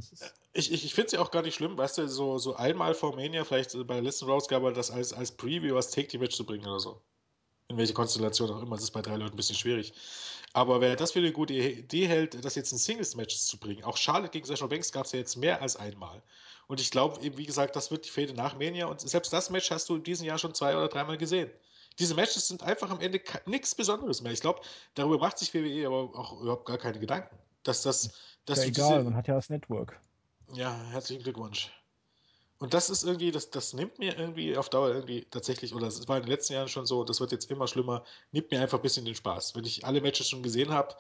Ich ich, ich finde es ja auch gar nicht schlimm, weißt du, so, so einmal vor Mania, vielleicht bei der letzten Rausgabe, das als, als Preview als Take-Team-Match zu bringen oder so. In welche Konstellation auch immer, das ist bei drei Leuten ein bisschen schwierig. Aber wer das für eine gute Idee hält, das jetzt in Singles-Match zu bringen, auch Charlotte gegen Sasha Banks gab es ja jetzt mehr als einmal. Und ich glaube eben, wie gesagt, das wird die Fehde nach Mania und selbst das Match hast du in diesem Jahr schon zwei oder dreimal gesehen. Diese Matches sind einfach am Ende nichts Besonderes mehr. Ich glaube, darüber macht sich WWE aber auch überhaupt gar keine Gedanken. Dass das, dass ja, egal, diese, man hat ja das Network. Ja, herzlichen Glückwunsch. Und das ist irgendwie, das, das nimmt mir irgendwie auf Dauer irgendwie tatsächlich, oder es war in den letzten Jahren schon so, das wird jetzt immer schlimmer, nimmt mir einfach ein bisschen den Spaß. Wenn ich alle Matches schon gesehen habe,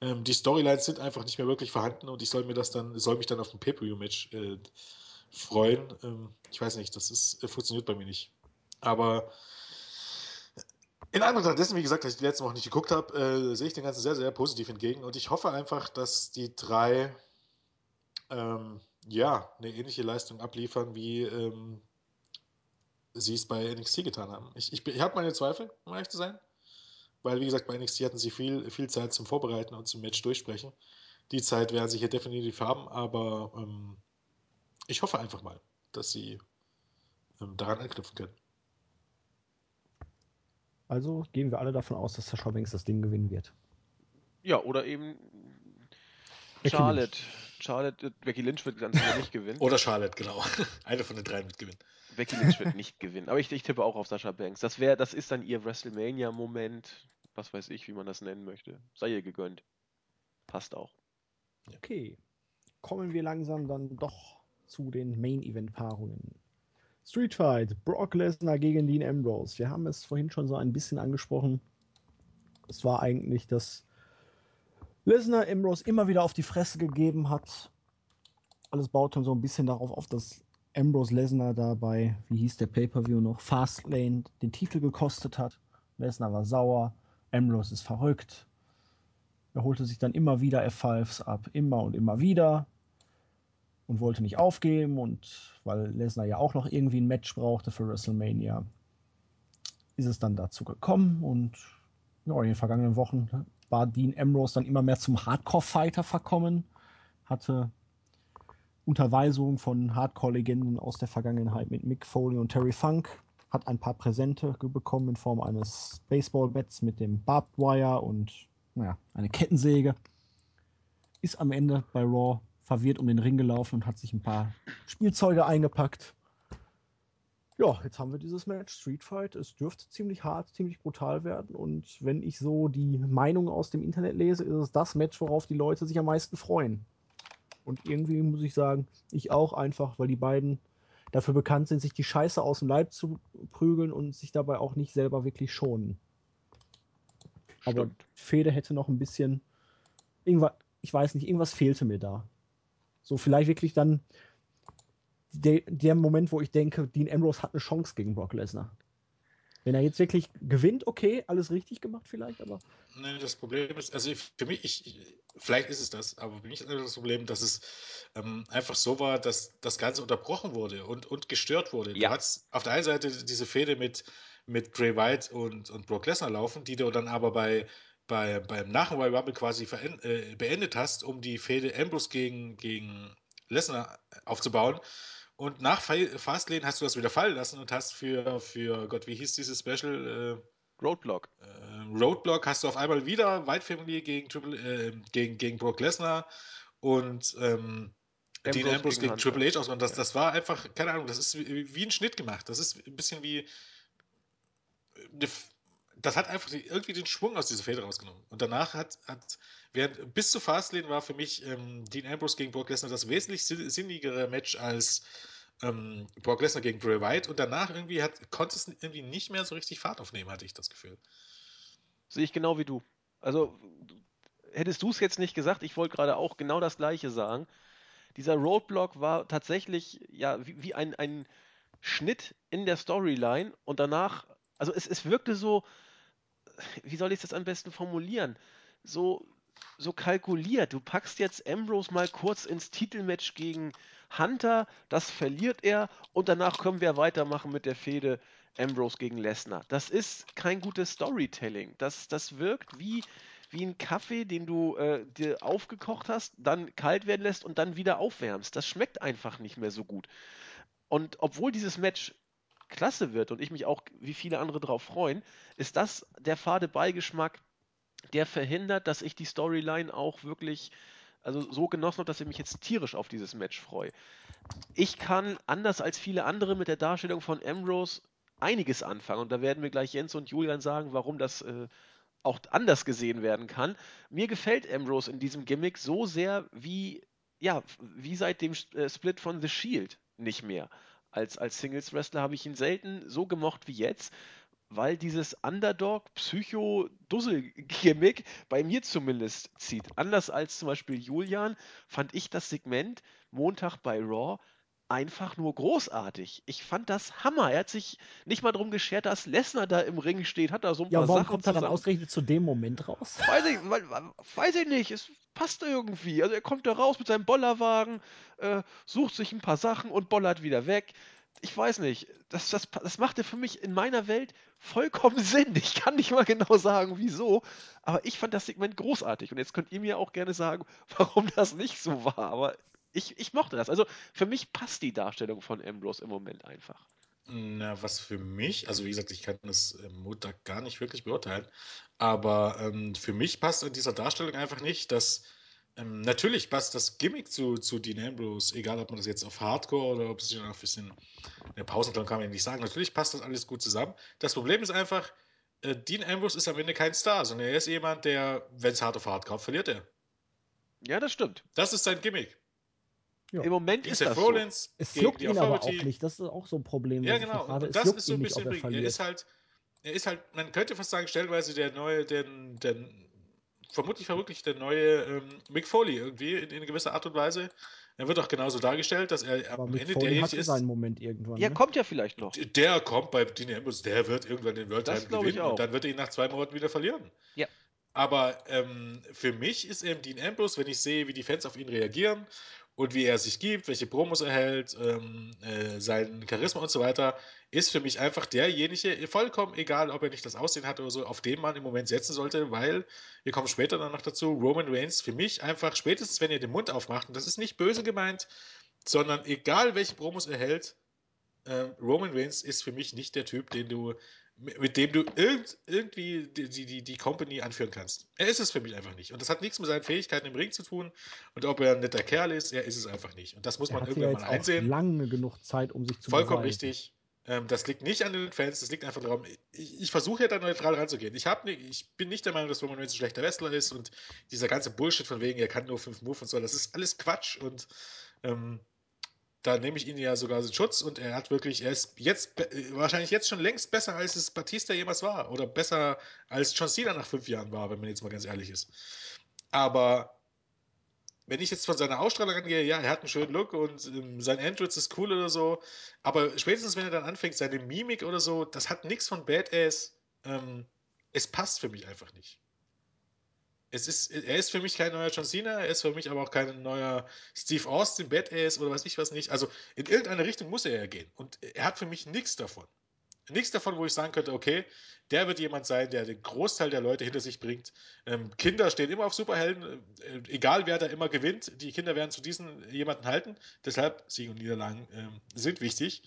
ähm, die Storylines sind einfach nicht mehr wirklich vorhanden und ich soll mir das dann, soll mich dann auf ein Pay-Per-View-Match äh, freuen. Ähm, ich weiß nicht, das ist, äh, funktioniert bei mir nicht. Aber in Anbetracht dessen, wie gesagt, dass ich die letzte Woche nicht geguckt habe, äh, sehe ich den Ganzen sehr, sehr positiv entgegen und ich hoffe einfach, dass die drei ähm, ja, eine ähnliche Leistung abliefern, wie ähm, sie es bei NXT getan haben. Ich, ich, ich habe meine Zweifel, um ehrlich zu sein, weil, wie gesagt, bei NXT hatten sie viel, viel Zeit zum Vorbereiten und zum Match durchsprechen. Die Zeit werden sie hier definitiv haben, aber ähm, ich hoffe einfach mal, dass sie ähm, daran anknüpfen können. Also gehen wir alle davon aus, dass Sascha Banks das Ding gewinnen wird. Ja, oder eben Charlotte. Charlotte, Becky Lynch wird ganz sicher nicht gewinnen. Oder Charlotte, genau. Eine von den dreien wird gewinnen. Becky Lynch wird nicht gewinnen. Aber ich, ich tippe auch auf Sascha Banks. Das, wär, das ist dann ihr WrestleMania-Moment. Was weiß ich, wie man das nennen möchte. Sei ihr gegönnt. Passt auch. Okay. Kommen wir langsam dann doch zu den Main-Event-Paarungen. Street Fight, Brock Lesnar gegen Dean Ambrose. Wir haben es vorhin schon so ein bisschen angesprochen. Es war eigentlich, dass Lesnar Ambrose immer wieder auf die Fresse gegeben hat. Alles baut dann so ein bisschen darauf auf, dass Ambrose Lesnar dabei, wie hieß der Pay-Per-View noch, Fastlane den Titel gekostet hat. Lesnar war sauer, Ambrose ist verrückt. Er holte sich dann immer wieder F5s ab, immer und immer wieder und wollte nicht aufgeben und weil Lesnar ja auch noch irgendwie ein Match brauchte für WrestleMania, ist es dann dazu gekommen und ja, in den vergangenen Wochen war Dean Ambrose dann immer mehr zum Hardcore-Fighter verkommen, hatte Unterweisungen von Hardcore-Legenden aus der Vergangenheit mit Mick Foley und Terry Funk, hat ein paar Präsente bekommen in Form eines Baseball-Bats mit dem Barbed Wire und naja, eine Kettensäge. Ist am Ende bei Raw verwirrt um den Ring gelaufen und hat sich ein paar Spielzeuge eingepackt. Ja, jetzt haben wir dieses Match, Street Fight. Es dürfte ziemlich hart, ziemlich brutal werden. Und wenn ich so die Meinungen aus dem Internet lese, ist es das Match, worauf die Leute sich am meisten freuen. Und irgendwie muss ich sagen, ich auch einfach, weil die beiden dafür bekannt sind, sich die Scheiße aus dem Leib zu prügeln und sich dabei auch nicht selber wirklich schonen. Stimmt. Aber Fede hätte noch ein bisschen. Irgendwas, ich weiß nicht, irgendwas fehlte mir da. So vielleicht wirklich dann der, der Moment, wo ich denke, Dean Ambrose hat eine Chance gegen Brock Lesnar. Wenn er jetzt wirklich gewinnt, okay, alles richtig gemacht vielleicht, aber. Nee, das Problem ist, also für mich, ich, vielleicht ist es das, aber für mich ist das Problem, dass es ähm, einfach so war, dass das Ganze unterbrochen wurde und, und gestört wurde. Ja. Du hast auf der einen Seite diese Fehde mit, mit Bray White und, und Brock Lesnar laufen, die du dann aber bei, bei, beim nach Royal Rumble quasi äh, beendet hast, um die Fehde Ambrose gegen, gegen Lesnar aufzubauen. Und nach Fastlane hast du das wieder fallen lassen und hast für, für Gott, wie hieß dieses Special? Äh, Roadblock. Äh, Roadblock hast du auf einmal wieder White Family gegen, Triple, äh, gegen, gegen Brock Lesnar und ähm, Ambrose Dean Ambrose gegen, gegen Triple H aus. Und das, ja. das war einfach, keine Ahnung, das ist wie, wie ein Schnitt gemacht. Das ist ein bisschen wie eine das hat einfach irgendwie den Schwung aus dieser Fehde rausgenommen. Und danach hat, hat während bis zu Fastlane war für mich ähm, Dean Ambrose gegen Brock Lesnar das wesentlich sinnigere Match als ähm, Brock Lesnar gegen Bray Wyatt. Und danach irgendwie hat, konnte es irgendwie nicht mehr so richtig Fahrt aufnehmen, hatte ich das Gefühl. Sehe ich genau wie du. Also hättest du es jetzt nicht gesagt, ich wollte gerade auch genau das Gleiche sagen. Dieser Roadblock war tatsächlich ja wie, wie ein, ein Schnitt in der Storyline und danach, also es, es wirkte so, wie soll ich das am besten formulieren? So, so kalkuliert. Du packst jetzt Ambrose mal kurz ins Titelmatch gegen Hunter, das verliert er und danach können wir weitermachen mit der Fehde Ambrose gegen Lesnar. Das ist kein gutes Storytelling. Das, das wirkt wie, wie ein Kaffee, den du äh, dir aufgekocht hast, dann kalt werden lässt und dann wieder aufwärmst. Das schmeckt einfach nicht mehr so gut. Und obwohl dieses Match klasse wird und ich mich auch wie viele andere darauf freuen, ist das der fade Beigeschmack, der verhindert, dass ich die Storyline auch wirklich also so genossen habe, dass ich mich jetzt tierisch auf dieses Match freue. Ich kann anders als viele andere mit der Darstellung von Ambrose einiges anfangen und da werden mir gleich Jens und Julian sagen, warum das äh, auch anders gesehen werden kann. Mir gefällt Ambrose in diesem Gimmick so sehr wie ja, wie seit dem äh, Split von The Shield nicht mehr als, als Singles-Wrestler habe ich ihn selten so gemocht wie jetzt, weil dieses Underdog-Psycho-Dussel-Gimmick bei mir zumindest zieht. Anders als zum Beispiel Julian fand ich das Segment Montag bei Raw einfach nur großartig. Ich fand das Hammer. Er hat sich nicht mal darum geschert, dass Lesnar da im Ring steht, hat da so ein ja, paar warum Sachen kommt er dann ausgerechnet zu dem Moment raus? Weiß ich, weil, weiß ich nicht. Es passt irgendwie. Also er kommt da raus mit seinem Bollerwagen, äh, sucht sich ein paar Sachen und bollert wieder weg. Ich weiß nicht. Das, das, das machte für mich in meiner Welt vollkommen Sinn. Ich kann nicht mal genau sagen, wieso. Aber ich fand das Segment großartig. Und jetzt könnt ihr mir auch gerne sagen, warum das nicht so war. Aber ich, ich mochte das. Also für mich passt die Darstellung von Ambrose im Moment einfach. Na, was für mich, also wie gesagt, ich kann das ähm, Montag gar nicht wirklich beurteilen, aber ähm, für mich passt an dieser Darstellung einfach nicht, dass ähm, natürlich passt das Gimmick zu, zu Dean Ambrose, egal ob man das jetzt auf Hardcore oder ob es sich noch ein bisschen in der Pausenklang kann man ja nicht sagen. Natürlich passt das alles gut zusammen. Das Problem ist einfach, äh, Dean Ambrose ist am Ende kein Star, sondern er ist jemand, der, wenn es hart auf hart kommt, verliert er. Ja, das stimmt. Das ist sein Gimmick. Ja. Im Moment ist das Rollins so. Es juckt ihn aber auch nicht. Das ist auch so ein Problem. Ja, genau. Und das ist so ein bisschen, nicht, er, er, ist halt, er ist halt, man könnte fast sagen, stellenweise der neue, der, der vermutlich vermutlich der neue ähm, Mick Foley irgendwie in, in, gewisser Art und Weise. Er wird auch genauso dargestellt, dass er aber am Mick Ende derjenige ist. seinen Moment irgendwann. Ja, ne? kommt ja vielleicht noch. Der kommt bei Dean Ambrose, der wird irgendwann den World Title gewinnen und dann wird er ihn nach zwei Monaten wieder verlieren. Ja. Aber ähm, für mich ist eben Dean Ambrose, wenn ich sehe, wie die Fans auf ihn reagieren und wie er sich gibt, welche Promos er hält, ähm, äh, sein Charisma und so weiter, ist für mich einfach derjenige, vollkommen egal, ob er nicht das Aussehen hat oder so, auf den man im Moment setzen sollte, weil, wir kommen später dann noch dazu, Roman Reigns für mich einfach, spätestens wenn er den Mund aufmacht, und das ist nicht böse gemeint, sondern egal welche Promos er hält, äh, Roman Reigns ist für mich nicht der Typ, den du mit dem du irgend, irgendwie die, die, die Company anführen kannst. Er ist es für mich einfach nicht. Und das hat nichts mit seinen Fähigkeiten im Ring zu tun. Und ob er ein netter Kerl ist, er ist es einfach nicht. Und das muss er man irgendwann mal einsehen. lange genug Zeit, um sich zu Vollkommen beweisen. richtig. Ähm, das liegt nicht an den Fans, das liegt einfach daran, ich, ich versuche ja da neutral ranzugehen. Ich, hab, ich bin nicht der Meinung, dass Roman Reigns ein schlechter Wrestler ist und dieser ganze Bullshit von wegen, er kann nur fünf Moves und so, das ist alles Quatsch und ähm, da nehme ich ihn ja sogar in Schutz und er hat wirklich, er ist jetzt wahrscheinlich jetzt schon längst besser, als es Batista jemals war. Oder besser als John Cena nach fünf Jahren war, wenn man jetzt mal ganz ehrlich ist. Aber wenn ich jetzt von seiner Ausstrahlung angehe, ja, er hat einen schönen Look und ähm, sein Entrance ist cool oder so, aber spätestens wenn er dann anfängt, seine Mimik oder so, das hat nichts von Badass. Ähm, es passt für mich einfach nicht es ist, er ist für mich kein neuer John Cena, er ist für mich aber auch kein neuer Steve Austin, Badass oder weiß ich was nicht. Also in irgendeine Richtung muss er ja gehen. Und er hat für mich nichts davon. Nichts davon, wo ich sagen könnte, okay, der wird jemand sein, der den Großteil der Leute hinter sich bringt. Ähm, Kinder stehen immer auf Superhelden, äh, egal wer da immer gewinnt. Die Kinder werden zu diesen jemanden halten. Deshalb Sieg und Niederlagen ähm, sind wichtig.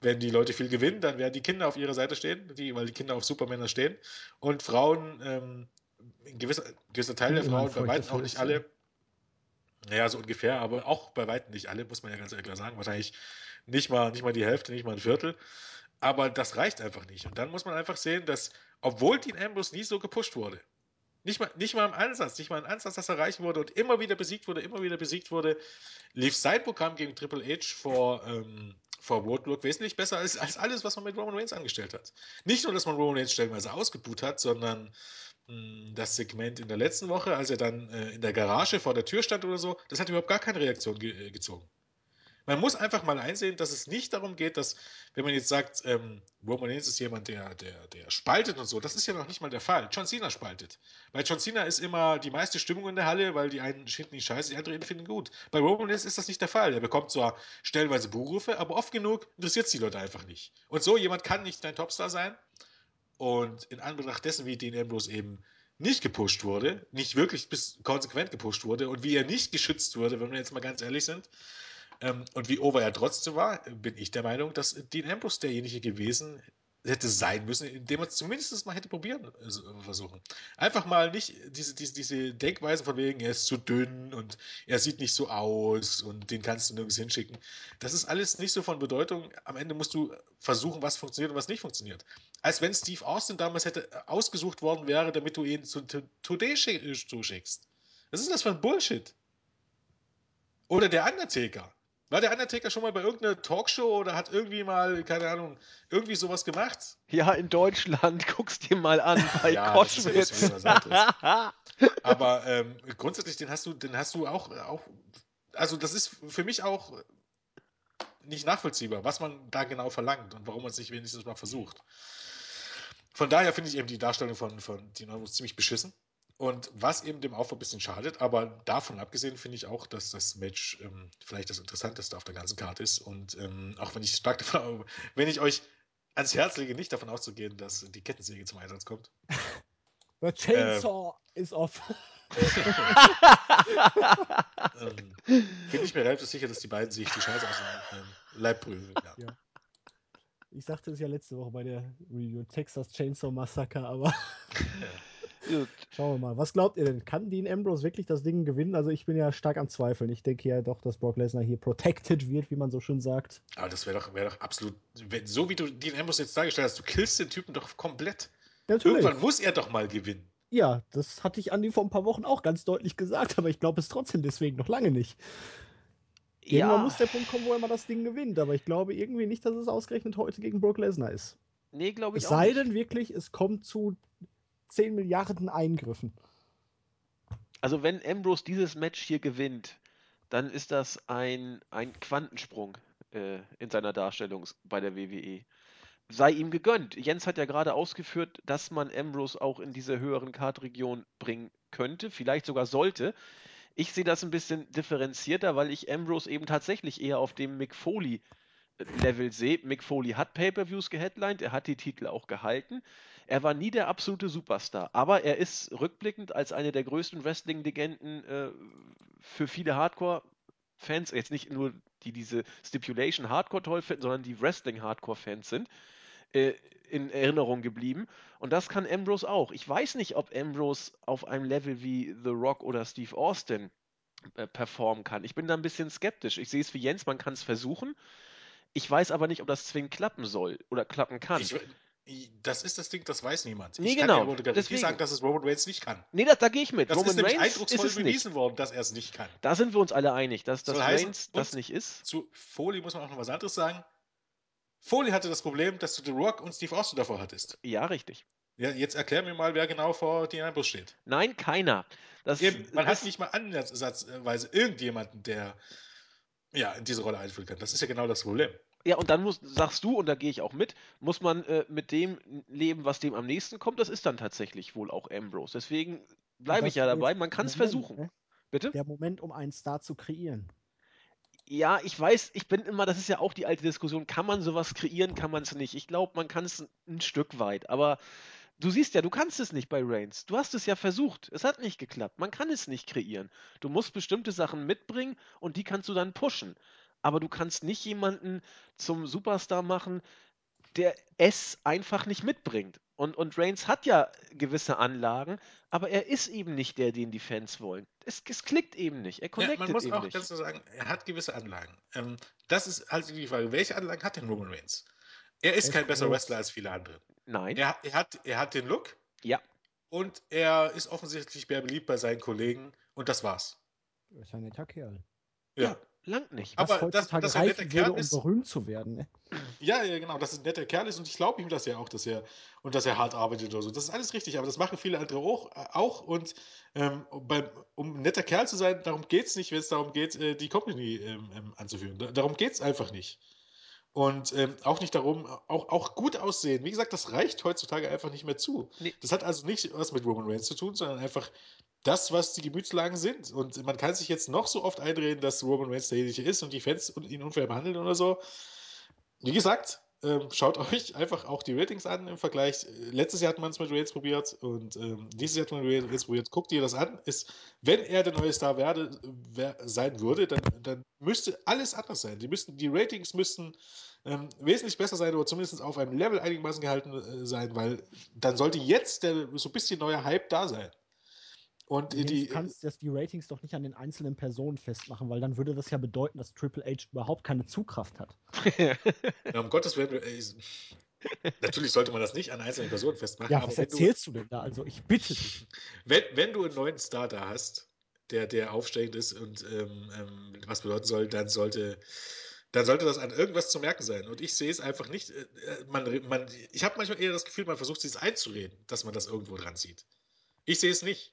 Wenn die Leute viel gewinnen, dann werden die Kinder auf ihrer Seite stehen, die, weil die Kinder auf Supermänner stehen. Und Frauen ähm, ein gewisser, gewisser Teil der Frauen, bei weitem auch nicht alle, naja, so ungefähr, aber auch bei weitem nicht alle, muss man ja ganz klar sagen. Wahrscheinlich nicht mal, nicht mal die Hälfte, nicht mal ein Viertel. Aber das reicht einfach nicht. Und dann muss man einfach sehen, dass, obwohl Dean Ambrose nie so gepusht wurde, nicht mal, nicht mal im Ansatz, nicht mal im Ansatz, dass er erreichen wurde und immer wieder besiegt wurde, immer wieder besiegt wurde, lief sein Programm gegen Triple H vor, ähm, vor Roadblock wesentlich besser als, als alles, was man mit Roman Reigns angestellt hat. Nicht nur, dass man Roman Reigns stellenweise ausgebuht hat, sondern das Segment in der letzten Woche, als er dann äh, in der Garage vor der Tür stand oder so, das hat überhaupt gar keine Reaktion ge äh, gezogen. Man muss einfach mal einsehen, dass es nicht darum geht, dass, wenn man jetzt sagt, ähm, Roman Reigns ist jemand, der, der, der spaltet und so, das ist ja noch nicht mal der Fall. John Cena spaltet. Weil John Cena ist immer die meiste Stimmung in der Halle, weil die einen finden ihn scheiße, die anderen finden ihn gut. Bei Roman Reigns ist das nicht der Fall. Er bekommt zwar stellenweise Buchrufe, aber oft genug interessiert es die Leute einfach nicht. Und so jemand kann nicht dein Topstar sein, und in Anbetracht dessen, wie Dean Ambrose eben nicht gepusht wurde, nicht wirklich bis konsequent gepusht wurde und wie er nicht geschützt wurde, wenn wir jetzt mal ganz ehrlich sind, ähm, und wie over er trotzdem war, bin ich der Meinung, dass Dean Ambrose derjenige gewesen hätte sein müssen, indem man es zumindest mal hätte probieren äh, versuchen. Einfach mal nicht diese, diese, diese Denkweise von wegen, er ist zu dünn und er sieht nicht so aus und den kannst du nirgends hinschicken. Das ist alles nicht so von Bedeutung. Am Ende musst du versuchen, was funktioniert und was nicht funktioniert. Als wenn Steve Austin damals hätte ausgesucht worden wäre, damit du ihn zu Today zuschickst. Was ist das für ein Bullshit? Oder der Undertaker. War der Undertaker schon mal bei irgendeiner Talkshow oder hat irgendwie mal, keine Ahnung, irgendwie sowas gemacht? Ja, in Deutschland, guck's dir mal an, bei ja, Koschwitz. Aber ähm, grundsätzlich, den hast du, den hast du auch, auch, also das ist für mich auch nicht nachvollziehbar, was man da genau verlangt und warum man es nicht wenigstens mal versucht. Von daher finde ich eben die Darstellung von, von Dino ziemlich beschissen. Und was eben dem Aufbau ein bisschen schadet, aber davon abgesehen finde ich auch, dass das Match ähm, vielleicht das Interessanteste auf der ganzen Karte ist. Und ähm, auch wenn ich stark davon, wenn ich euch ans Herz lege, nicht davon auszugehen, dass die Kettensäge zum Einsatz kommt. The Chainsaw ähm, is off. ähm, bin ich mir relativ sicher, dass die beiden sich die Scheiße aus dem ähm, Leib prügeln. Ja. ja. Ich sagte es ja letzte Woche bei der Review Texas Chainsaw Massacre, aber. Ja. Schauen wir mal. Was glaubt ihr denn? Kann Dean Ambrose wirklich das Ding gewinnen? Also ich bin ja stark am Zweifeln. Ich denke ja doch, dass Brock Lesnar hier protected wird, wie man so schön sagt. Aber das wäre doch, wär doch absolut, wenn, so wie du Dean Ambrose jetzt dargestellt hast, du killst den Typen doch komplett. Natürlich. Irgendwann muss er doch mal gewinnen. Ja, das hatte ich Andi vor ein paar Wochen auch ganz deutlich gesagt, aber ich glaube es trotzdem deswegen noch lange nicht. Irgendwann muss der Punkt kommen, wo er mal das Ding gewinnt. Aber ich glaube irgendwie nicht, dass es ausgerechnet heute gegen Brock Lesnar ist. Nee, glaube ich es auch. Es sei denn wirklich, es kommt zu 10 Milliarden Eingriffen. Also, wenn Ambrose dieses Match hier gewinnt, dann ist das ein, ein Quantensprung äh, in seiner Darstellung bei der WWE. Sei ihm gegönnt. Jens hat ja gerade ausgeführt, dass man Ambrose auch in diese höheren Kartregion bringen könnte, vielleicht sogar sollte. Ich sehe das ein bisschen differenzierter, weil ich Ambrose eben tatsächlich eher auf dem Mick Foley äh, Level sehe. Mick Foley hat Pay-per-Views geheadlined, er hat die Titel auch gehalten. Er war nie der absolute Superstar, aber er ist rückblickend als eine der größten Wrestling-Legenden äh, für viele Hardcore-Fans, jetzt nicht nur die diese Stipulation Hardcore toll finden, sondern die Wrestling Hardcore-Fans sind, äh, in Erinnerung geblieben. Und das kann Ambrose auch. Ich weiß nicht, ob Ambrose auf einem Level wie The Rock oder Steve Austin äh, performen kann. Ich bin da ein bisschen skeptisch. Ich sehe es wie Jens, man kann es versuchen. Ich weiß aber nicht, ob das zwingend klappen soll oder klappen kann. Ich, das ist das Ding, das weiß niemand. Nee, ich genau. kann dir Deswegen. sagen, dass es Roman Reigns nicht kann. Nee, das, da gehe ich mit. Das Roman ist nämlich Reigns eindrucksvoll ist bewiesen worden, dass er es nicht kann. Da sind wir uns alle einig, dass, dass Reigns das nicht ist. Zu Foley muss man auch noch was anderes sagen. Foley hatte das Problem, dass du The Rock und Steve Austin davor hattest. Ja, richtig. Ja, jetzt erklär mir mal, wer genau vor Dean Ambrose steht. Nein, keiner. Das, Eben, man das hat nicht mal ansatzweise irgendjemanden, der ja, in diese Rolle einführen kann. Das ist ja genau das Problem. Ja, und dann muss, sagst du, und da gehe ich auch mit, muss man äh, mit dem leben, was dem am nächsten kommt. Das ist dann tatsächlich wohl auch Ambrose. Deswegen bleibe ich ja dabei. Man kann es versuchen. Ne? Bitte? Der Moment, um einen Star zu kreieren. Ja, ich weiß, ich bin immer, das ist ja auch die alte Diskussion, kann man sowas kreieren, kann man es nicht. Ich glaube, man kann es ein Stück weit, aber du siehst ja, du kannst es nicht bei Reigns. Du hast es ja versucht, es hat nicht geklappt. Man kann es nicht kreieren. Du musst bestimmte Sachen mitbringen und die kannst du dann pushen aber du kannst nicht jemanden zum Superstar machen, der es einfach nicht mitbringt. Und, und Reigns hat ja gewisse Anlagen, aber er ist eben nicht der, den die Fans wollen. Es, es klickt eben nicht. Er connectet ja, man muss eben auch nicht. ganz klar sagen, er hat gewisse Anlagen. Ähm, das ist halt die Frage, welche Anlagen hat denn Roman Reigns? Er ist er kein besserer Wrestler als viele andere. Nein. Er, er, hat, er hat den Look. Ja. Und er ist offensichtlich mehr beliebt bei seinen Kollegen. Und das war's. Er ist ein netter Kerl. Ja. ja. Langt nicht. Was aber das, das ein netter Kerl würde, ist, um berühmt zu werden. Ne? Ja, ja, genau, dass es ein netter Kerl ist und ich glaube ihm das ja auch, dass er und dass er hart arbeitet oder so. Das ist alles richtig, aber das machen viele andere auch. auch und ähm, beim, um ein netter Kerl zu sein, darum geht es nicht, wenn es darum geht, äh, die Company ähm, ähm anzuführen. darum geht es einfach nicht. Und ähm, auch nicht darum, auch, auch gut aussehen. Wie gesagt, das reicht heutzutage einfach nicht mehr zu. Nee. Das hat also nicht was mit Roman Reigns zu tun, sondern einfach das, was die Gemütslagen sind. Und man kann sich jetzt noch so oft einreden, dass Roman Reigns derjenige ist und die Fans ihn unfair behandeln oder so. Wie gesagt, ähm, schaut euch einfach auch die Ratings an im Vergleich. Letztes Jahr hat man es mit Reigns probiert und ähm, dieses Jahr hat man mit Reigns probiert. Guckt ihr das an. Ist, wenn er der neue Star werde, wer, sein würde, dann, dann müsste alles anders sein. Die, müssten, die Ratings müssten ähm, wesentlich besser sein oder zumindest auf einem Level einigermaßen gehalten äh, sein, weil dann sollte jetzt der so ein bisschen neuer Hype da sein. Und du die, kannst das die Ratings doch nicht an den einzelnen Personen festmachen, weil dann würde das ja bedeuten, dass Triple H überhaupt keine Zugkraft hat. ja, um Gottes Willen, ey, natürlich sollte man das nicht an einzelnen Personen festmachen. Ja, was erzählst du, du, denn da? Also ich bitte dich. Wenn, wenn du einen neuen Star da hast, der, der aufsteigend ist und ähm, ähm, was bedeuten soll, dann sollte dann sollte das an irgendwas zu merken sein. Und ich sehe es einfach nicht. Äh, man, man, ich habe manchmal eher das Gefühl, man versucht sich einzureden, dass man das irgendwo dran sieht. Ich sehe es nicht.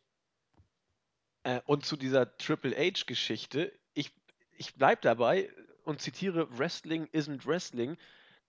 Äh, und zu dieser Triple H-Geschichte, ich, ich bleibe dabei und zitiere Wrestling isn't Wrestling.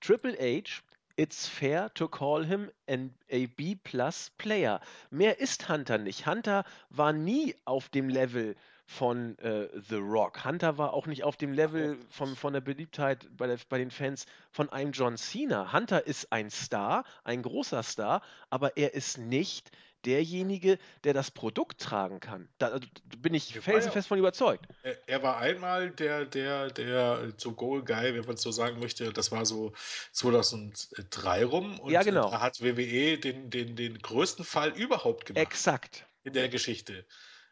Triple H, it's fair to call him an, a B-plus Player. Mehr ist Hunter nicht. Hunter war nie auf dem Level von äh, The Rock. Hunter war auch nicht auf dem Level von, von der Beliebtheit bei, der, bei den Fans von einem John Cena. Hunter ist ein Star, ein großer Star, aber er ist nicht derjenige, der das Produkt tragen kann. Da, da bin ich felsenfest von überzeugt. Er, er, war einmal der, der, der so Goal Guy, wenn man so sagen möchte. Das war so 2003 rum. Und ja, genau. da hat WWE den, den, den größten Fall überhaupt gemacht. Exakt. In der Geschichte.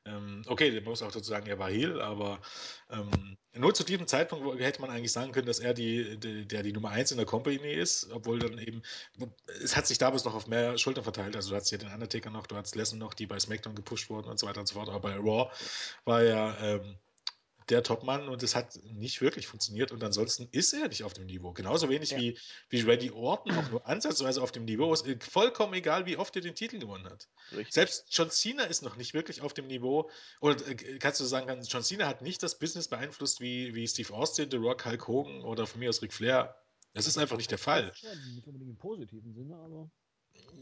Ähm, okay, man muss auch dazu sagen, er war Heel, aber ähm, nur zu diesem Zeitpunkt hätte man eigentlich sagen können, dass er die, die, der die Nummer 1 in der Company ist, obwohl dann eben, es hat sich damals noch auf mehr Schultern verteilt. Also du hattest ja den Undertaker noch, du hattest Lesnar noch, die bei SmackDown gepusht wurden und so weiter und so fort. Aber bei Raw war ja ähm, der Topmann und es hat nicht wirklich funktioniert und ansonsten ist er nicht auf dem Niveau. Genauso wenig ja. wie, wie Randy Orton auch nur ansatzweise auf dem Niveau ist. Vollkommen egal, wie oft er den Titel gewonnen hat. Richtig. Selbst John Cena ist noch nicht wirklich auf dem Niveau. Oder äh, kannst du sagen, John Cena hat nicht das Business beeinflusst wie, wie Steve Austin, The Rock, Hulk Hogan oder von mir aus Ric Flair. Das ist einfach nicht der Fall. Nicht unbedingt im positiven Sinne, aber.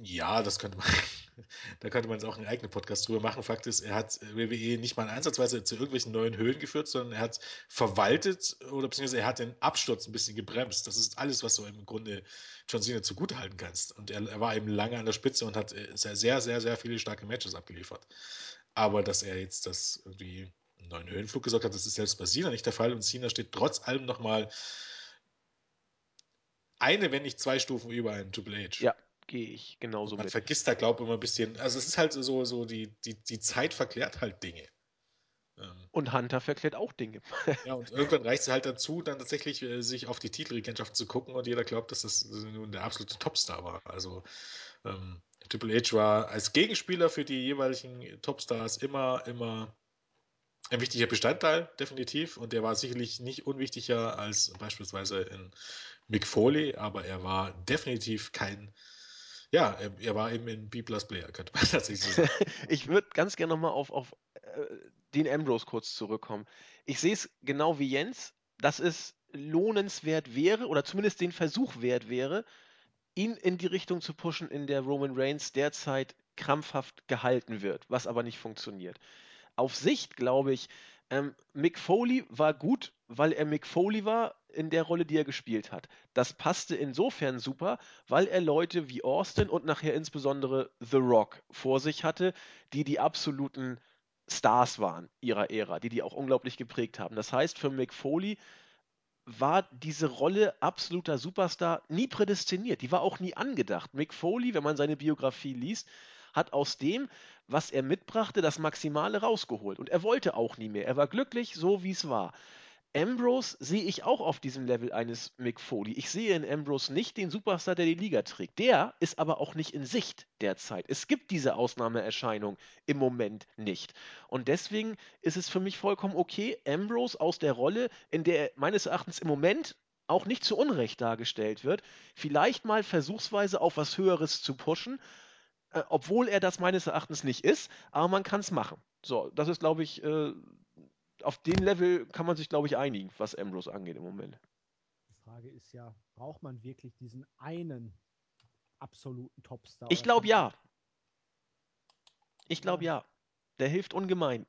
Ja, das könnte man. da könnte man jetzt auch einen eigenen Podcast drüber machen. Fakt ist, er hat WWE nicht mal ansatzweise zu irgendwelchen neuen Höhen geführt, sondern er hat verwaltet oder beziehungsweise er hat den Absturz ein bisschen gebremst. Das ist alles, was du im Grunde John Cena zugutehalten kannst. Und er, er war eben lange an der Spitze und hat äh, sehr, sehr, sehr, sehr viele starke Matches abgeliefert. Aber dass er jetzt das irgendwie einen neuen Höhenflug gesorgt hat, das ist selbst bei Cena nicht der Fall. Und Cena steht trotz allem nochmal eine, wenn nicht zwei Stufen über einen Triple H. Ja, gehe ich genauso man mit. Man vergisst da, glaube ich, immer ein bisschen. Also, es ist halt so, so die, die, die Zeit verklärt halt Dinge. Ähm. Und Hunter verklärt auch Dinge. ja, und irgendwann reicht es halt dazu, dann tatsächlich äh, sich auf die Titelregentschaft zu gucken und jeder glaubt, dass das nun der absolute Topstar war. Also, ähm, Triple H war als Gegenspieler für die jeweiligen Topstars immer, immer ein wichtiger Bestandteil, definitiv. Und der war sicherlich nicht unwichtiger als beispielsweise in Mick Foley, aber er war definitiv kein ja, er, er, war eben in B-Plus Player, könnte man tatsächlich sagen. ich würde ganz gerne nochmal auf, auf äh, Dean Ambrose kurz zurückkommen. Ich sehe es genau wie Jens, dass es lohnenswert wäre oder zumindest den Versuch wert wäre, ihn in die Richtung zu pushen, in der Roman Reigns derzeit krampfhaft gehalten wird, was aber nicht funktioniert. Auf Sicht glaube ich, ähm, Mick Foley war gut, weil er Mick Foley war in der Rolle, die er gespielt hat. Das passte insofern super, weil er Leute wie Austin und nachher insbesondere The Rock vor sich hatte, die die absoluten Stars waren ihrer Ära, die die auch unglaublich geprägt haben. Das heißt, für Mick Foley war diese Rolle absoluter Superstar nie prädestiniert. Die war auch nie angedacht. Mick Foley, wenn man seine Biografie liest, hat aus dem, was er mitbrachte, das Maximale rausgeholt. Und er wollte auch nie mehr. Er war glücklich, so wie es war. Ambrose sehe ich auch auf diesem Level eines Mick Foley. Ich sehe in Ambrose nicht den Superstar, der die Liga trägt. Der ist aber auch nicht in Sicht derzeit. Es gibt diese Ausnahmeerscheinung im Moment nicht. Und deswegen ist es für mich vollkommen okay, Ambrose aus der Rolle, in der er meines Erachtens im Moment auch nicht zu Unrecht dargestellt wird, vielleicht mal versuchsweise auf was Höheres zu pushen äh, obwohl er das meines Erachtens nicht ist, aber man kann es machen. So, das ist, glaube ich, äh, auf dem Level kann man sich, glaube ich, einigen, was Ambrose angeht im Moment. Die Frage ist ja, braucht man wirklich diesen einen absoluten Topstar? Ich glaube ja. Ich glaube ja. Der hilft ungemein.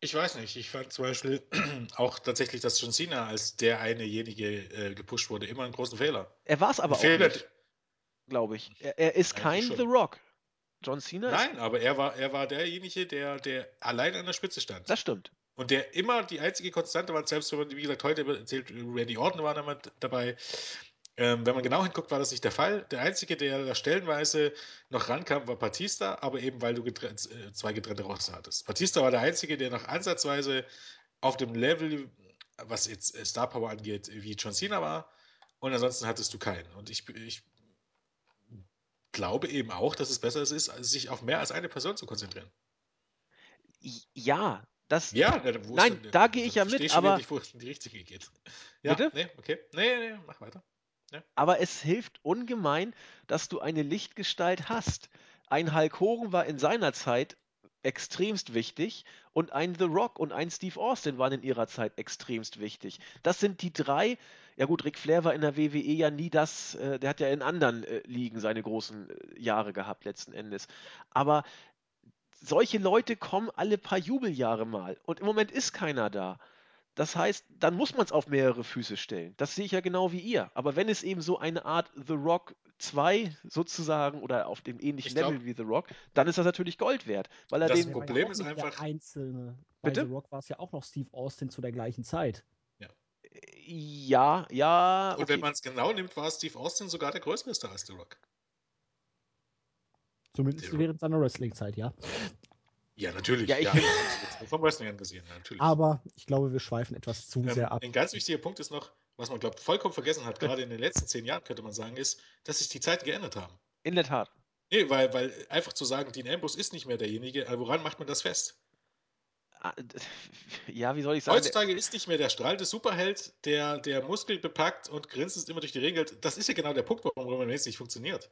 Ich weiß nicht. Ich fand zum Beispiel auch tatsächlich, dass John Cena als der einejenige äh, gepusht wurde, immer einen großen Fehler. Er war es aber auch nicht glaube ich. Er, er ist kein The Rock. John Cena Nein, aber er war, er war derjenige, der, der allein an der Spitze stand. Das stimmt. Und der immer die einzige Konstante war, selbst wenn man, wie gesagt, heute erzählt, Randy Orton war damit dabei. Ähm, wenn man genau hinguckt, war das nicht der Fall. Der einzige, der da stellenweise noch rankam, war Batista, aber eben weil du getrennt, äh, zwei getrennte Roster hattest. Batista war der einzige, der noch ansatzweise auf dem Level, was jetzt äh, Star Power angeht, wie John Cena war. Und ansonsten hattest du keinen. Und ich, ich glaube eben auch, dass es besser ist, sich auf mehr als eine Person zu konzentrieren. Ja, das. Ja, nein, dann, da gehe ich ja mit, aber. Nicht, wo es in die richtige geht. Ja, Bitte? Nee, okay. Nee, nee, mach weiter. Ja. Aber es hilft ungemein, dass du eine Lichtgestalt hast. Ein Hulk Hogan war in seiner Zeit extremst wichtig und ein The Rock und ein Steve Austin waren in ihrer Zeit extremst wichtig. Das sind die drei. Ja gut, Ric Flair war in der WWE ja nie das, äh, der hat ja in anderen äh, Ligen seine großen äh, Jahre gehabt letzten Endes. Aber solche Leute kommen alle paar Jubeljahre mal und im Moment ist keiner da. Das heißt, dann muss man es auf mehrere Füße stellen. Das sehe ich ja genau wie ihr. Aber wenn es eben so eine Art The Rock 2 sozusagen oder auf dem ähnlichen glaub, Level wie The Rock, dann ist das natürlich Gold wert. Weil er das den Problem ist einfach. Einzelne. Bei Bitte? The Rock war es ja auch noch Steve Austin zu der gleichen Zeit. Ja, ja. okay. Und wenn man es genau nimmt, war Steve Austin sogar der größere Star als The Rock. Zumindest während seiner Wrestling-Zeit, ja. Ja, natürlich. Ja, ich ja, vom Wrestling gesehen, natürlich. Aber ich glaube, wir schweifen etwas zu ähm, sehr ab. Ein ganz wichtiger Punkt ist noch, was man, glaube vollkommen vergessen hat, gerade in den letzten zehn Jahren, könnte man sagen, ist, dass sich die Zeiten geändert haben. In der Tat. Nee, weil, weil einfach zu sagen, Dean Ambrose ist nicht mehr derjenige, woran macht man das fest? Ah, ja, wie soll ich sagen? Heutzutage ist nicht mehr der strahlende Superheld, der, der Muskel bepackt und grinsend immer durch die Ringe. Das ist ja genau der Punkt, warum Roman Reigns nicht funktioniert.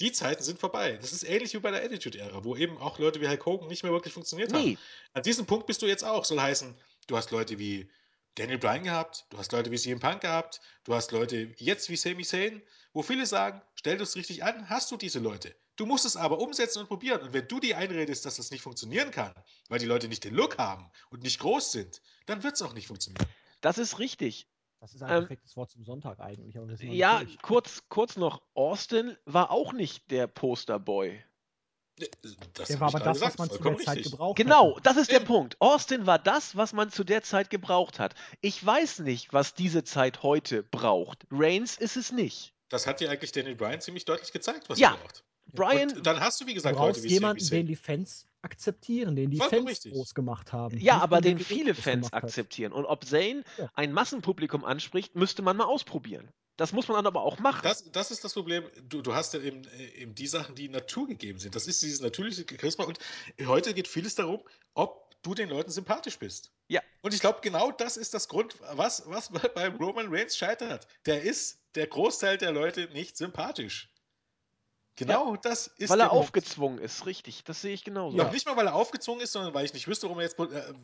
Die Zeiten sind vorbei. Das ist ähnlich wie bei der Attitude-Ära, wo eben auch Leute wie Hulk Hogan nicht mehr wirklich funktioniert nee. haben. An diesem Punkt bist du jetzt auch. Soll heißen, du hast Leute wie Daniel Bryan gehabt, du hast Leute wie CM Punk gehabt, du hast Leute jetzt wie Sami Zayn, wo viele sagen, stell das richtig an, hast du diese Leute. Du musst es aber umsetzen und probieren. Und wenn du dir einredest, dass das nicht funktionieren kann, weil die Leute nicht den Look haben und nicht groß sind, dann wird es auch nicht funktionieren. Das ist richtig. Das ist ein ähm, perfektes Wort zum Sonntag eigentlich. ja, kurz, kurz noch. Austin war auch nicht der Posterboy. Das der war aber das, gesagt, was man zu der richtig. Zeit gebraucht hat. Genau, das ist der Punkt. Austin war das, was man zu der Zeit gebraucht hat. Ich weiß nicht, was diese Zeit heute braucht. Reigns ist es nicht. Das hat dir eigentlich Daniel Bryan ziemlich deutlich gezeigt, was ja. er braucht. Brian. Und dann hast du, wie gesagt, du Leute wie jemanden, den die Fans akzeptieren, den die Fans richtig. groß gemacht haben. Ja, aber den viele Fans akzeptieren. Und ob Zane ja. ein Massenpublikum anspricht, müsste man mal ausprobieren. Das muss man dann aber auch machen. Das, das ist das Problem. Du, du hast ja eben, eben die Sachen, die naturgegeben sind. Das ist dieses natürliche Charisma. Und heute geht vieles darum, ob du den Leuten sympathisch bist. Ja. Und ich glaube, genau das ist das Grund, was, was bei Roman Reigns scheitert. Der ist der Großteil der Leute nicht sympathisch. Genau, ja, das ist. Weil er aufgezwungen ist, richtig. Das sehe ich genauso. Ja, nicht mal, weil er aufgezwungen ist, sondern weil ich nicht wüsste, warum er jetzt. Äh,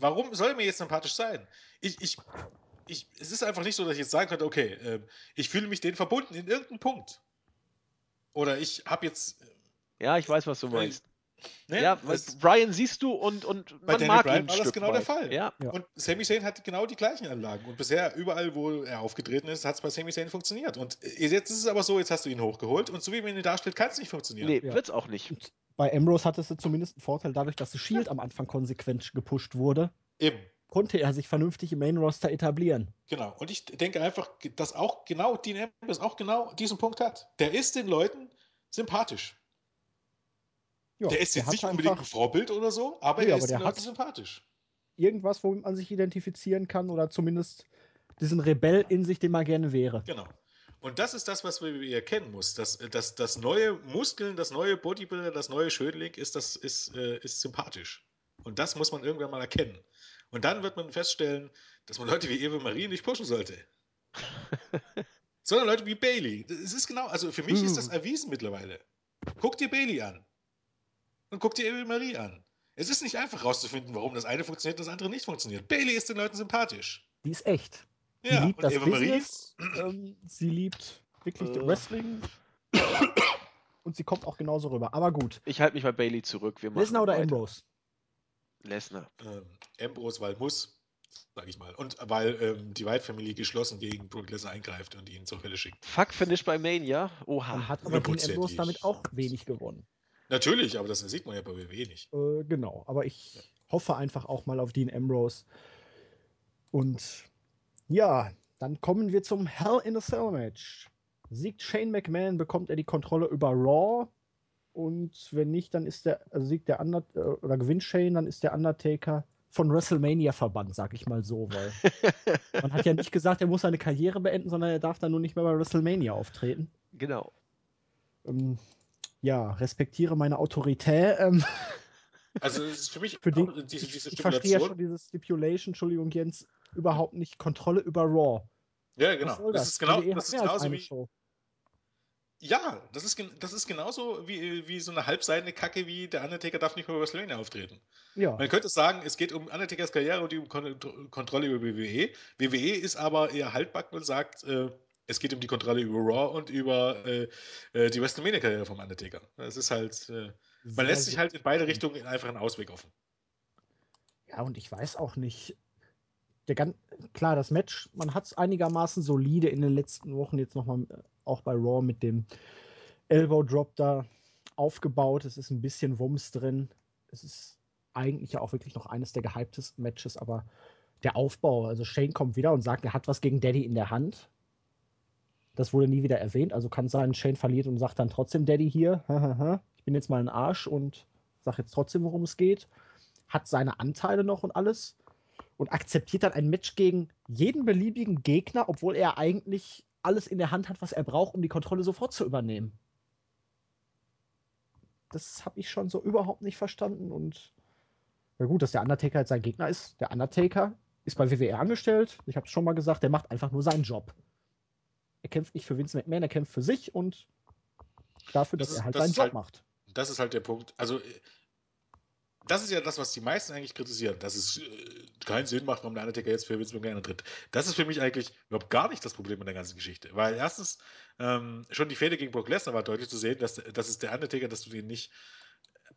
warum soll er mir jetzt sympathisch sein? Ich, ich, ich, es ist einfach nicht so, dass ich jetzt sagen könnte, okay, äh, ich fühle mich denen verbunden in irgendeinem Punkt. Oder ich habe jetzt. Äh, ja, ich weiß, was du meinst. Ne? Ja, weil Brian siehst du und, und man Daniel mag Bryan ihn war das genau weit. der Fall. Ja. Und Sami Zayn hat genau die gleichen Anlagen. Und bisher, überall, wo er aufgetreten ist, hat es bei Sami Zayn funktioniert. Und jetzt ist es aber so, jetzt hast du ihn hochgeholt und so wie man ihn darstellt, kann es nicht funktionieren. Nee, ja. wird es auch nicht. Und bei Ambrose hattest du zumindest einen Vorteil dadurch, dass das Shield am Anfang konsequent gepusht wurde. Eben. Konnte er sich vernünftig im Main Roster etablieren. Genau. Und ich denke einfach, dass auch genau Dean Ambrose auch genau diesen Punkt hat. Der ist den Leuten sympathisch. Ja, der ist jetzt nicht unbedingt ein Vorbild oder so, aber nee, er ist aber der sympathisch. Irgendwas, womit man sich identifizieren kann oder zumindest diesen Rebell in sich, den man gerne wäre. Genau. Und das ist das, was wir erkennen muss. Das, das, das neue Muskeln, das neue Bodybuilder, das neue Schönling ist, das ist, äh, ist sympathisch. Und das muss man irgendwann mal erkennen. Und dann wird man feststellen, dass man Leute wie Eva Marie nicht pushen sollte. Sondern Leute wie Bailey. Es ist genau, also für mich ist das hm. erwiesen mittlerweile. Guck dir Bailey an und guck dir Eva Marie an. Es ist nicht einfach rauszufinden, warum das eine funktioniert und das andere nicht funktioniert. Bailey ist den Leuten sympathisch. Die ist echt. Ja, sie liebt das Eva Business, ähm, sie liebt wirklich äh. Wrestling. und sie kommt auch genauso rüber. Aber gut. Ich halte mich bei Bailey zurück. Lesnar oder weiter. Ambrose? Lesnar. Ähm, Ambrose, weil muss, sag ich mal. Und weil ähm, die White-Familie geschlossen gegen Brook Lesnar eingreift und ihn zur Hölle schickt. Fuck Finish bei Mania? Oha. Dann hat aber Ambrose damit auch wenig gewonnen. Natürlich, aber das sieht man ja bei WWE nicht. Äh, genau, aber ich ja. hoffe einfach auch mal auf Dean Ambrose. Und ja, dann kommen wir zum Hell in a Cell Match. Siegt Shane McMahon, bekommt er die Kontrolle über Raw. Und wenn nicht, dann ist der, also siegt der Undertaker, äh, oder gewinnt Shane, dann ist der Undertaker von WrestleMania verbannt, sag ich mal so, weil man hat ja nicht gesagt, er muss seine Karriere beenden, sondern er darf dann nur nicht mehr bei WrestleMania auftreten. Genau. Ähm, ja, respektiere meine Autorität. Ähm, also es ist für mich für die, diese, diese ich, verstehe ja schon diese Stipulation, Entschuldigung Jens, überhaupt nicht Kontrolle über Raw. Ja, genau. Das? das? ist genau, das ist genauso wie. Show. Ja, das ist, das ist genauso wie, wie so eine halbseidene Kacke wie der Undertaker darf nicht mehr über WrestleMania auftreten. Ja. Man könnte sagen, es geht um Undertakers Karriere und die Kontrolle über WWE. WWE ist aber eher haltbacken und sagt, äh, es geht um die Kontrolle über Raw und über äh, äh die WrestleMania-Karriere vom Undertaker. Es ist halt, äh, man lässt sich halt in beide Richtungen einfach einen Ausweg offen. Ja, und ich weiß auch nicht, ganz, klar, das Match, man hat es einigermaßen solide in den letzten Wochen jetzt nochmal äh, auch bei Raw mit dem Elbow Drop da aufgebaut. Es ist ein bisschen Wumms drin. Es ist eigentlich ja auch wirklich noch eines der gehyptesten Matches, aber der Aufbau, also Shane kommt wieder und sagt, er hat was gegen Daddy in der Hand. Das wurde nie wieder erwähnt. Also kann sein, Shane verliert und sagt dann trotzdem Daddy hier, ich bin jetzt mal ein Arsch und sag jetzt trotzdem, worum es geht. Hat seine Anteile noch und alles. Und akzeptiert dann ein Match gegen jeden beliebigen Gegner, obwohl er eigentlich alles in der Hand hat, was er braucht, um die Kontrolle sofort zu übernehmen. Das habe ich schon so überhaupt nicht verstanden und Ja gut, dass der Undertaker jetzt sein Gegner ist. Der Undertaker ist bei WWE angestellt. Ich habe es schon mal gesagt, der macht einfach nur seinen Job. Er kämpft nicht für Vince McMahon, er kämpft für sich und dafür, dass das er halt das seinen Job halt, macht. Das ist halt der Punkt. Also das ist ja das, was die meisten eigentlich kritisieren, dass es äh, keinen Sinn macht, warum der Undertaker jetzt für Vince McMahon antritt. Das ist für mich eigentlich überhaupt gar nicht das Problem in der ganzen Geschichte. Weil erstens, ähm, schon die Fehde gegen Brock Lesnar war deutlich zu sehen, dass das ist der Undertaker, dass du den nicht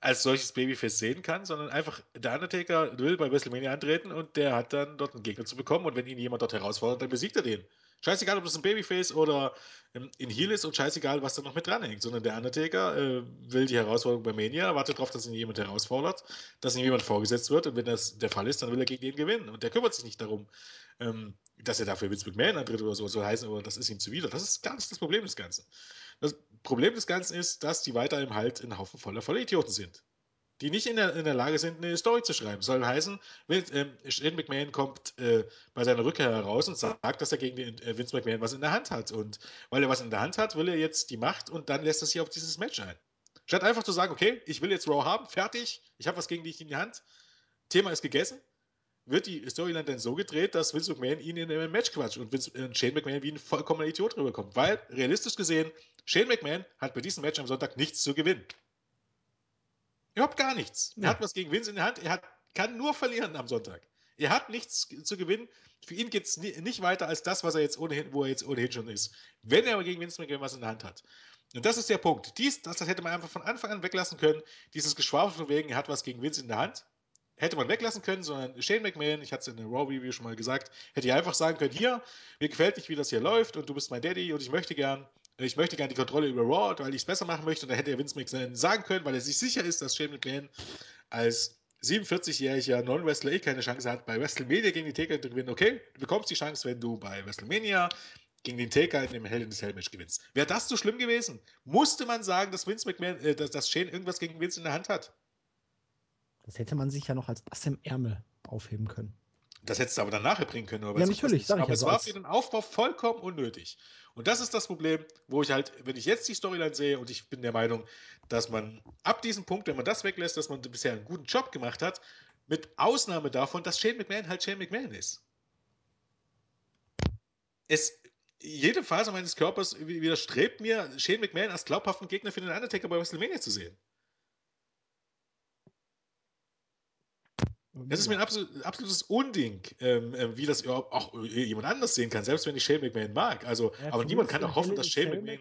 als solches Babyface sehen kannst, sondern einfach der Undertaker will bei WrestleMania antreten und der hat dann dort einen Gegner zu bekommen und wenn ihn jemand dort herausfordert, dann besiegt er den. Scheißegal, ob das ein Babyface oder ähm, in Heel ist und scheißegal, was da noch mit dranhängt, sondern der Undertaker äh, will die Herausforderung bei Mania, wartet darauf, dass ihn jemand herausfordert, dass ihm jemand vorgesetzt wird und wenn das der Fall ist, dann will er gegen den gewinnen und der kümmert sich nicht darum, ähm, dass er dafür Vince McMahon antritt oder so, so heißen, aber das ist ihm zuwider. Das ist gar nicht das Problem des Ganzen. Das Problem des Ganzen ist, dass die weiterhin halt ein Haufen voller Vollidioten sind die nicht in der, in der Lage sind, eine Story zu schreiben. Soll heißen, ähm, Shane McMahon kommt äh, bei seiner Rückkehr heraus und sagt, dass er gegen den, äh, Vince McMahon was in der Hand hat. Und weil er was in der Hand hat, will er jetzt die Macht und dann lässt er sich auf dieses Match ein. Statt einfach zu sagen, okay, ich will jetzt Raw haben, fertig, ich habe was gegen dich in die Hand, Thema ist gegessen, wird die Storyline dann so gedreht, dass Vince McMahon ihn in einem Match quatscht und Vince, äh, Shane McMahon wie ein vollkommener Idiot rüberkommt. Weil, realistisch gesehen, Shane McMahon hat bei diesem Match am Sonntag nichts zu gewinnen. Überhaupt gar nichts. Er hat was gegen Vince in der Hand. Er hat, kann nur verlieren am Sonntag. Er hat nichts zu gewinnen. Für ihn geht es nicht weiter als das, was er jetzt ohnehin, wo er jetzt ohnehin schon ist. Wenn er aber gegen Vince McMahon was in der Hand hat. Und das ist der Punkt. Dies, das, das hätte man einfach von Anfang an weglassen können. Dieses Geschwafel von wegen, er hat was gegen Vince in der Hand. Hätte man weglassen können, sondern Shane McMahon, ich hatte es in der Raw-Review schon mal gesagt, hätte ja einfach sagen können, hier, mir gefällt nicht, wie das hier läuft und du bist mein Daddy und ich möchte gern ich möchte gerne die Kontrolle über Raw, weil ich es besser machen möchte. Und da hätte er Vince McMahon sagen können, weil er sich sicher ist, dass Shane McMahon als 47-jähriger Non-Wrestler eh keine Chance hat, bei WrestleMania gegen die Taker zu gewinnen. Okay, du bekommst die Chance, wenn du bei WrestleMania gegen den Taker in dem Hell in the Cell Match gewinnst. Wäre das so schlimm gewesen? Musste man sagen, dass Vince McMahon, äh, dass, dass Shane irgendwas gegen Vince in der Hand hat? Das hätte man sich ja noch als Ass im Ärmel aufheben können. Das hättest du aber dann nachher bringen können. Oder ja, natürlich. aber es war für den Aufbau vollkommen unnötig. Und das ist das Problem, wo ich halt, wenn ich jetzt die Storyline sehe und ich bin der Meinung, dass man ab diesem Punkt, wenn man das weglässt, dass man bisher einen guten Job gemacht hat, mit Ausnahme davon, dass Shane McMahon halt Shane McMahon ist. Es, jede Phase meines Körpers widerstrebt mir, Shane McMahon als glaubhaften Gegner für den Undertaker bei WrestleMania zu sehen. Das ist mir ein absolut, absolutes Unding, ähm, äh, wie das überhaupt auch jemand anders sehen kann, selbst wenn ich Shane McMahon mag. Also, ja, aber niemand kann auch hoffen, dass Shane McMahon.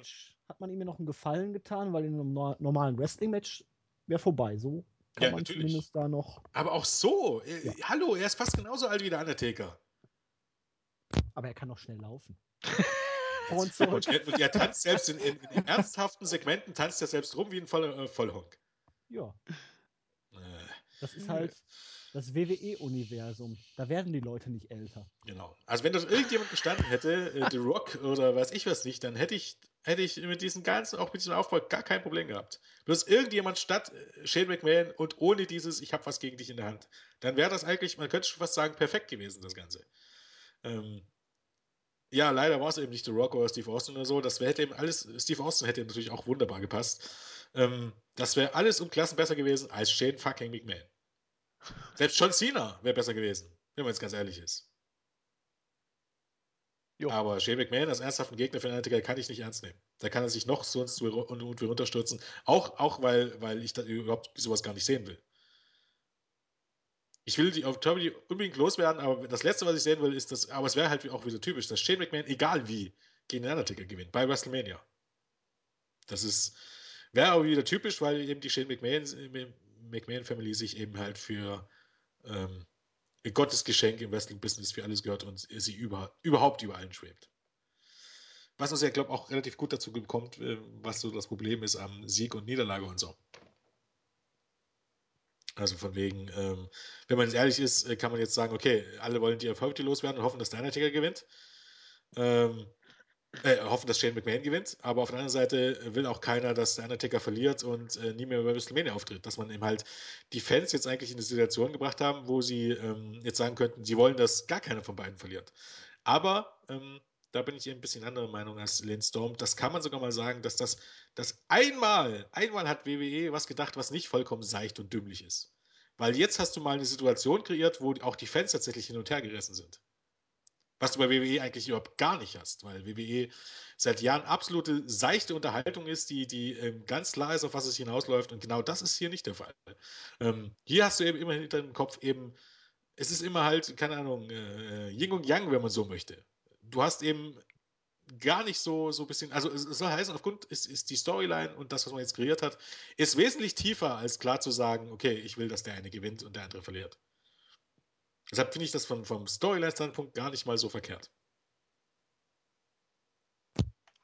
Hat man ihm ja noch einen Gefallen getan, weil in einem normalen Wrestling-Match wäre vorbei. So kann ja, man natürlich. zumindest da noch. Aber auch so. Äh, ja. Hallo, er ist fast genauso alt wie der Undertaker. Aber er kann noch schnell laufen. und zurück. Er tanzt selbst in, in, in, ernsthaften Segmenten, tanzt er selbst rum wie ein Voll, äh, Vollhonk. Ja. Äh. Das ist halt das WWE-Universum. Da werden die Leute nicht älter. Genau. Also wenn das irgendjemand gestanden hätte, äh, The Rock oder weiß ich was nicht, dann hätte ich, hätte ich mit diesem ganzen, auch mit diesem Aufbau gar kein Problem gehabt. Bloß irgendjemand statt äh, Shane McMahon und ohne dieses, ich habe was gegen dich in der Hand, dann wäre das eigentlich, man könnte schon fast sagen, perfekt gewesen, das Ganze. Ähm, ja, leider war es eben nicht The Rock oder Steve Austin oder so. Das hätte eben alles, Steve Austin hätte natürlich auch wunderbar gepasst. Ähm, das wäre alles um Klassen besser gewesen als Shane fucking McMahon. Selbst John Cena wäre besser gewesen, wenn man jetzt ganz ehrlich ist. Jo. Aber Shane McMahon als ernsthaften Gegner für den Undertaker kann ich nicht ernst nehmen. Da kann er sich noch sonst und, runterstürzen. Auch, auch weil, weil ich da überhaupt sowas gar nicht sehen will. Ich will die auf Turby unbedingt loswerden, aber das Letzte, was ich sehen will, ist das, aber es wäre halt auch wieder typisch, dass Shane McMahon, egal wie, gegen den Undertaker gewinnt, bei WrestleMania. Das ist, wäre auch wieder typisch, weil eben die Shane McMahon, McMahon-Family sich eben halt für ähm, Gottes Geschenk im Wrestling-Business für alles gehört und sie über, überhaupt über allen schwebt. Was uns ja, glaube ich, auch relativ gut dazu kommt, äh, was so das Problem ist am Sieg und Niederlage und so. Also von wegen, ähm, wenn man ehrlich ist, äh, kann man jetzt sagen, okay, alle wollen die Erfolge loswerden und hoffen, dass der Undertaker gewinnt. Ähm, äh, hoffen, dass Shane McMahon gewinnt, aber auf der anderen Seite will auch keiner, dass der Undertaker verliert und äh, nie mehr bei WrestleMania auftritt. Dass man eben halt die Fans jetzt eigentlich in eine Situation gebracht haben, wo sie ähm, jetzt sagen könnten, sie wollen, dass gar keiner von beiden verliert. Aber ähm, da bin ich ein bisschen anderer Meinung als Lynn Storm. Das kann man sogar mal sagen, dass das, das einmal, einmal hat WWE was gedacht, was nicht vollkommen seicht und dümmlich ist. Weil jetzt hast du mal eine Situation kreiert, wo auch die Fans tatsächlich hin und her gerissen sind. Was du bei WWE eigentlich überhaupt gar nicht hast, weil WWE seit Jahren absolute seichte Unterhaltung ist, die, die ähm, ganz klar ist, auf was es hinausläuft. Und genau das ist hier nicht der Fall. Ähm, hier hast du eben immer hinter dem Kopf eben, es ist immer halt, keine Ahnung, äh, Yin und Yang, wenn man so möchte. Du hast eben gar nicht so, so ein bisschen, also es soll heißen, aufgrund ist, ist die Storyline und das, was man jetzt kreiert hat, ist wesentlich tiefer, als klar zu sagen, okay, ich will, dass der eine gewinnt und der andere verliert. Deshalb finde ich das von, vom Storyline-Standpunkt gar nicht mal so verkehrt.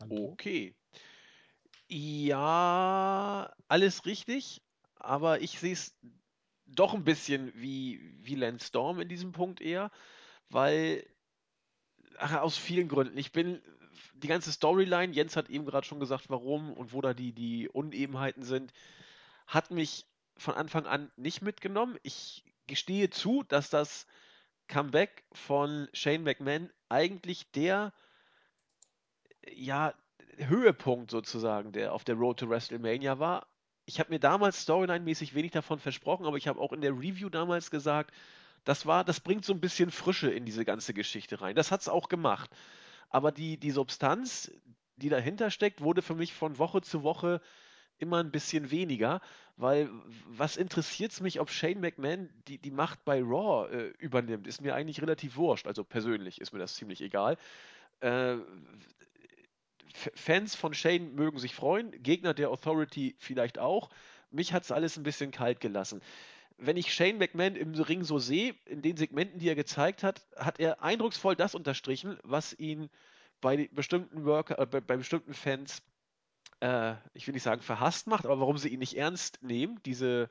Okay. Ja, alles richtig, aber ich sehe es doch ein bisschen wie, wie Lance Storm in diesem Punkt eher, weil ach, aus vielen Gründen. Ich bin die ganze Storyline, Jens hat eben gerade schon gesagt, warum und wo da die, die Unebenheiten sind, hat mich von Anfang an nicht mitgenommen. Ich gestehe zu, dass das Comeback von Shane McMahon eigentlich der ja, Höhepunkt sozusagen, der auf der Road to WrestleMania war. Ich habe mir damals storyline-mäßig wenig davon versprochen, aber ich habe auch in der Review damals gesagt, das war, das bringt so ein bisschen Frische in diese ganze Geschichte rein. Das hat es auch gemacht. Aber die, die Substanz, die dahinter steckt, wurde für mich von Woche zu Woche immer ein bisschen weniger, weil was interessiert es mich, ob Shane McMahon die, die Macht bei Raw äh, übernimmt, ist mir eigentlich relativ wurscht. Also persönlich ist mir das ziemlich egal. Äh, Fans von Shane mögen sich freuen, Gegner der Authority vielleicht auch. Mich hat es alles ein bisschen kalt gelassen. Wenn ich Shane McMahon im Ring so sehe, in den Segmenten, die er gezeigt hat, hat er eindrucksvoll das unterstrichen, was ihn bei bestimmten Worker, äh, bei, bei, bestimmten Fans, äh, ich will nicht sagen verhasst macht, aber warum sie ihn nicht ernst nehmen, diese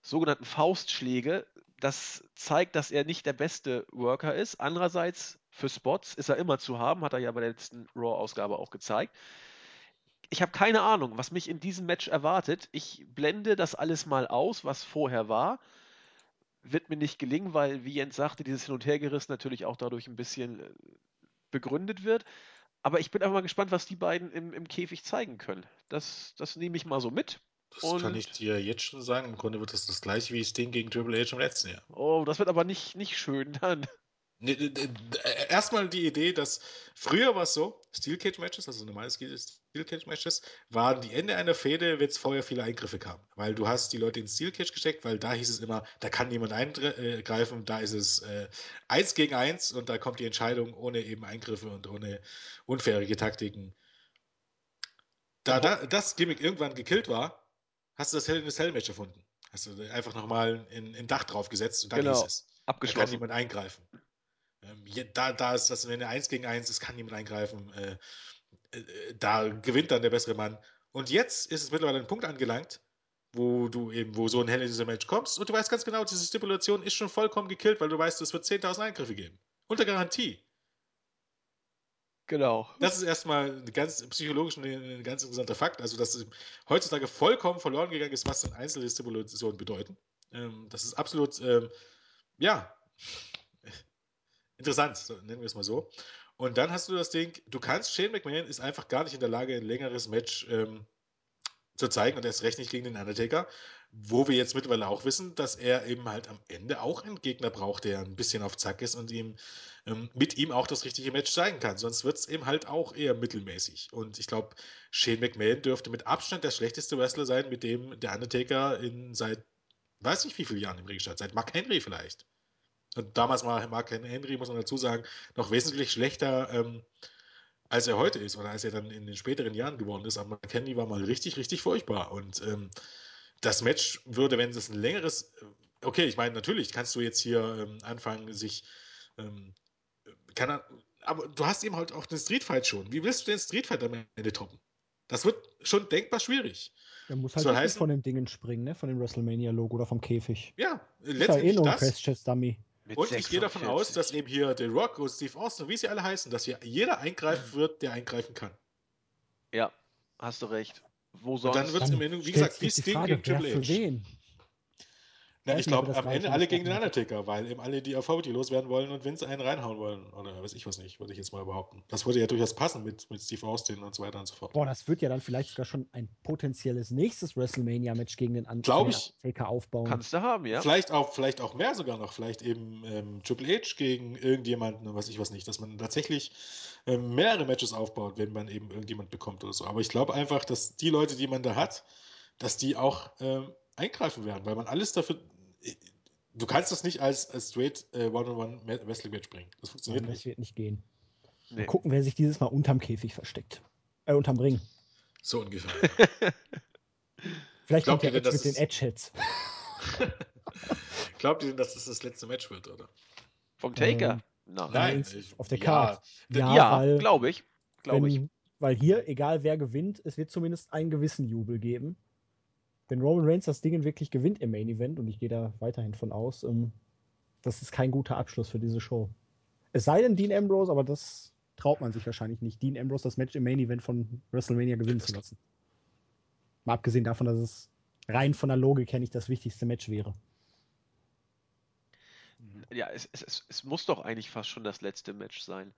sogenannten Faustschläge, das zeigt, dass er nicht der beste Worker ist. Andererseits für Spots ist er immer zu haben, hat er ja bei der letzten Raw-Ausgabe auch gezeigt. Ich habe keine Ahnung, was mich in diesem Match erwartet. Ich blende das alles mal aus, was vorher war. Wird mir nicht gelingen, weil, wie Jens sagte, dieses Hin- und Hergeriss natürlich auch dadurch ein bisschen äh, begründet wird. Aber ich bin einfach mal gespannt, was die beiden im, im Käfig zeigen können. Das, das nehme ich mal so mit. Das und kann ich dir jetzt schon sagen. Im Grunde wird das das gleiche wie Sting gegen Triple H im letzten Jahr. Oh, das wird aber nicht, nicht schön dann. Erstmal die Idee, dass früher war es so, Steel Cage Matches, also normale Steel Cage Matches, waren die Ende einer Fehde, wenn es vorher viele Eingriffe kamen. Weil du hast die Leute in Steel Cage gesteckt, weil da hieß es immer, da kann niemand eingreifen, da ist es äh, eins gegen eins und da kommt die Entscheidung ohne eben Eingriffe und ohne unfaire Taktiken. Da, da das Gimmick irgendwann gekillt war, hast du das Hell in das Hell Match erfunden. Hast du einfach nochmal ein, ein Dach drauf gesetzt und dann genau. hieß es. Abgeschlossen. Da kann niemand eingreifen. Ähm, da, da ist das eine 1 gegen 1, es kann niemand eingreifen. Äh, äh, da gewinnt dann der bessere Mann. Und jetzt ist es mittlerweile ein Punkt angelangt, wo du eben, wo so ein Hell in dieser Match kommst und du weißt ganz genau, diese Stipulation ist schon vollkommen gekillt, weil du weißt, es wird 10.000 Eingriffe geben. Unter Garantie. Genau. Das ist erstmal ein ganz psychologisch ein, ganz interessanter Fakt. Also, dass heutzutage vollkommen verloren gegangen ist, was dann einzelne Stipulationen bedeuten. Ähm, das ist absolut, ähm, ja, interessant, nennen wir es mal so. Und dann hast du das Ding, du kannst, Shane McMahon ist einfach gar nicht in der Lage, ein längeres Match ähm, zu zeigen und erst recht nicht gegen den Undertaker, wo wir jetzt mittlerweile auch wissen, dass er eben halt am Ende auch einen Gegner braucht, der ein bisschen auf Zack ist und ihm ähm, mit ihm auch das richtige Match zeigen kann. Sonst wird es eben halt auch eher mittelmäßig. Und ich glaube, Shane McMahon dürfte mit Abstand der schlechteste Wrestler sein, mit dem der Undertaker in seit weiß nicht wie viele Jahren im Ring stand, seit Mark Henry vielleicht. Und damals war Mark Henry, muss man dazu sagen, noch wesentlich schlechter, ähm, als er heute ist oder als er dann in den späteren Jahren geworden ist. Aber Mark Henry war mal richtig, richtig furchtbar. Und ähm, das Match würde, wenn es ein längeres, äh, okay, ich meine, natürlich kannst du jetzt hier ähm, anfangen, sich, ähm, kann er, aber du hast eben halt auch den Streetfight schon. Wie willst du den Streetfight am Ende toppen? Das wird schon denkbar schwierig. Er muss halt heißen, von den Dingen springen, ne? Von dem WrestleMania-Logo oder vom Käfig. Ja, letztendlich ist ja eh nur ein Crash-Dummy. Mit und ich gehe davon aus, dass eben hier The Rock und Steve Austin, wie sie alle heißen, dass hier jeder eingreifen wird, der eingreifen kann. Ja, hast du recht. Wo sonst? Und dann wird es im Endeffekt, wie gesagt, wie Sting gegen Triple H. Für wen? Ja, ich glaube, am Ende alle gegen den Undertaker, weil eben alle die Authority loswerden wollen und Vince einen reinhauen wollen. Oder weiß ich was nicht, würde ich jetzt mal behaupten. Das würde ja durchaus passen mit, mit Steve Austin und so weiter und so fort. Boah, das wird ja dann vielleicht sogar schon ein potenzielles nächstes WrestleMania-Match gegen den Undertaker aufbauen. Kannst du haben, ja. Vielleicht auch, vielleicht auch mehr sogar noch. Vielleicht eben ähm, Triple H gegen irgendjemanden und weiß ich was nicht. Dass man tatsächlich ähm, mehrere Matches aufbaut, wenn man eben irgendjemand bekommt oder so. Aber ich glaube einfach, dass die Leute, die man da hat, dass die auch ähm, eingreifen werden, weil man alles dafür du kannst das nicht als, als straight äh, One-on-One Wrestling Match bringen. Das funktioniert Nein, nicht. Das wird nicht gehen. Nee. Mal gucken, wer sich dieses Mal unterm Käfig versteckt. Äh, unterm Ring. So ungefähr. Vielleicht Glaubt kommt der Edge mit den Edge-Hits. Glaubt ihr denn, dass das das letzte Match wird, oder? Vom Taker? Ähm, Nein. Nein ich, auf der Karte. Ja, ja, ja glaube ich. Glaub ich. Weil hier, egal wer gewinnt, es wird zumindest einen gewissen Jubel geben wenn Roman Reigns das Ding wirklich gewinnt im Main Event, und ich gehe da weiterhin von aus, ähm, das ist kein guter Abschluss für diese Show. Es sei denn Dean Ambrose, aber das traut man sich wahrscheinlich nicht, Dean Ambrose das Match im Main Event von WrestleMania gewinnen zu lassen. Mal abgesehen davon, dass es rein von der Logik her nicht das wichtigste Match wäre. Ja, es, es, es muss doch eigentlich fast schon das letzte Match sein.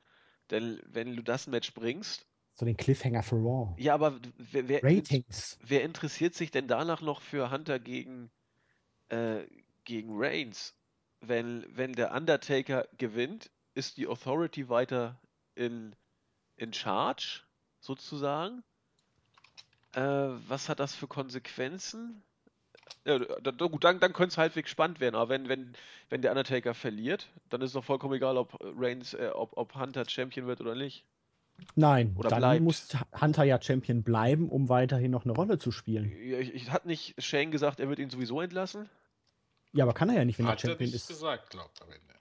Denn wenn du das Match bringst so den Cliffhanger für Raw. Ja, aber wer, wer, Ratings. wer interessiert sich denn danach noch für Hunter gegen, äh, gegen Reigns? Wenn, wenn der Undertaker gewinnt, ist die Authority weiter in, in Charge, sozusagen. Äh, was hat das für Konsequenzen? Ja, da, gut, dann, dann könnte es halbwegs spannend werden. Aber wenn, wenn, wenn der Undertaker verliert, dann ist es doch vollkommen egal, ob Reigns, äh, ob, ob Hunter Champion wird oder nicht. Nein, Oder dann bleibt. muss Hunter ja Champion bleiben, um weiterhin noch eine Rolle zu spielen. Ja, ich, ich, hat nicht Shane gesagt, er wird ihn sowieso entlassen? Ja, aber kann er ja nicht, wenn hat er Champion er nicht ist. gesagt, glaubt am Ende.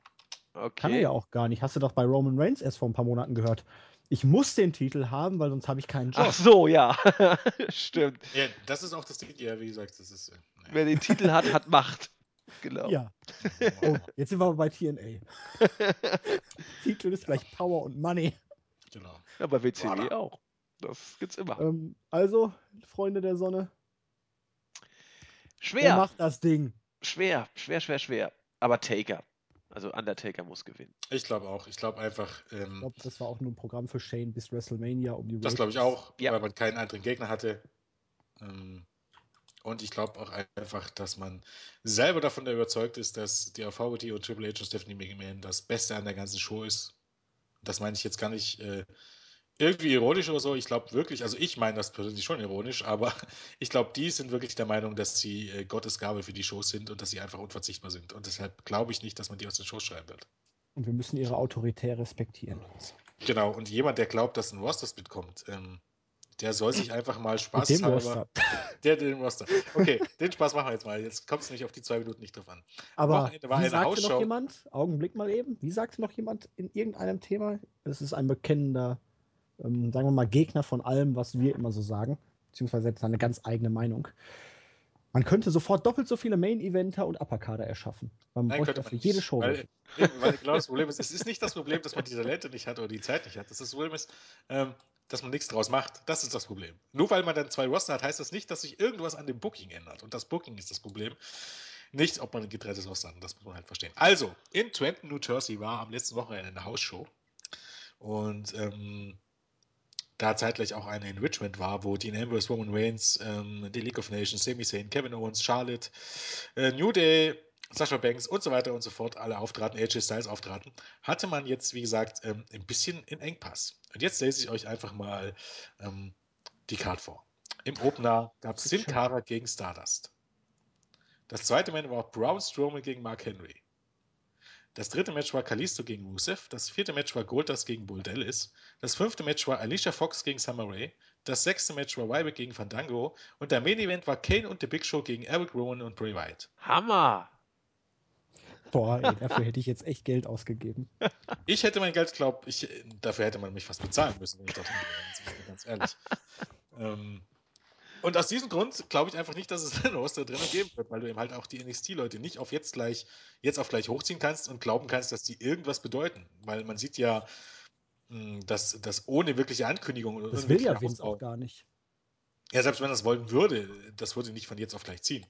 Okay. Kann er ja auch gar nicht. Hast du doch bei Roman Reigns erst vor ein paar Monaten gehört. Ich muss den Titel haben, weil sonst habe ich keinen Job. Ach so, ja. Stimmt. Ja, das ist auch das Ding. Ja, wie gesagt, das ist. Äh, naja. Wer den Titel hat, hat Macht. Genau. Ja. Oh, jetzt sind wir aber bei TNA. Titel ist gleich Power und Money. Genau. Ja, bei WCW Voilà. auch. Das gibt's immer. Ähm, also, Freunde der Sonne, wer Schwer, macht das Ding? schwer, schwer, schwer, schwer. Aber Taker. Also Undertaker muss gewinnen. Ich glaube auch. Ich glaube einfach, Ich ähm, glaube, das war auch nur ein Programm für Shane bis WrestleMania, um die das glaube ich auch, Ja. weil man keinen anderen Gegner hatte. Ähm, und ich glaube auch einfach, dass man selber davon überzeugt ist, dass die Authority und Triple H und Stephanie McMahon das Beste an der ganzen Show ist das meine ich jetzt gar nicht äh, irgendwie ironisch oder so. Ich glaube wirklich, also ich meine das persönlich schon ironisch, aber ich glaube, die sind wirklich der Meinung, dass sie äh, Gottes Gabe für die Shows sind und dass sie einfach unverzichtbar sind. Und deshalb glaube ich nicht, dass man die aus den Shows schreiben wird. Und wir müssen ihre Autorität respektieren. Genau, und jemand, der glaubt, dass ein Roster-Split kommt, ähm, der soll sich einfach mal Spaß Mit dem Roster. Der, den Roster. Okay, den Spaß machen wir jetzt mal. Jetzt kommt es nicht auf die zwei Minuten nicht drauf an. Aber wie sagte noch jemand, Augenblick mal eben, wie sagte noch jemand in irgendeinem Thema, es ist ein bekennender, ähm, sagen wir mal, Gegner von allem, was wir immer so sagen, beziehungsweise seine ganz eigene Meinung. Man könnte sofort doppelt so viele Main-Eventer und Upper-Kader erschaffen. Man Nein, bräuchte für jede Show. Weil, weil genau das Problem ist, es ist nicht das Problem, dass man die Talente nicht hat oder die Zeit nicht hat. Das, das Problem ist, ähm, dass man nichts draus macht. Das ist das Problem. Nur weil man dann zwei Roster hat, heißt das nicht, dass sich irgendwas an dem Booking ändert. Und das Booking ist das Problem. Nicht, ob man ein getrenntes Roster hat. Das muss man halt verstehen. Also, in Trenton, New Jersey war am letzten Wochenende eine Hausshow. Und ähm, da zeitgleich auch eine in Richmond war, wo Dean Ambrose, Roman Reigns, ähm, die League of Nations, Sami Zayn, Kevin Owens, Charlotte, äh, New Day, Sasha Banks und so weiter und so fort alle auftraten, AJ Styles auftraten, hatte man jetzt, wie gesagt, ähm, ein bisschen in Engpass. Und jetzt lese ich euch einfach mal ähm, die Card vor. Im Opener gab es Sin Cara gegen Stardust. Das zweite Match war Braun Strowman gegen Mark Henry. Das dritte Match war Kalisto gegen Rusev. Das vierte Match war Goldust gegen Bull Dallas. Das fünfte Match war Alicia Fox gegen Summer Rae. Das sechste Match war Ryback gegen Fandango. Und der Main Event war Kane und The Big Show gegen Eric Rowan und Bray Wyatt. Hammer! Boah, ey, dafür hätte ich jetzt echt Geld ausgegeben. Ich hätte mein Geld, glaube ich, dafür hätte man mich fast bezahlen müssen, wenn ich dorthin gehe, ganz ehrlich. ähm, und aus diesem Grund glaube ich einfach nicht, dass es einen Roster drin geben wird, weil du eben halt auch die NXT-Leute nicht auf jetzt gleich, jetzt auf gleich hochziehen kannst und glauben kannst, dass die irgendwas bedeuten. Weil man sieht ja, hm, dass, dass ohne wirkliche Ankündigung. Das will ja Vince auch gar nicht. Ja, selbst wenn das wollen würde, das würde nicht von jetzt auf gleich ziehen.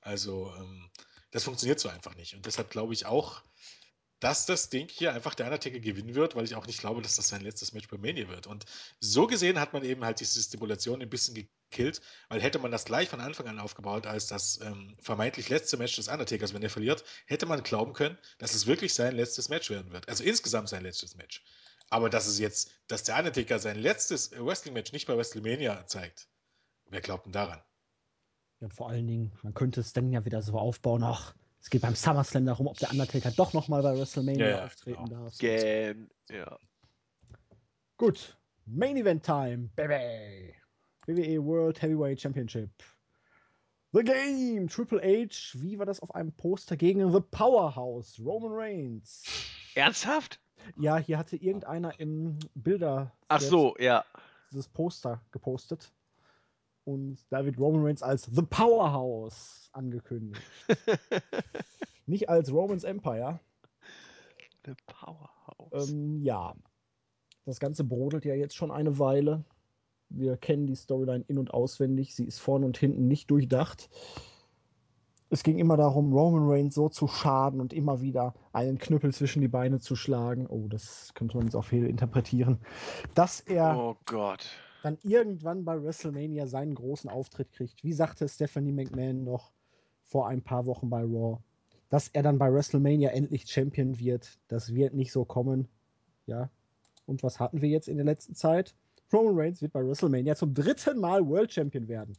Also, ähm, Das funktioniert so einfach nicht. Und deshalb glaube ich auch, dass das Ding hier einfach der Undertaker gewinnen wird, weil ich auch nicht glaube, dass das sein letztes Match bei Mania wird. Und so gesehen hat man eben halt diese Stipulation ein bisschen gekillt, weil hätte man das gleich von Anfang an aufgebaut als das ähm, vermeintlich letzte Match des Undertakers, wenn er verliert, hätte man glauben können, dass es wirklich sein letztes Match werden wird. Also insgesamt sein letztes Match. Aber dass es jetzt, dass der Undertaker sein letztes Wrestling-Match nicht bei WrestleMania zeigt, wer glaubt denn daran? Ja, und vor allen Dingen, man könnte es dann ja wieder so aufbauen, ach, es geht beim SummerSlam darum, ob der Undertaker doch nochmal bei WrestleMania ja, auftreten genau. darf. Gen, ja. Gut. Main Event Time, Baby. WWE World Heavyweight Championship. The Game, Triple H, wie war das auf einem Poster gegen The Powerhouse, Roman Reigns. Ernsthaft? Ja, hier hatte irgendeiner im Bilder. Ach so, ja. Dieses Poster gepostet. Und da wird Roman Reigns als The Powerhouse angekündigt. Nicht als Romans Empire. The Powerhouse. Ähm, ja. Das Ganze brodelt ja jetzt schon eine Weile. Wir kennen die Storyline in- und auswendig. Sie ist vorne und hinten nicht durchdacht. Es ging immer darum, Roman Reigns so zu schaden und immer wieder einen Knüppel zwischen die Beine zu schlagen. Oh, das könnte man jetzt auch viel interpretieren. Dass er oh dann irgendwann bei WrestleMania seinen großen Auftritt kriegt. Wie sagte Stephanie McMahon noch? vor ein paar Wochen bei Raw. Dass er dann bei WrestleMania endlich Champion wird, das wird nicht so kommen. Ja. Und was hatten wir jetzt in der letzten Zeit? Roman Reigns wird bei WrestleMania zum dritten Mal World Champion werden.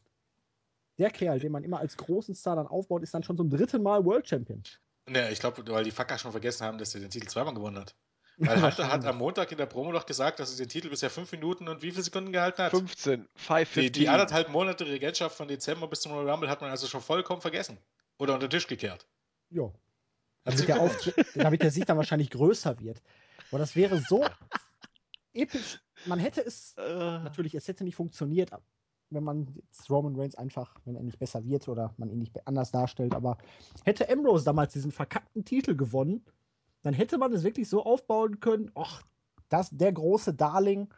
Der Kerl, den man immer als großen Star dann aufbaut, ist dann schon zum dritten Mal World Champion. Ja, ich glaube, weil die Fucker schon vergessen haben, dass er den Titel zweimal gewonnen hat. Weil Hunter hat am Montag in der Promo doch gesagt, dass er den Titel bisher fünf Minuten und wie viele Sekunden gehalten hat? 15, 5, die, die anderthalb Monate Regentschaft von Dezember bis zum Royal Rumble hat man also schon vollkommen vergessen. Oder unter den Tisch gekehrt. Ja. Damit der, Auftritt, damit der Sieg dann wahrscheinlich größer wird. Aber das wäre so episch. Man hätte es, uh. natürlich, es hätte nicht funktioniert, wenn man jetzt Roman Reigns einfach, wenn er nicht besser wird oder man ihn nicht anders darstellt, aber hätte Ambrose damals diesen verkackten Titel gewonnen, dann hätte man es wirklich so aufbauen können, ach, dass der große Darling,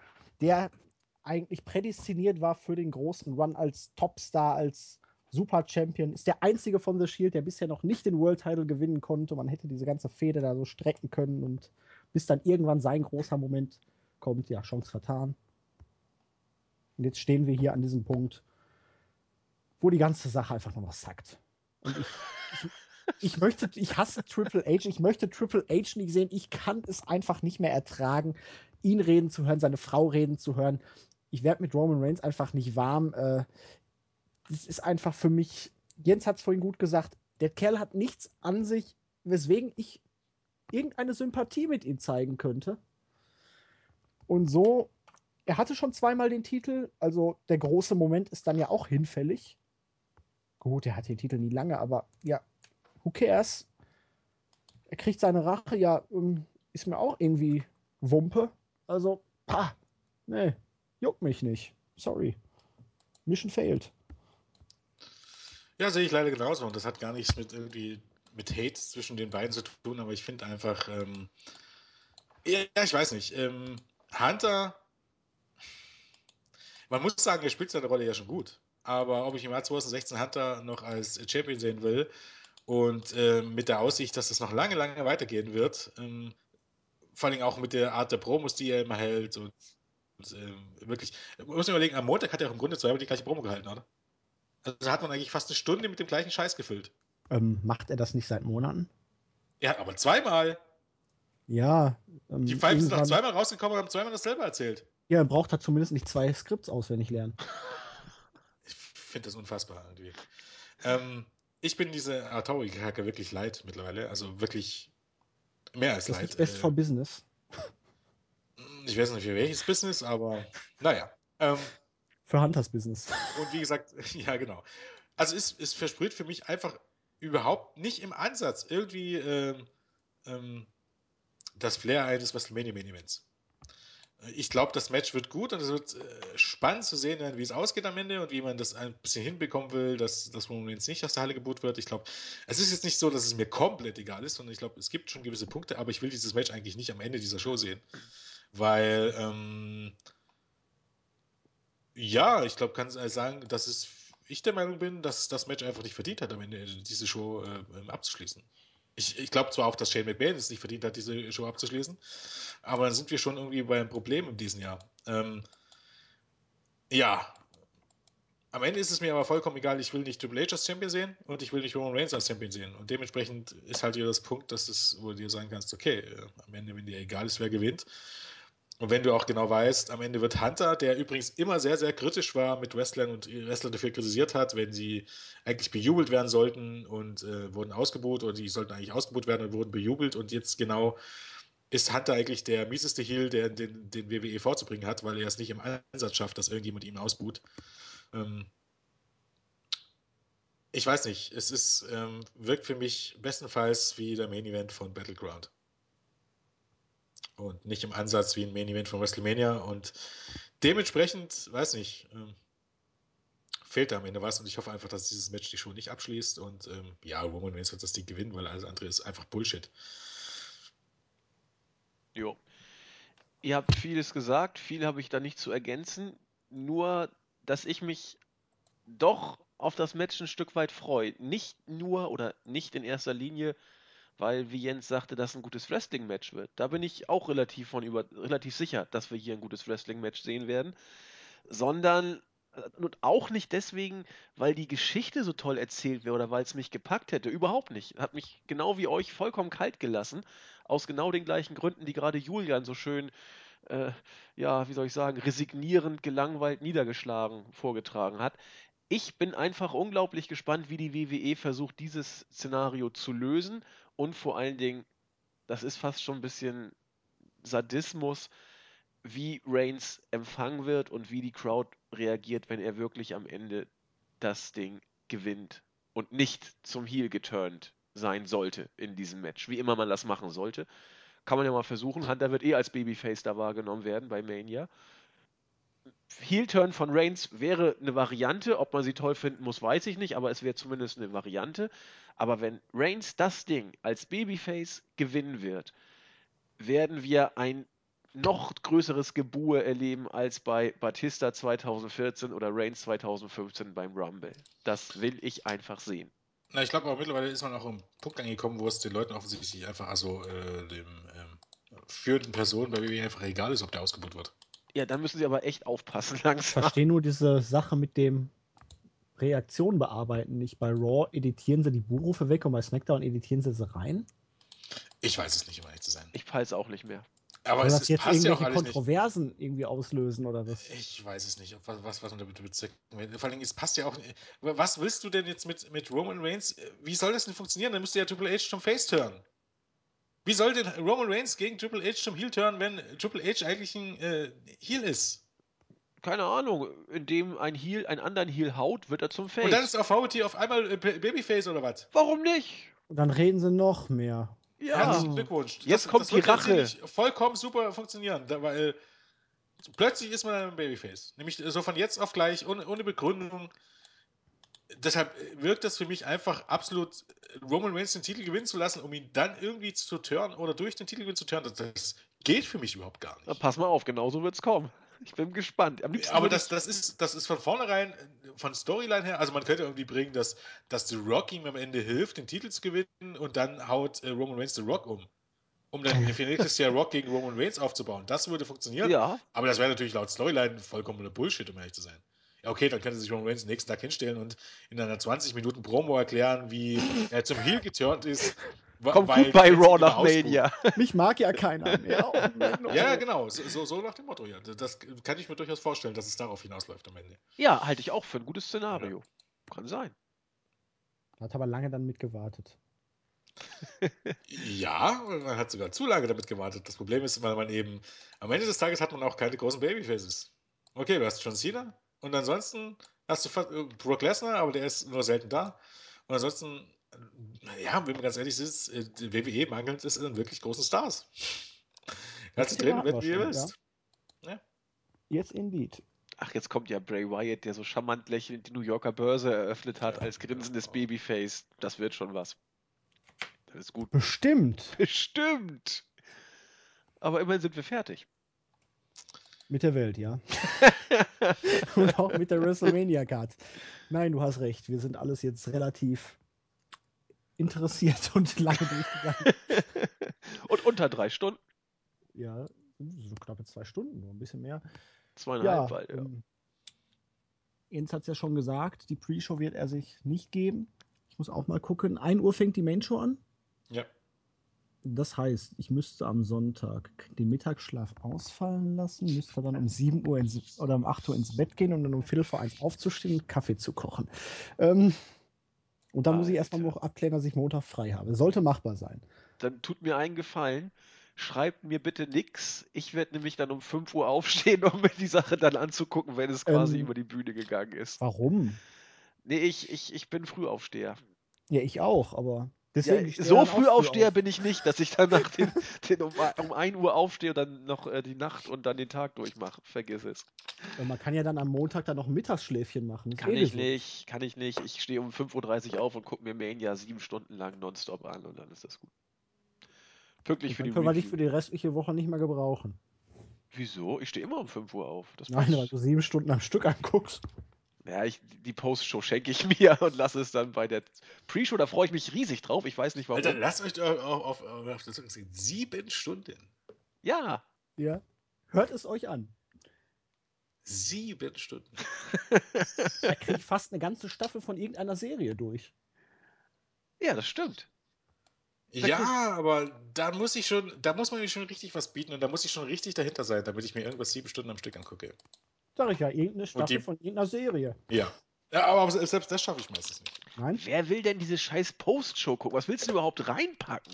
der eigentlich prädestiniert war für den großen Run als Topstar, als Super Champion, ist der einzige von The Shield, der bisher noch nicht den World Title gewinnen konnte. Man hätte diese ganze Fehde da so strecken können und bis dann irgendwann sein großer Moment kommt, ja, Chance vertan. Und jetzt stehen wir hier an diesem Punkt, wo die ganze Sache einfach nur noch sackt. Und ich, ich, ich möchte, ich hasse Triple H, ich möchte Triple H nicht sehen. Ich kann es einfach nicht mehr ertragen, ihn reden zu hören, seine Frau reden zu hören. Ich werde mit Roman Reigns einfach nicht warm. Äh, das ist einfach für mich, Jens hat es vorhin gut gesagt, der Kerl hat nichts an sich, weswegen ich irgendeine Sympathie mit ihm zeigen könnte. Und so, er hatte schon zweimal den Titel, also der große Moment ist dann ja auch hinfällig. Gut, er hat den Titel nie lange, aber ja, who cares? Er kriegt seine Rache, ja, ähm, ist mir auch irgendwie Wumpe. Also, pah, nee, juckt mich nicht. Sorry. Mission failed. Ja, sehe ich leider genauso. Und das hat gar nichts mit irgendwie mit Hate zwischen den beiden zu tun, aber ich finde einfach, ähm, ja, ich weiß nicht, ähm, Hunter, man muss sagen, er spielt seine Rolle ja schon gut. Aber ob ich im Jahr 2016 Hunter noch als Champion sehen will, und äh, mit der Aussicht, dass es noch lange, lange weitergehen wird, ähm, vor allem auch mit der Art der Promos, die er immer hält. Und, und äh, wirklich, muss man überlegen, am Montag hat er auch im Grunde zweimal die gleiche Promo gehalten, oder? Also hat man eigentlich fast eine Stunde mit dem gleichen Scheiß gefüllt. Ähm, macht er das nicht seit Monaten? Ja, aber zweimal. Ja. Ähm, die Pfeifen sind noch zweimal rausgekommen und haben zweimal dasselbe erzählt. Ja, er braucht er zumindest nicht zwei Skripts auswendig lernen. Ich finde das unfassbar irgendwie. Ähm, ich bin diese Artori-Kacke wirklich leid mittlerweile. Also wirklich mehr als das leid. Das ist best for Business. Ich weiß nicht für welches Business, aber naja. Ähm, für Hunters Business. Und wie gesagt, ja, genau. Also es, es verspricht für mich einfach überhaupt nicht im Ansatz irgendwie ähm, ähm, das Flair eines WrestleMania Main Events ich glaube, das Match wird gut und es wird äh, spannend zu sehen, wie es ausgeht am Ende und wie man das ein bisschen hinbekommen will, dass das Moment nicht aus der Halle geboot wird. Ich glaube, es ist jetzt nicht so, dass es mir komplett egal ist, sondern ich glaube, es gibt schon gewisse Punkte, aber ich will dieses Match eigentlich nicht am Ende dieser Show sehen. Weil, ähm, ja, ich glaube, kann sagen, dass es ich der Meinung bin, dass das Match einfach nicht verdient hat, am Ende diese Show äh, abzuschließen. Ich, ich glaube zwar auch, dass Shane McMahon es nicht verdient hat, diese Show abzuschließen, aber dann sind wir schon irgendwie bei einem Problem in diesem Jahr. Ähm, ja, am Ende ist es mir aber vollkommen egal, ich will nicht Triple H als Champion sehen und ich will nicht Roman Reigns als Champion sehen. Und dementsprechend ist halt hier das Punkt, dass es, wo du dir sagen kannst, okay, äh, am Ende, wenn dir egal ist, wer gewinnt. Und wenn du auch genau weißt, am Ende wird Hunter, der übrigens immer sehr, sehr kritisch war mit Wrestlern und Wrestler dafür kritisiert hat, wenn sie eigentlich bejubelt werden sollten und äh, wurden ausgebucht oder die sollten eigentlich ausgebucht werden und wurden bejubelt und jetzt genau ist Hunter eigentlich der mieseste Heel, der den, den WWE vorzubringen hat, weil er es nicht im Einsatz schafft, dass irgendjemand ihn ausbuht. Ähm, ich weiß nicht, es ist, ähm, wirkt für mich bestenfalls wie der Main Event von Battleground. Und nicht im Ansatz wie ein Main Event von WrestleMania. Und dementsprechend, weiß nicht, ähm, fehlt da am Ende was. Und ich hoffe einfach, dass dieses Match die Show nicht abschließt. Und ähm, ja, Roman Reigns wird das Ding gewinnen, weil alles andere ist einfach Bullshit. Jo. Ihr habt vieles gesagt, viel habe ich da nicht zu ergänzen. Nur dass ich mich doch auf das Match ein Stück weit freue. Nicht nur oder nicht in erster Linie, weil, wie Jens sagte, das ein gutes Wrestling-Match wird. Da bin ich auch relativ, von über, relativ sicher, dass wir hier ein gutes Wrestling-Match sehen werden. Sondern äh, und auch nicht deswegen, weil die Geschichte so toll erzählt wäre oder weil es mich gepackt hätte. Überhaupt nicht. Hat mich genau wie euch vollkommen kalt gelassen. Aus genau den gleichen Gründen, die gerade Julian so schön äh, ja, wie soll ich sagen, resignierend, gelangweilt, niedergeschlagen vorgetragen hat. Ich bin einfach unglaublich gespannt, wie die WWE versucht, dieses Szenario zu lösen und vor allen Dingen, das ist fast schon ein bisschen Sadismus, wie Reigns empfangen wird und wie die Crowd reagiert, wenn er wirklich am Ende das Ding gewinnt und nicht zum Heel geturnt sein sollte in diesem Match, wie immer man das machen sollte. Kann man ja mal versuchen. Hunter wird eh als Babyface da wahrgenommen werden bei Mania. Heel-Turn von Reigns wäre eine Variante. Ob man sie toll finden muss, weiß ich nicht, aber es wäre zumindest eine Variante. Aber wenn Reigns das Ding als Babyface gewinnen wird, werden wir ein noch größeres Gebur erleben als bei Batista 2014 oder Reigns 2015 beim Rumble. Das will ich einfach sehen. Na, ich glaube aber mittlerweile ist man auch am Punkt angekommen, wo es den Leuten offensichtlich einfach, also äh, dem ähm, führenden Personen bei WWE einfach egal ist, ob der ausgebucht wird. Ja, dann müssen sie aber echt aufpassen langsam. Ich verstehe nur diese Sache mit dem Reaktionen bearbeiten nicht. Bei Raw editieren sie die Buchrufe weg und bei SmackDown editieren sie sie rein. Ich weiß es nicht, um ehrlich zu sein. Ich weiß auch nicht mehr. Aber Soll es, das jetzt irgendwelche ja Kontroversen nicht. irgendwie auslösen oder was? Ich weiß es nicht, was, was, was man damit bezwecken will. Vor allem, es passt ja auch. Was willst du denn jetzt mit, mit Roman Reigns? Wie soll das denn funktionieren? Dann müsste ja Triple H zum Face turn. Wie soll denn Roman Reigns gegen Triple H zum Heel turn, wenn Triple H eigentlich ein äh, Heel ist? Keine Ahnung, indem ein Heel einen anderen Heel haut, wird er zum Face. Und dann ist auf VT auf einmal äh, Babyface oder was? Warum nicht? Und dann reden sie noch mehr. Ja. Herzlichen Glückwunsch. Jetzt das, kommt das die Rache. Vollkommen super funktionieren, weil plötzlich ist man ein Babyface. Nämlich so von jetzt auf gleich, ohne, ohne Begründung. Deshalb wirkt das für mich einfach absolut, Roman Reigns den Titel gewinnen zu lassen, um ihn dann irgendwie zu turnen oder durch den Titel gewinnen zu turnen. Das, geht für mich überhaupt gar nicht. Na, pass mal auf, genauso wird es kommen. Ich bin gespannt. Aber das, das, ist, das ist von vornherein, von Storyline her, also man könnte irgendwie bringen, dass, dass The Rock ihm am Ende hilft, den Titel zu gewinnen und dann haut äh, Roman Reigns The Rock um. Um dann nächstes Jahr Rock gegen Roman Reigns aufzubauen. Das würde funktionieren. Ja. Aber das wäre natürlich laut Storyline vollkommener Bullshit, um ehrlich zu sein. Ja, okay, dann könnte sich Roman Reigns nächsten Tag hinstellen und in einer 20 Minuten Promo erklären, wie er zum Heel geturnt ist Kommt gut bei Raw nach Mania. Mich mag ja keiner mehr. ja, genau. So, so, nach dem Motto, ja. Das kann ich mir durchaus vorstellen, dass es darauf hinausläuft am Ende. Ja, halte ich auch für ein gutes Szenario. Ja. Kann sein. Hat aber lange dann mitgewartet. ja, man hat sogar zu lange damit gewartet. Das Problem ist, weil man eben am Ende des Tages hat man auch keine großen Babyfaces. Okay, du hast John Cena und ansonsten hast du äh, Brock Lesnar, aber der ist nur selten da. Und ansonsten ja, wenn man ganz ehrlich ist, äh, WWE mangelt es an wirklich großen Stars. Kannst du drehen, wenn du willst. Ja. ja. Yes, indeed. Ach, jetzt kommt ja Bray Wyatt, der so charmant lächelnd die New Yorker Börse eröffnet hat, als grinsendes Babyface. Das wird schon was. Das ist gut. Bestimmt. Bestimmt. Aber immerhin sind wir fertig. Mit der Welt, ja. und auch mit der WrestleMania Card. Nein, du hast recht. Wir sind alles jetzt relativ interessiert und lange durchgegangen. und unter drei Stunden. Ja, so knappe zwei Stunden, nur ein bisschen mehr. Zweieinhalb, ja, ja. Ähm, Jens hat es ja schon gesagt, die Pre-Show wird er sich nicht geben. Ich muss auch mal gucken. 1 Uhr fängt die Main-Show an. Ja. Das heißt, ich müsste am Sonntag den Mittagsschlaf ausfallen lassen, müsste dann um 7 Uhr ins, oder um 8 Uhr ins Bett gehen und dann um Viertel vor eins aufzustehen und Kaffee zu kochen. Ähm, und dann Alter. muss ich erstmal noch abklären, dass ich Montag frei habe. Sollte machbar sein. Dann tut mir einen Gefallen. Schreibt mir bitte nichts. Ich werde nämlich dann um 5 Uhr aufstehen, um mir die Sache dann anzugucken, wenn es quasi ähm, über die Bühne gegangen ist. Warum? Nee, ich, ich, ich bin Frühaufsteher. Ja, ich auch, aber Deswegen, ja, so früh aufsteher auf. bin ich nicht, dass ich dann nach den, den um, um 1 Uhr aufstehe und dann noch äh, die Nacht und dann den Tag durchmache. Vergiss es. Ja, man kann ja dann am Montag dann noch ein Mittagsschläfchen machen. Kann ich nicht, kann ich nicht. Ich stehe um 5.30 Uhr auf und gucke mir Mania sieben Stunden lang nonstop an und dann ist das gut. Pünktlich für die Können wir dich für die restliche Woche nicht mehr gebrauchen. Wieso? Ich stehe immer um 5 Uhr auf. Nein, weil du sieben Stunden am Stück anguckst. Ja, ich, die Post-Show schenke ich mir und lasse es dann bei der Pre-Show. Da freue ich mich riesig drauf. Ich weiß nicht warum. Alter, lasst euch auf, auf, auf, auf das sehen. Sieben Stunden. Ja. Ja. Hört es euch an. Sieben Stunden. da kriege ich fast eine ganze Staffel von irgendeiner Serie durch. Ja, das stimmt. Da ja, aber da muss ich schon, da muss man mir schon richtig was bieten und da muss ich schon richtig dahinter sein, damit ich mir irgendwas sieben Stunden am Stück angucke. Sag ich ja, irgendeine Staffel die, von irgendeiner Serie. Ja. Ja, aber selbst das schaffe ich meistens nicht. Nein? Wer will denn diese scheiß Post-Show gucken? Was willst du überhaupt reinpacken?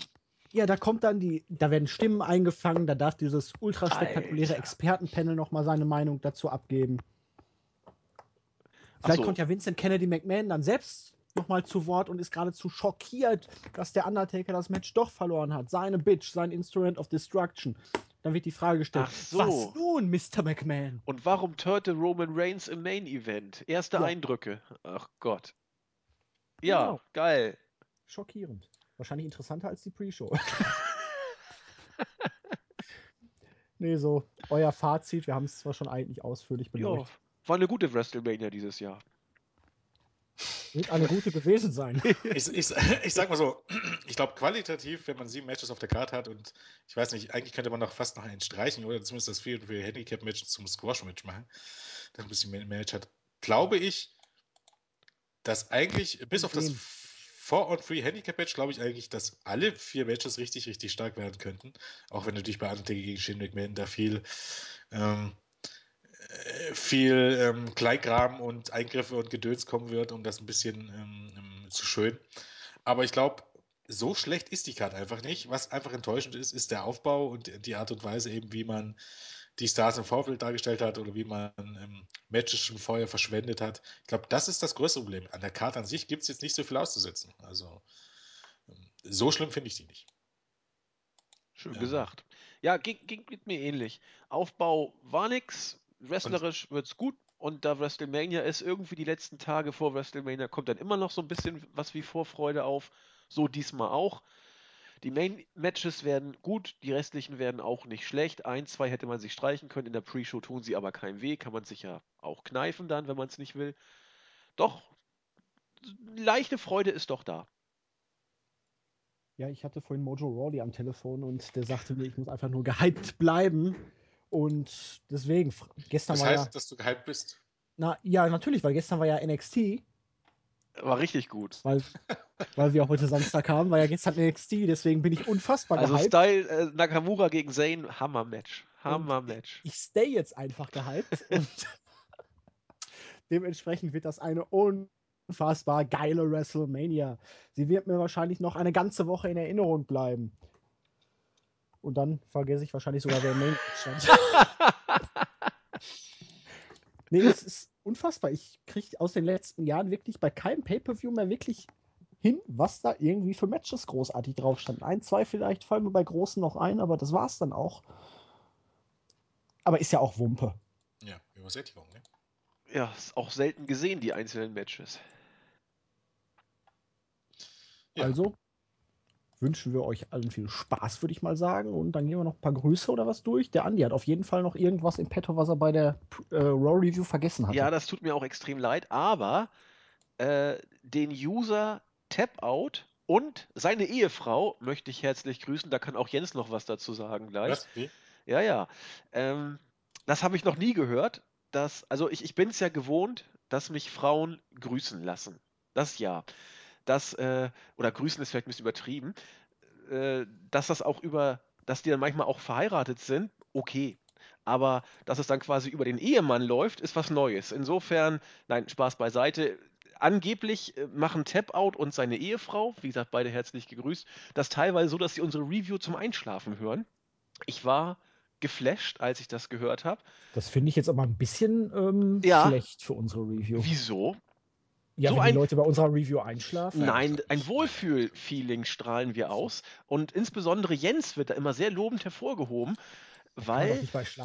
Ja, da kommt dann die, da werden Stimmen eingefangen, da darf dieses ultra spektakuläre Expertenpanel nochmal seine Meinung dazu abgeben. Vielleicht so. kommt ja Vincent Kennedy McMahon dann selbst nochmal zu Wort und ist geradezu schockiert, dass der Undertaker das Match doch verloren hat. Seine Bitch, sein Instrument of Destruction. Dann wird die Frage gestellt, so. was nun, Mr. McMahon? Und warum törte Roman Reigns im Main Event? Erste ja. Eindrücke. Ach Gott. Ja, genau. geil. Schockierend. Wahrscheinlich interessanter als die Pre-Show. nee, so, euer Fazit, wir haben es zwar schon eigentlich ausführlich beleuchtet. Ja, war eine gute WrestleMania dieses Jahr. Wird eine gute gewesen sein. ich, ich, ich sag mal so, ich glaube qualitativ, wenn man sieben Matches auf der Karte hat und ich weiß nicht, eigentlich könnte man noch fast noch einen streichen oder zumindest das vier für Handicap-Match zum Squash-Match machen, dann ein bisschen mehr Match hat, glaube ich, dass eigentlich, bis auf das 4-on-3 glaube ich eigentlich, dass alle vier Matches richtig, richtig stark werden könnten. Auch wenn natürlich bei Undertaker gegen Shane McMahon da viel ähm, viel ähm, Kleingraben und Eingriffe und Gedöns kommen wird, um das ein bisschen ähm, ähm zu schön. Aber ich glaube, so schlecht ist die Karte einfach nicht. Was einfach enttäuschend ist, ist der Aufbau und die Art und Weise eben, wie man die Stars im Vorfeld dargestellt hat oder wie man ähm, Matches schon vorher verschwendet hat. Ich glaube, das ist das größte Problem. An der Karte an sich gibt es jetzt nicht so viel auszusetzen. Also ähm, so schlimm finde ich sie nicht. Schön ja. gesagt. Ja, ging, ging, ging mir ähnlich. Aufbau war nix, Wrestlerisch wird es gut und da WrestleMania ist, irgendwie die letzten Tage vor WrestleMania kommt dann immer noch so ein bisschen was wie Vorfreude auf. So diesmal auch. Die Main-Matches werden gut, die restlichen werden auch nicht schlecht. Ein, zwei hätte man sich streichen können. In der Pre-Show tun sie aber keinen weh. Kann man sich ja auch kneifen dann, wenn man es nicht will. Doch, leichte Freude ist doch da. Ja, ich hatte vorhin Mojo Rawley am Telefon und der sagte mir, ich muss einfach nur gehypt bleiben. Und deswegen, gestern das war heißt, ja, dass du gehypt bist? Na, ja, natürlich, weil gestern war ja NXT. War richtig gut. Weil, weil wir auch heute Samstag haben, war ja gestern NXT, deswegen bin ich unfassbar also gehypt. Also Style äh, Nakamura gegen Zane, Hammer-Match. Hammer-Match. Ich stay jetzt einfach gehypt und dementsprechend wird das eine unfassbar geile WrestleMania. Sie wird mir wahrscheinlich noch eine ganze Woche in Erinnerung bleiben. Und dann vergesse ich wahrscheinlich sogar, wer im Main stand. nee, es ist unfassbar. Ich kriege aus den letzten Jahren wirklich bei keinem Pay-Per-View mehr wirklich hin, was da irgendwie für Matches großartig drauf stand. Ein, zwei vielleicht fallen mir bei großen noch ein, aber das war es dann auch. Aber ist ja auch Wumpe. Ja, Übersättigung, ne? Ja, ist auch selten gesehen, die einzelnen Matches. Ja. Also, wünschen wir euch allen viel Spaß, würde ich mal sagen. Und dann gehen wir noch ein paar Grüße oder was durch. Der Andi hat auf jeden Fall noch irgendwas im Petto, was er bei der äh, Raw Review vergessen hat. Ja, das tut mir auch extrem leid, aber äh, den User Tapout und seine Ehefrau möchte ich herzlich grüßen. Da kann auch Jens noch was dazu sagen gleich. Was? Wie? Ja, ja. Ähm, das habe ich noch nie gehört. Dass, also ich, ich bin es ja gewohnt, dass mich Frauen grüßen lassen. Das ja. Das, äh, oder grüßen ist vielleicht ein bisschen übertrieben. Äh, dass das auch über, dass die dann manchmal auch verheiratet sind, okay. Aber dass es dann quasi über den Ehemann läuft, ist was Neues. Insofern, nein, Spaß beiseite. Angeblich äh, machen Tapout und seine Ehefrau, wie gesagt, beide herzlich gegrüßt, das teilweise so, dass sie unsere Review zum Einschlafen hören. Ich war geflasht, als ich das gehört habe. Das finde ich jetzt aber ein bisschen ähm, ja. schlecht für unsere Review. Wieso? Ja, so wenn ein, die Leute bei unserer Review einschlafen. Nein, ein Wohlfühl-Feeling strahlen wir aus. Und insbesondere Jens wird da immer sehr lobend hervorgehoben, weil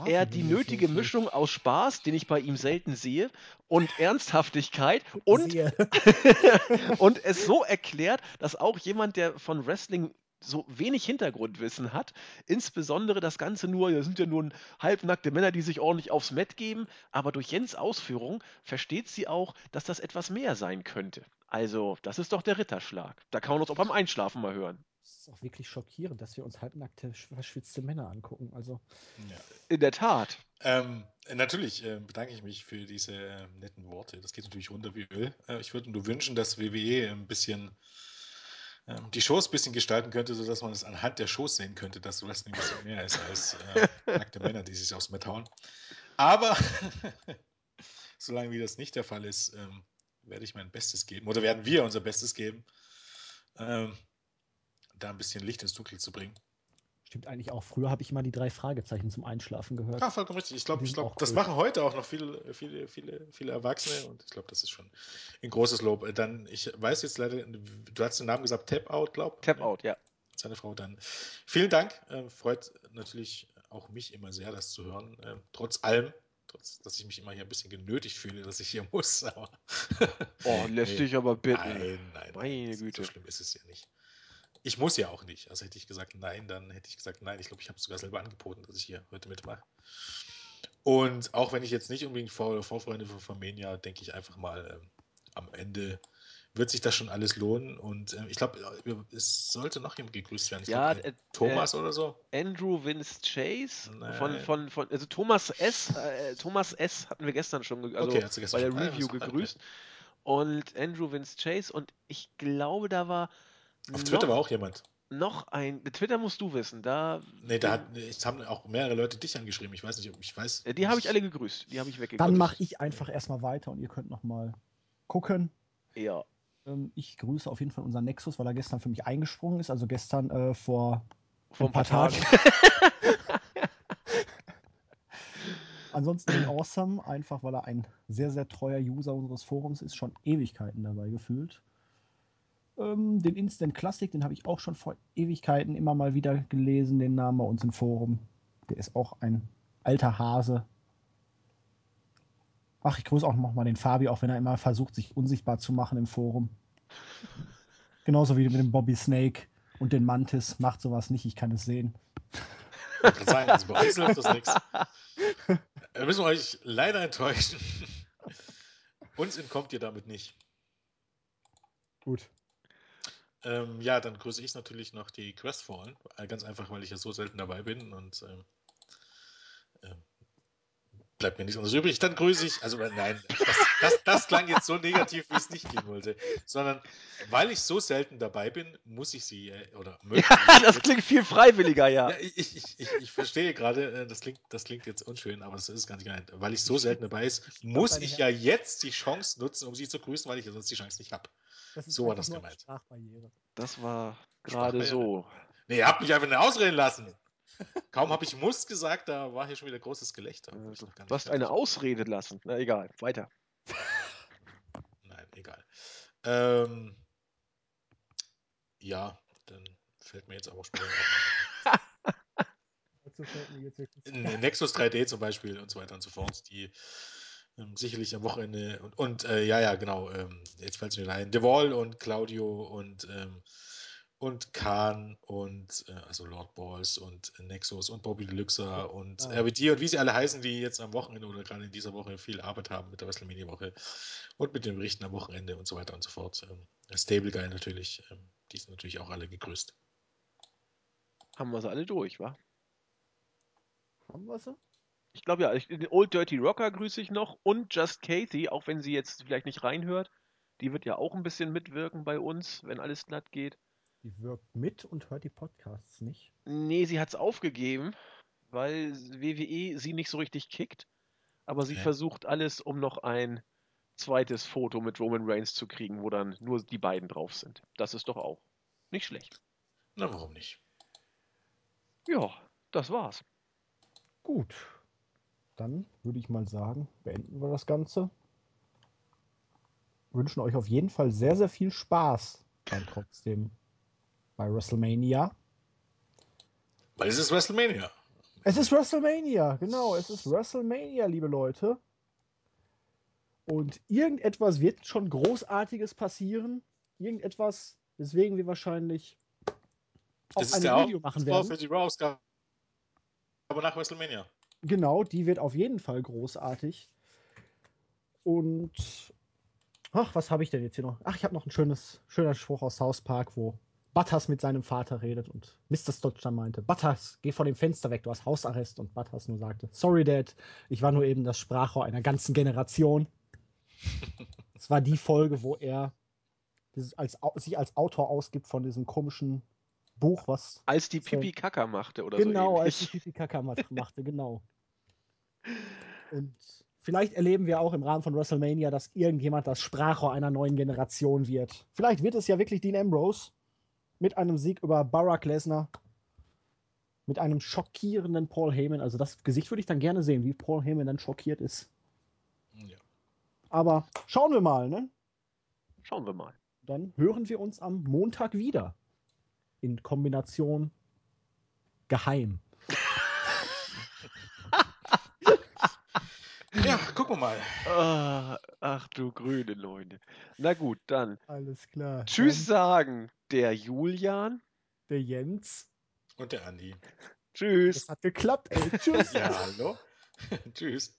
er die nötige Mischung aus Spaß, den ich bei ihm selten sehe, und Ernsthaftigkeit und, und es so erklärt, dass auch jemand, der von Wrestling so wenig Hintergrundwissen hat. Insbesondere das Ganze nur, das sind ja nur halbnackte Männer, die sich ordentlich aufs Met geben. Aber durch Jens Ausführung versteht sie auch, dass das etwas mehr sein könnte. Also, das ist doch der Ritterschlag. Da kann man uns auch beim Einschlafen mal hören. Das ist auch wirklich schockierend, dass wir uns halbnackte, verschwitzte Männer angucken. Also. Ja. In der Tat. Ähm, natürlich äh, bedanke ich mich für diese äh, netten Worte. Das geht natürlich runter wie Öl. Äh, ich würde nur wünschen, dass WWE ein bisschen ähm, die Shows ein bisschen gestalten könnte, sodass man es anhand der Shows sehen könnte, dass Wrestling ein bisschen mehr ist als äh, nackte Männer, die sich aufs Met hauen. Aber solange wie das nicht der Fall ist, ähm, werde ich mein Bestes geben, oder werden wir unser Bestes geben, ähm, da ein bisschen Licht ins Dunkel zu bringen. Stimmt eigentlich auch. Früher habe ich immer die drei Fragezeichen zum Einschlafen gehört. Ja, vollkommen richtig. Ich glaube, glaub, das machen heute auch noch viele, viele, viele, viele Erwachsene und ich glaube, das ist schon ein großes Lob. Dann, ich weiß jetzt leider, du hast den Namen gesagt, Tap Out, glaube ich. Tap Out, ja. Seine Frau dann. Vielen Dank. Äh, freut natürlich auch mich immer sehr, das zu hören. Äh, trotz allem, trotz, dass ich mich immer hier ein bisschen genötigt fühle, dass ich hier muss. Aber oh, lässt nee, dich aber bitten. Nein, nein, Meine Güte. So schlimm ist es ja nicht. Ich muss ja auch nicht. Also hätte ich gesagt nein, dann hätte ich gesagt nein. Ich glaube, ich habe sogar selber angeboten, dass ich hier heute mitmache. Und auch wenn ich jetzt nicht unbedingt Vor Vorfreunde von Famenia, denke ich einfach mal, ähm, am Ende wird sich das schon alles lohnen. Und äh, ich glaube, es sollte noch jemand gegrüßt werden. Ich ja, glaub, äh, Thomas äh, oder so. Andrew Vince Chase von, von, von also Thomas S. Äh, Thomas S. hatten wir gestern schon also okay, bei der Review ah, gegrüßt. Und Andrew Vince Chase und ich glaube, da war auf Twitter war auch jemand. Noch ein. Twitter musst du wissen. Da. Nee, da hat, es haben auch mehrere Leute dich angeschrieben. Ich weiß nicht, ob ich weiß. Die habe ich alle gegrüßt. Die habe ich weggegrüßt. Dann mache ich einfach erstmal weiter und ihr könnt nochmal gucken. Ja. Ähm, ich grüße auf jeden Fall unseren Nexus, weil er gestern für mich eingesprungen ist. Also gestern äh, vor, vor ein paar, paar Tagen. Ansonsten den Awesome, einfach weil er ein sehr, sehr treuer User unseres Forums ist, schon Ewigkeiten dabei gefühlt. Ähm, den Instant Classic, den habe ich auch schon vor Ewigkeiten immer mal wieder gelesen, den Namen bei uns im Forum. Der ist auch ein alter Hase. Ach, ich grüße auch nochmal den Fabi, auch wenn er immer versucht, sich unsichtbar zu machen im Forum. Genauso wie mit dem Bobby Snake und den Mantis. Macht sowas nicht, ich kann es sehen. Kann sagen, also bei uns läuft das nichts. Wir müssen euch leider enttäuschen. Uns entkommt ihr damit nicht. Gut. Ähm, ja, dann grüße ich natürlich noch die Questfallen. Äh, ganz einfach, weil ich ja so selten dabei bin und ähm, äh, bleibt mir nichts anderes übrig. Dann grüße ich, also äh, nein, das, das, das klang jetzt so negativ, wie es nicht klingen wollte, sondern weil ich so selten dabei bin, muss ich sie äh, oder möchte Ja, das klingt viel freiwilliger, ja. ja ich, ich, ich, ich, verstehe gerade, äh, das klingt, das klingt jetzt unschön, aber das ist gar nicht gemeint. Weil ich so selten dabei ist, muss ich ja jetzt die Chance nutzen, um sie zu grüßen, weil ich ja sonst die Chance nicht habe. So war das gemeint. Das war gerade so. Nee, ihr habt mich einfach nicht ausreden lassen. Kaum habe ich muss gesagt, da war hier schon wieder großes Gelächter. du hast eine Ausrede lassen. Na egal, weiter. Nein, egal. Ähm, ja, dann fällt mir jetzt aber spontan Nexus 3D zum Beispiel und so weiter und so fort, die ähm, sicherlich am Wochenende und, und äh, ja, ja, genau, ähm, jetzt fällt es mir ein, The Wall und Claudio und ähm, und Khan und äh, also Lord Balls und Nexus und Bobby Deluxe und ah. RBD und wie sie alle heißen, die jetzt am Wochenende oder gerade in dieser Woche viel Arbeit haben mit der WrestleMania-Woche und mit den Berichten am Wochenende und so weiter und so fort. Ähm, Stable Guy natürlich, ähm, die sind natürlich auch alle gegrüßt. Haben wir sie alle durch, wa? Haben wir sie? Ich glaube ja, ich, den Old Dirty Rocker grüße ich noch und Just Kathy, auch wenn sie jetzt vielleicht nicht reinhört. Die wird ja auch ein bisschen mitwirken bei uns, wenn alles glatt geht. Die wirkt mit und hört die Podcasts nicht? Nee, sie hat es aufgegeben, weil WWE sie nicht so richtig kickt. Aber sie versucht alles, um noch ein zweites Foto mit Roman Reigns zu kriegen, wo dann nur die beiden drauf sind. Das ist doch auch nicht schlecht. Na, warum nicht? Ja, das war's. Gut. Dann würde ich mal sagen, beenden wir das Ganze. Wünschen euch auf jeden Fall sehr, sehr viel Spaß dann trotzdem bei WrestleMania. Weil es ist WrestleMania. Es ist WrestleMania, genau. Es ist WrestleMania, liebe Leute. Und irgendetwas wird schon Großartiges passieren. Irgendetwas, weswegen wir wahrscheinlich auch das ein Video machen werden. Für die Raw-Ausgabe aber nach WrestleMania. Genau, die wird auf jeden Fall großartig. Und ach, was habe ich denn jetzt hier noch? Ach, ich habe noch ein schönes, schöner Spruch aus South Park, wo Butters mit seinem Vater redet und Mr. Dann meinte, Butters, geh vor dem Fenster weg, du hast Hausarrest. Und Butters nur sagte, sorry Dad, ich war nur eben das Sprachrohr einer ganzen Generation. Es war die Folge, wo er als, sich als Autor ausgibt von diesem komischen Buch, was. Als die Pipi Kaka machte oder genau, so. Genau, als die Pipi Kaka machte, genau. Und vielleicht erleben wir auch im Rahmen von WrestleMania, dass irgendjemand das Sprachrohr einer neuen Generation wird. Vielleicht wird es ja wirklich Dean Ambrose mit einem Sieg über Barack Lesnar. Mit einem schockierenden Paul Heyman. Also das Gesicht würde ich dann gerne sehen, wie Paul Heyman dann schockiert ist. Ja. Aber schauen wir mal, ne? Schauen wir mal. Dann hören wir uns am Montag wieder. In Kombination geheim. ja, gucken wir mal. Ach, ach, du grüne Leute. Na gut, dann. Alles klar. Tschüss dann. sagen der Julian, der Jens und der Andi. Tschüss. Das hat geklappt, ey. Tschüss. ja, hallo. Tschüss.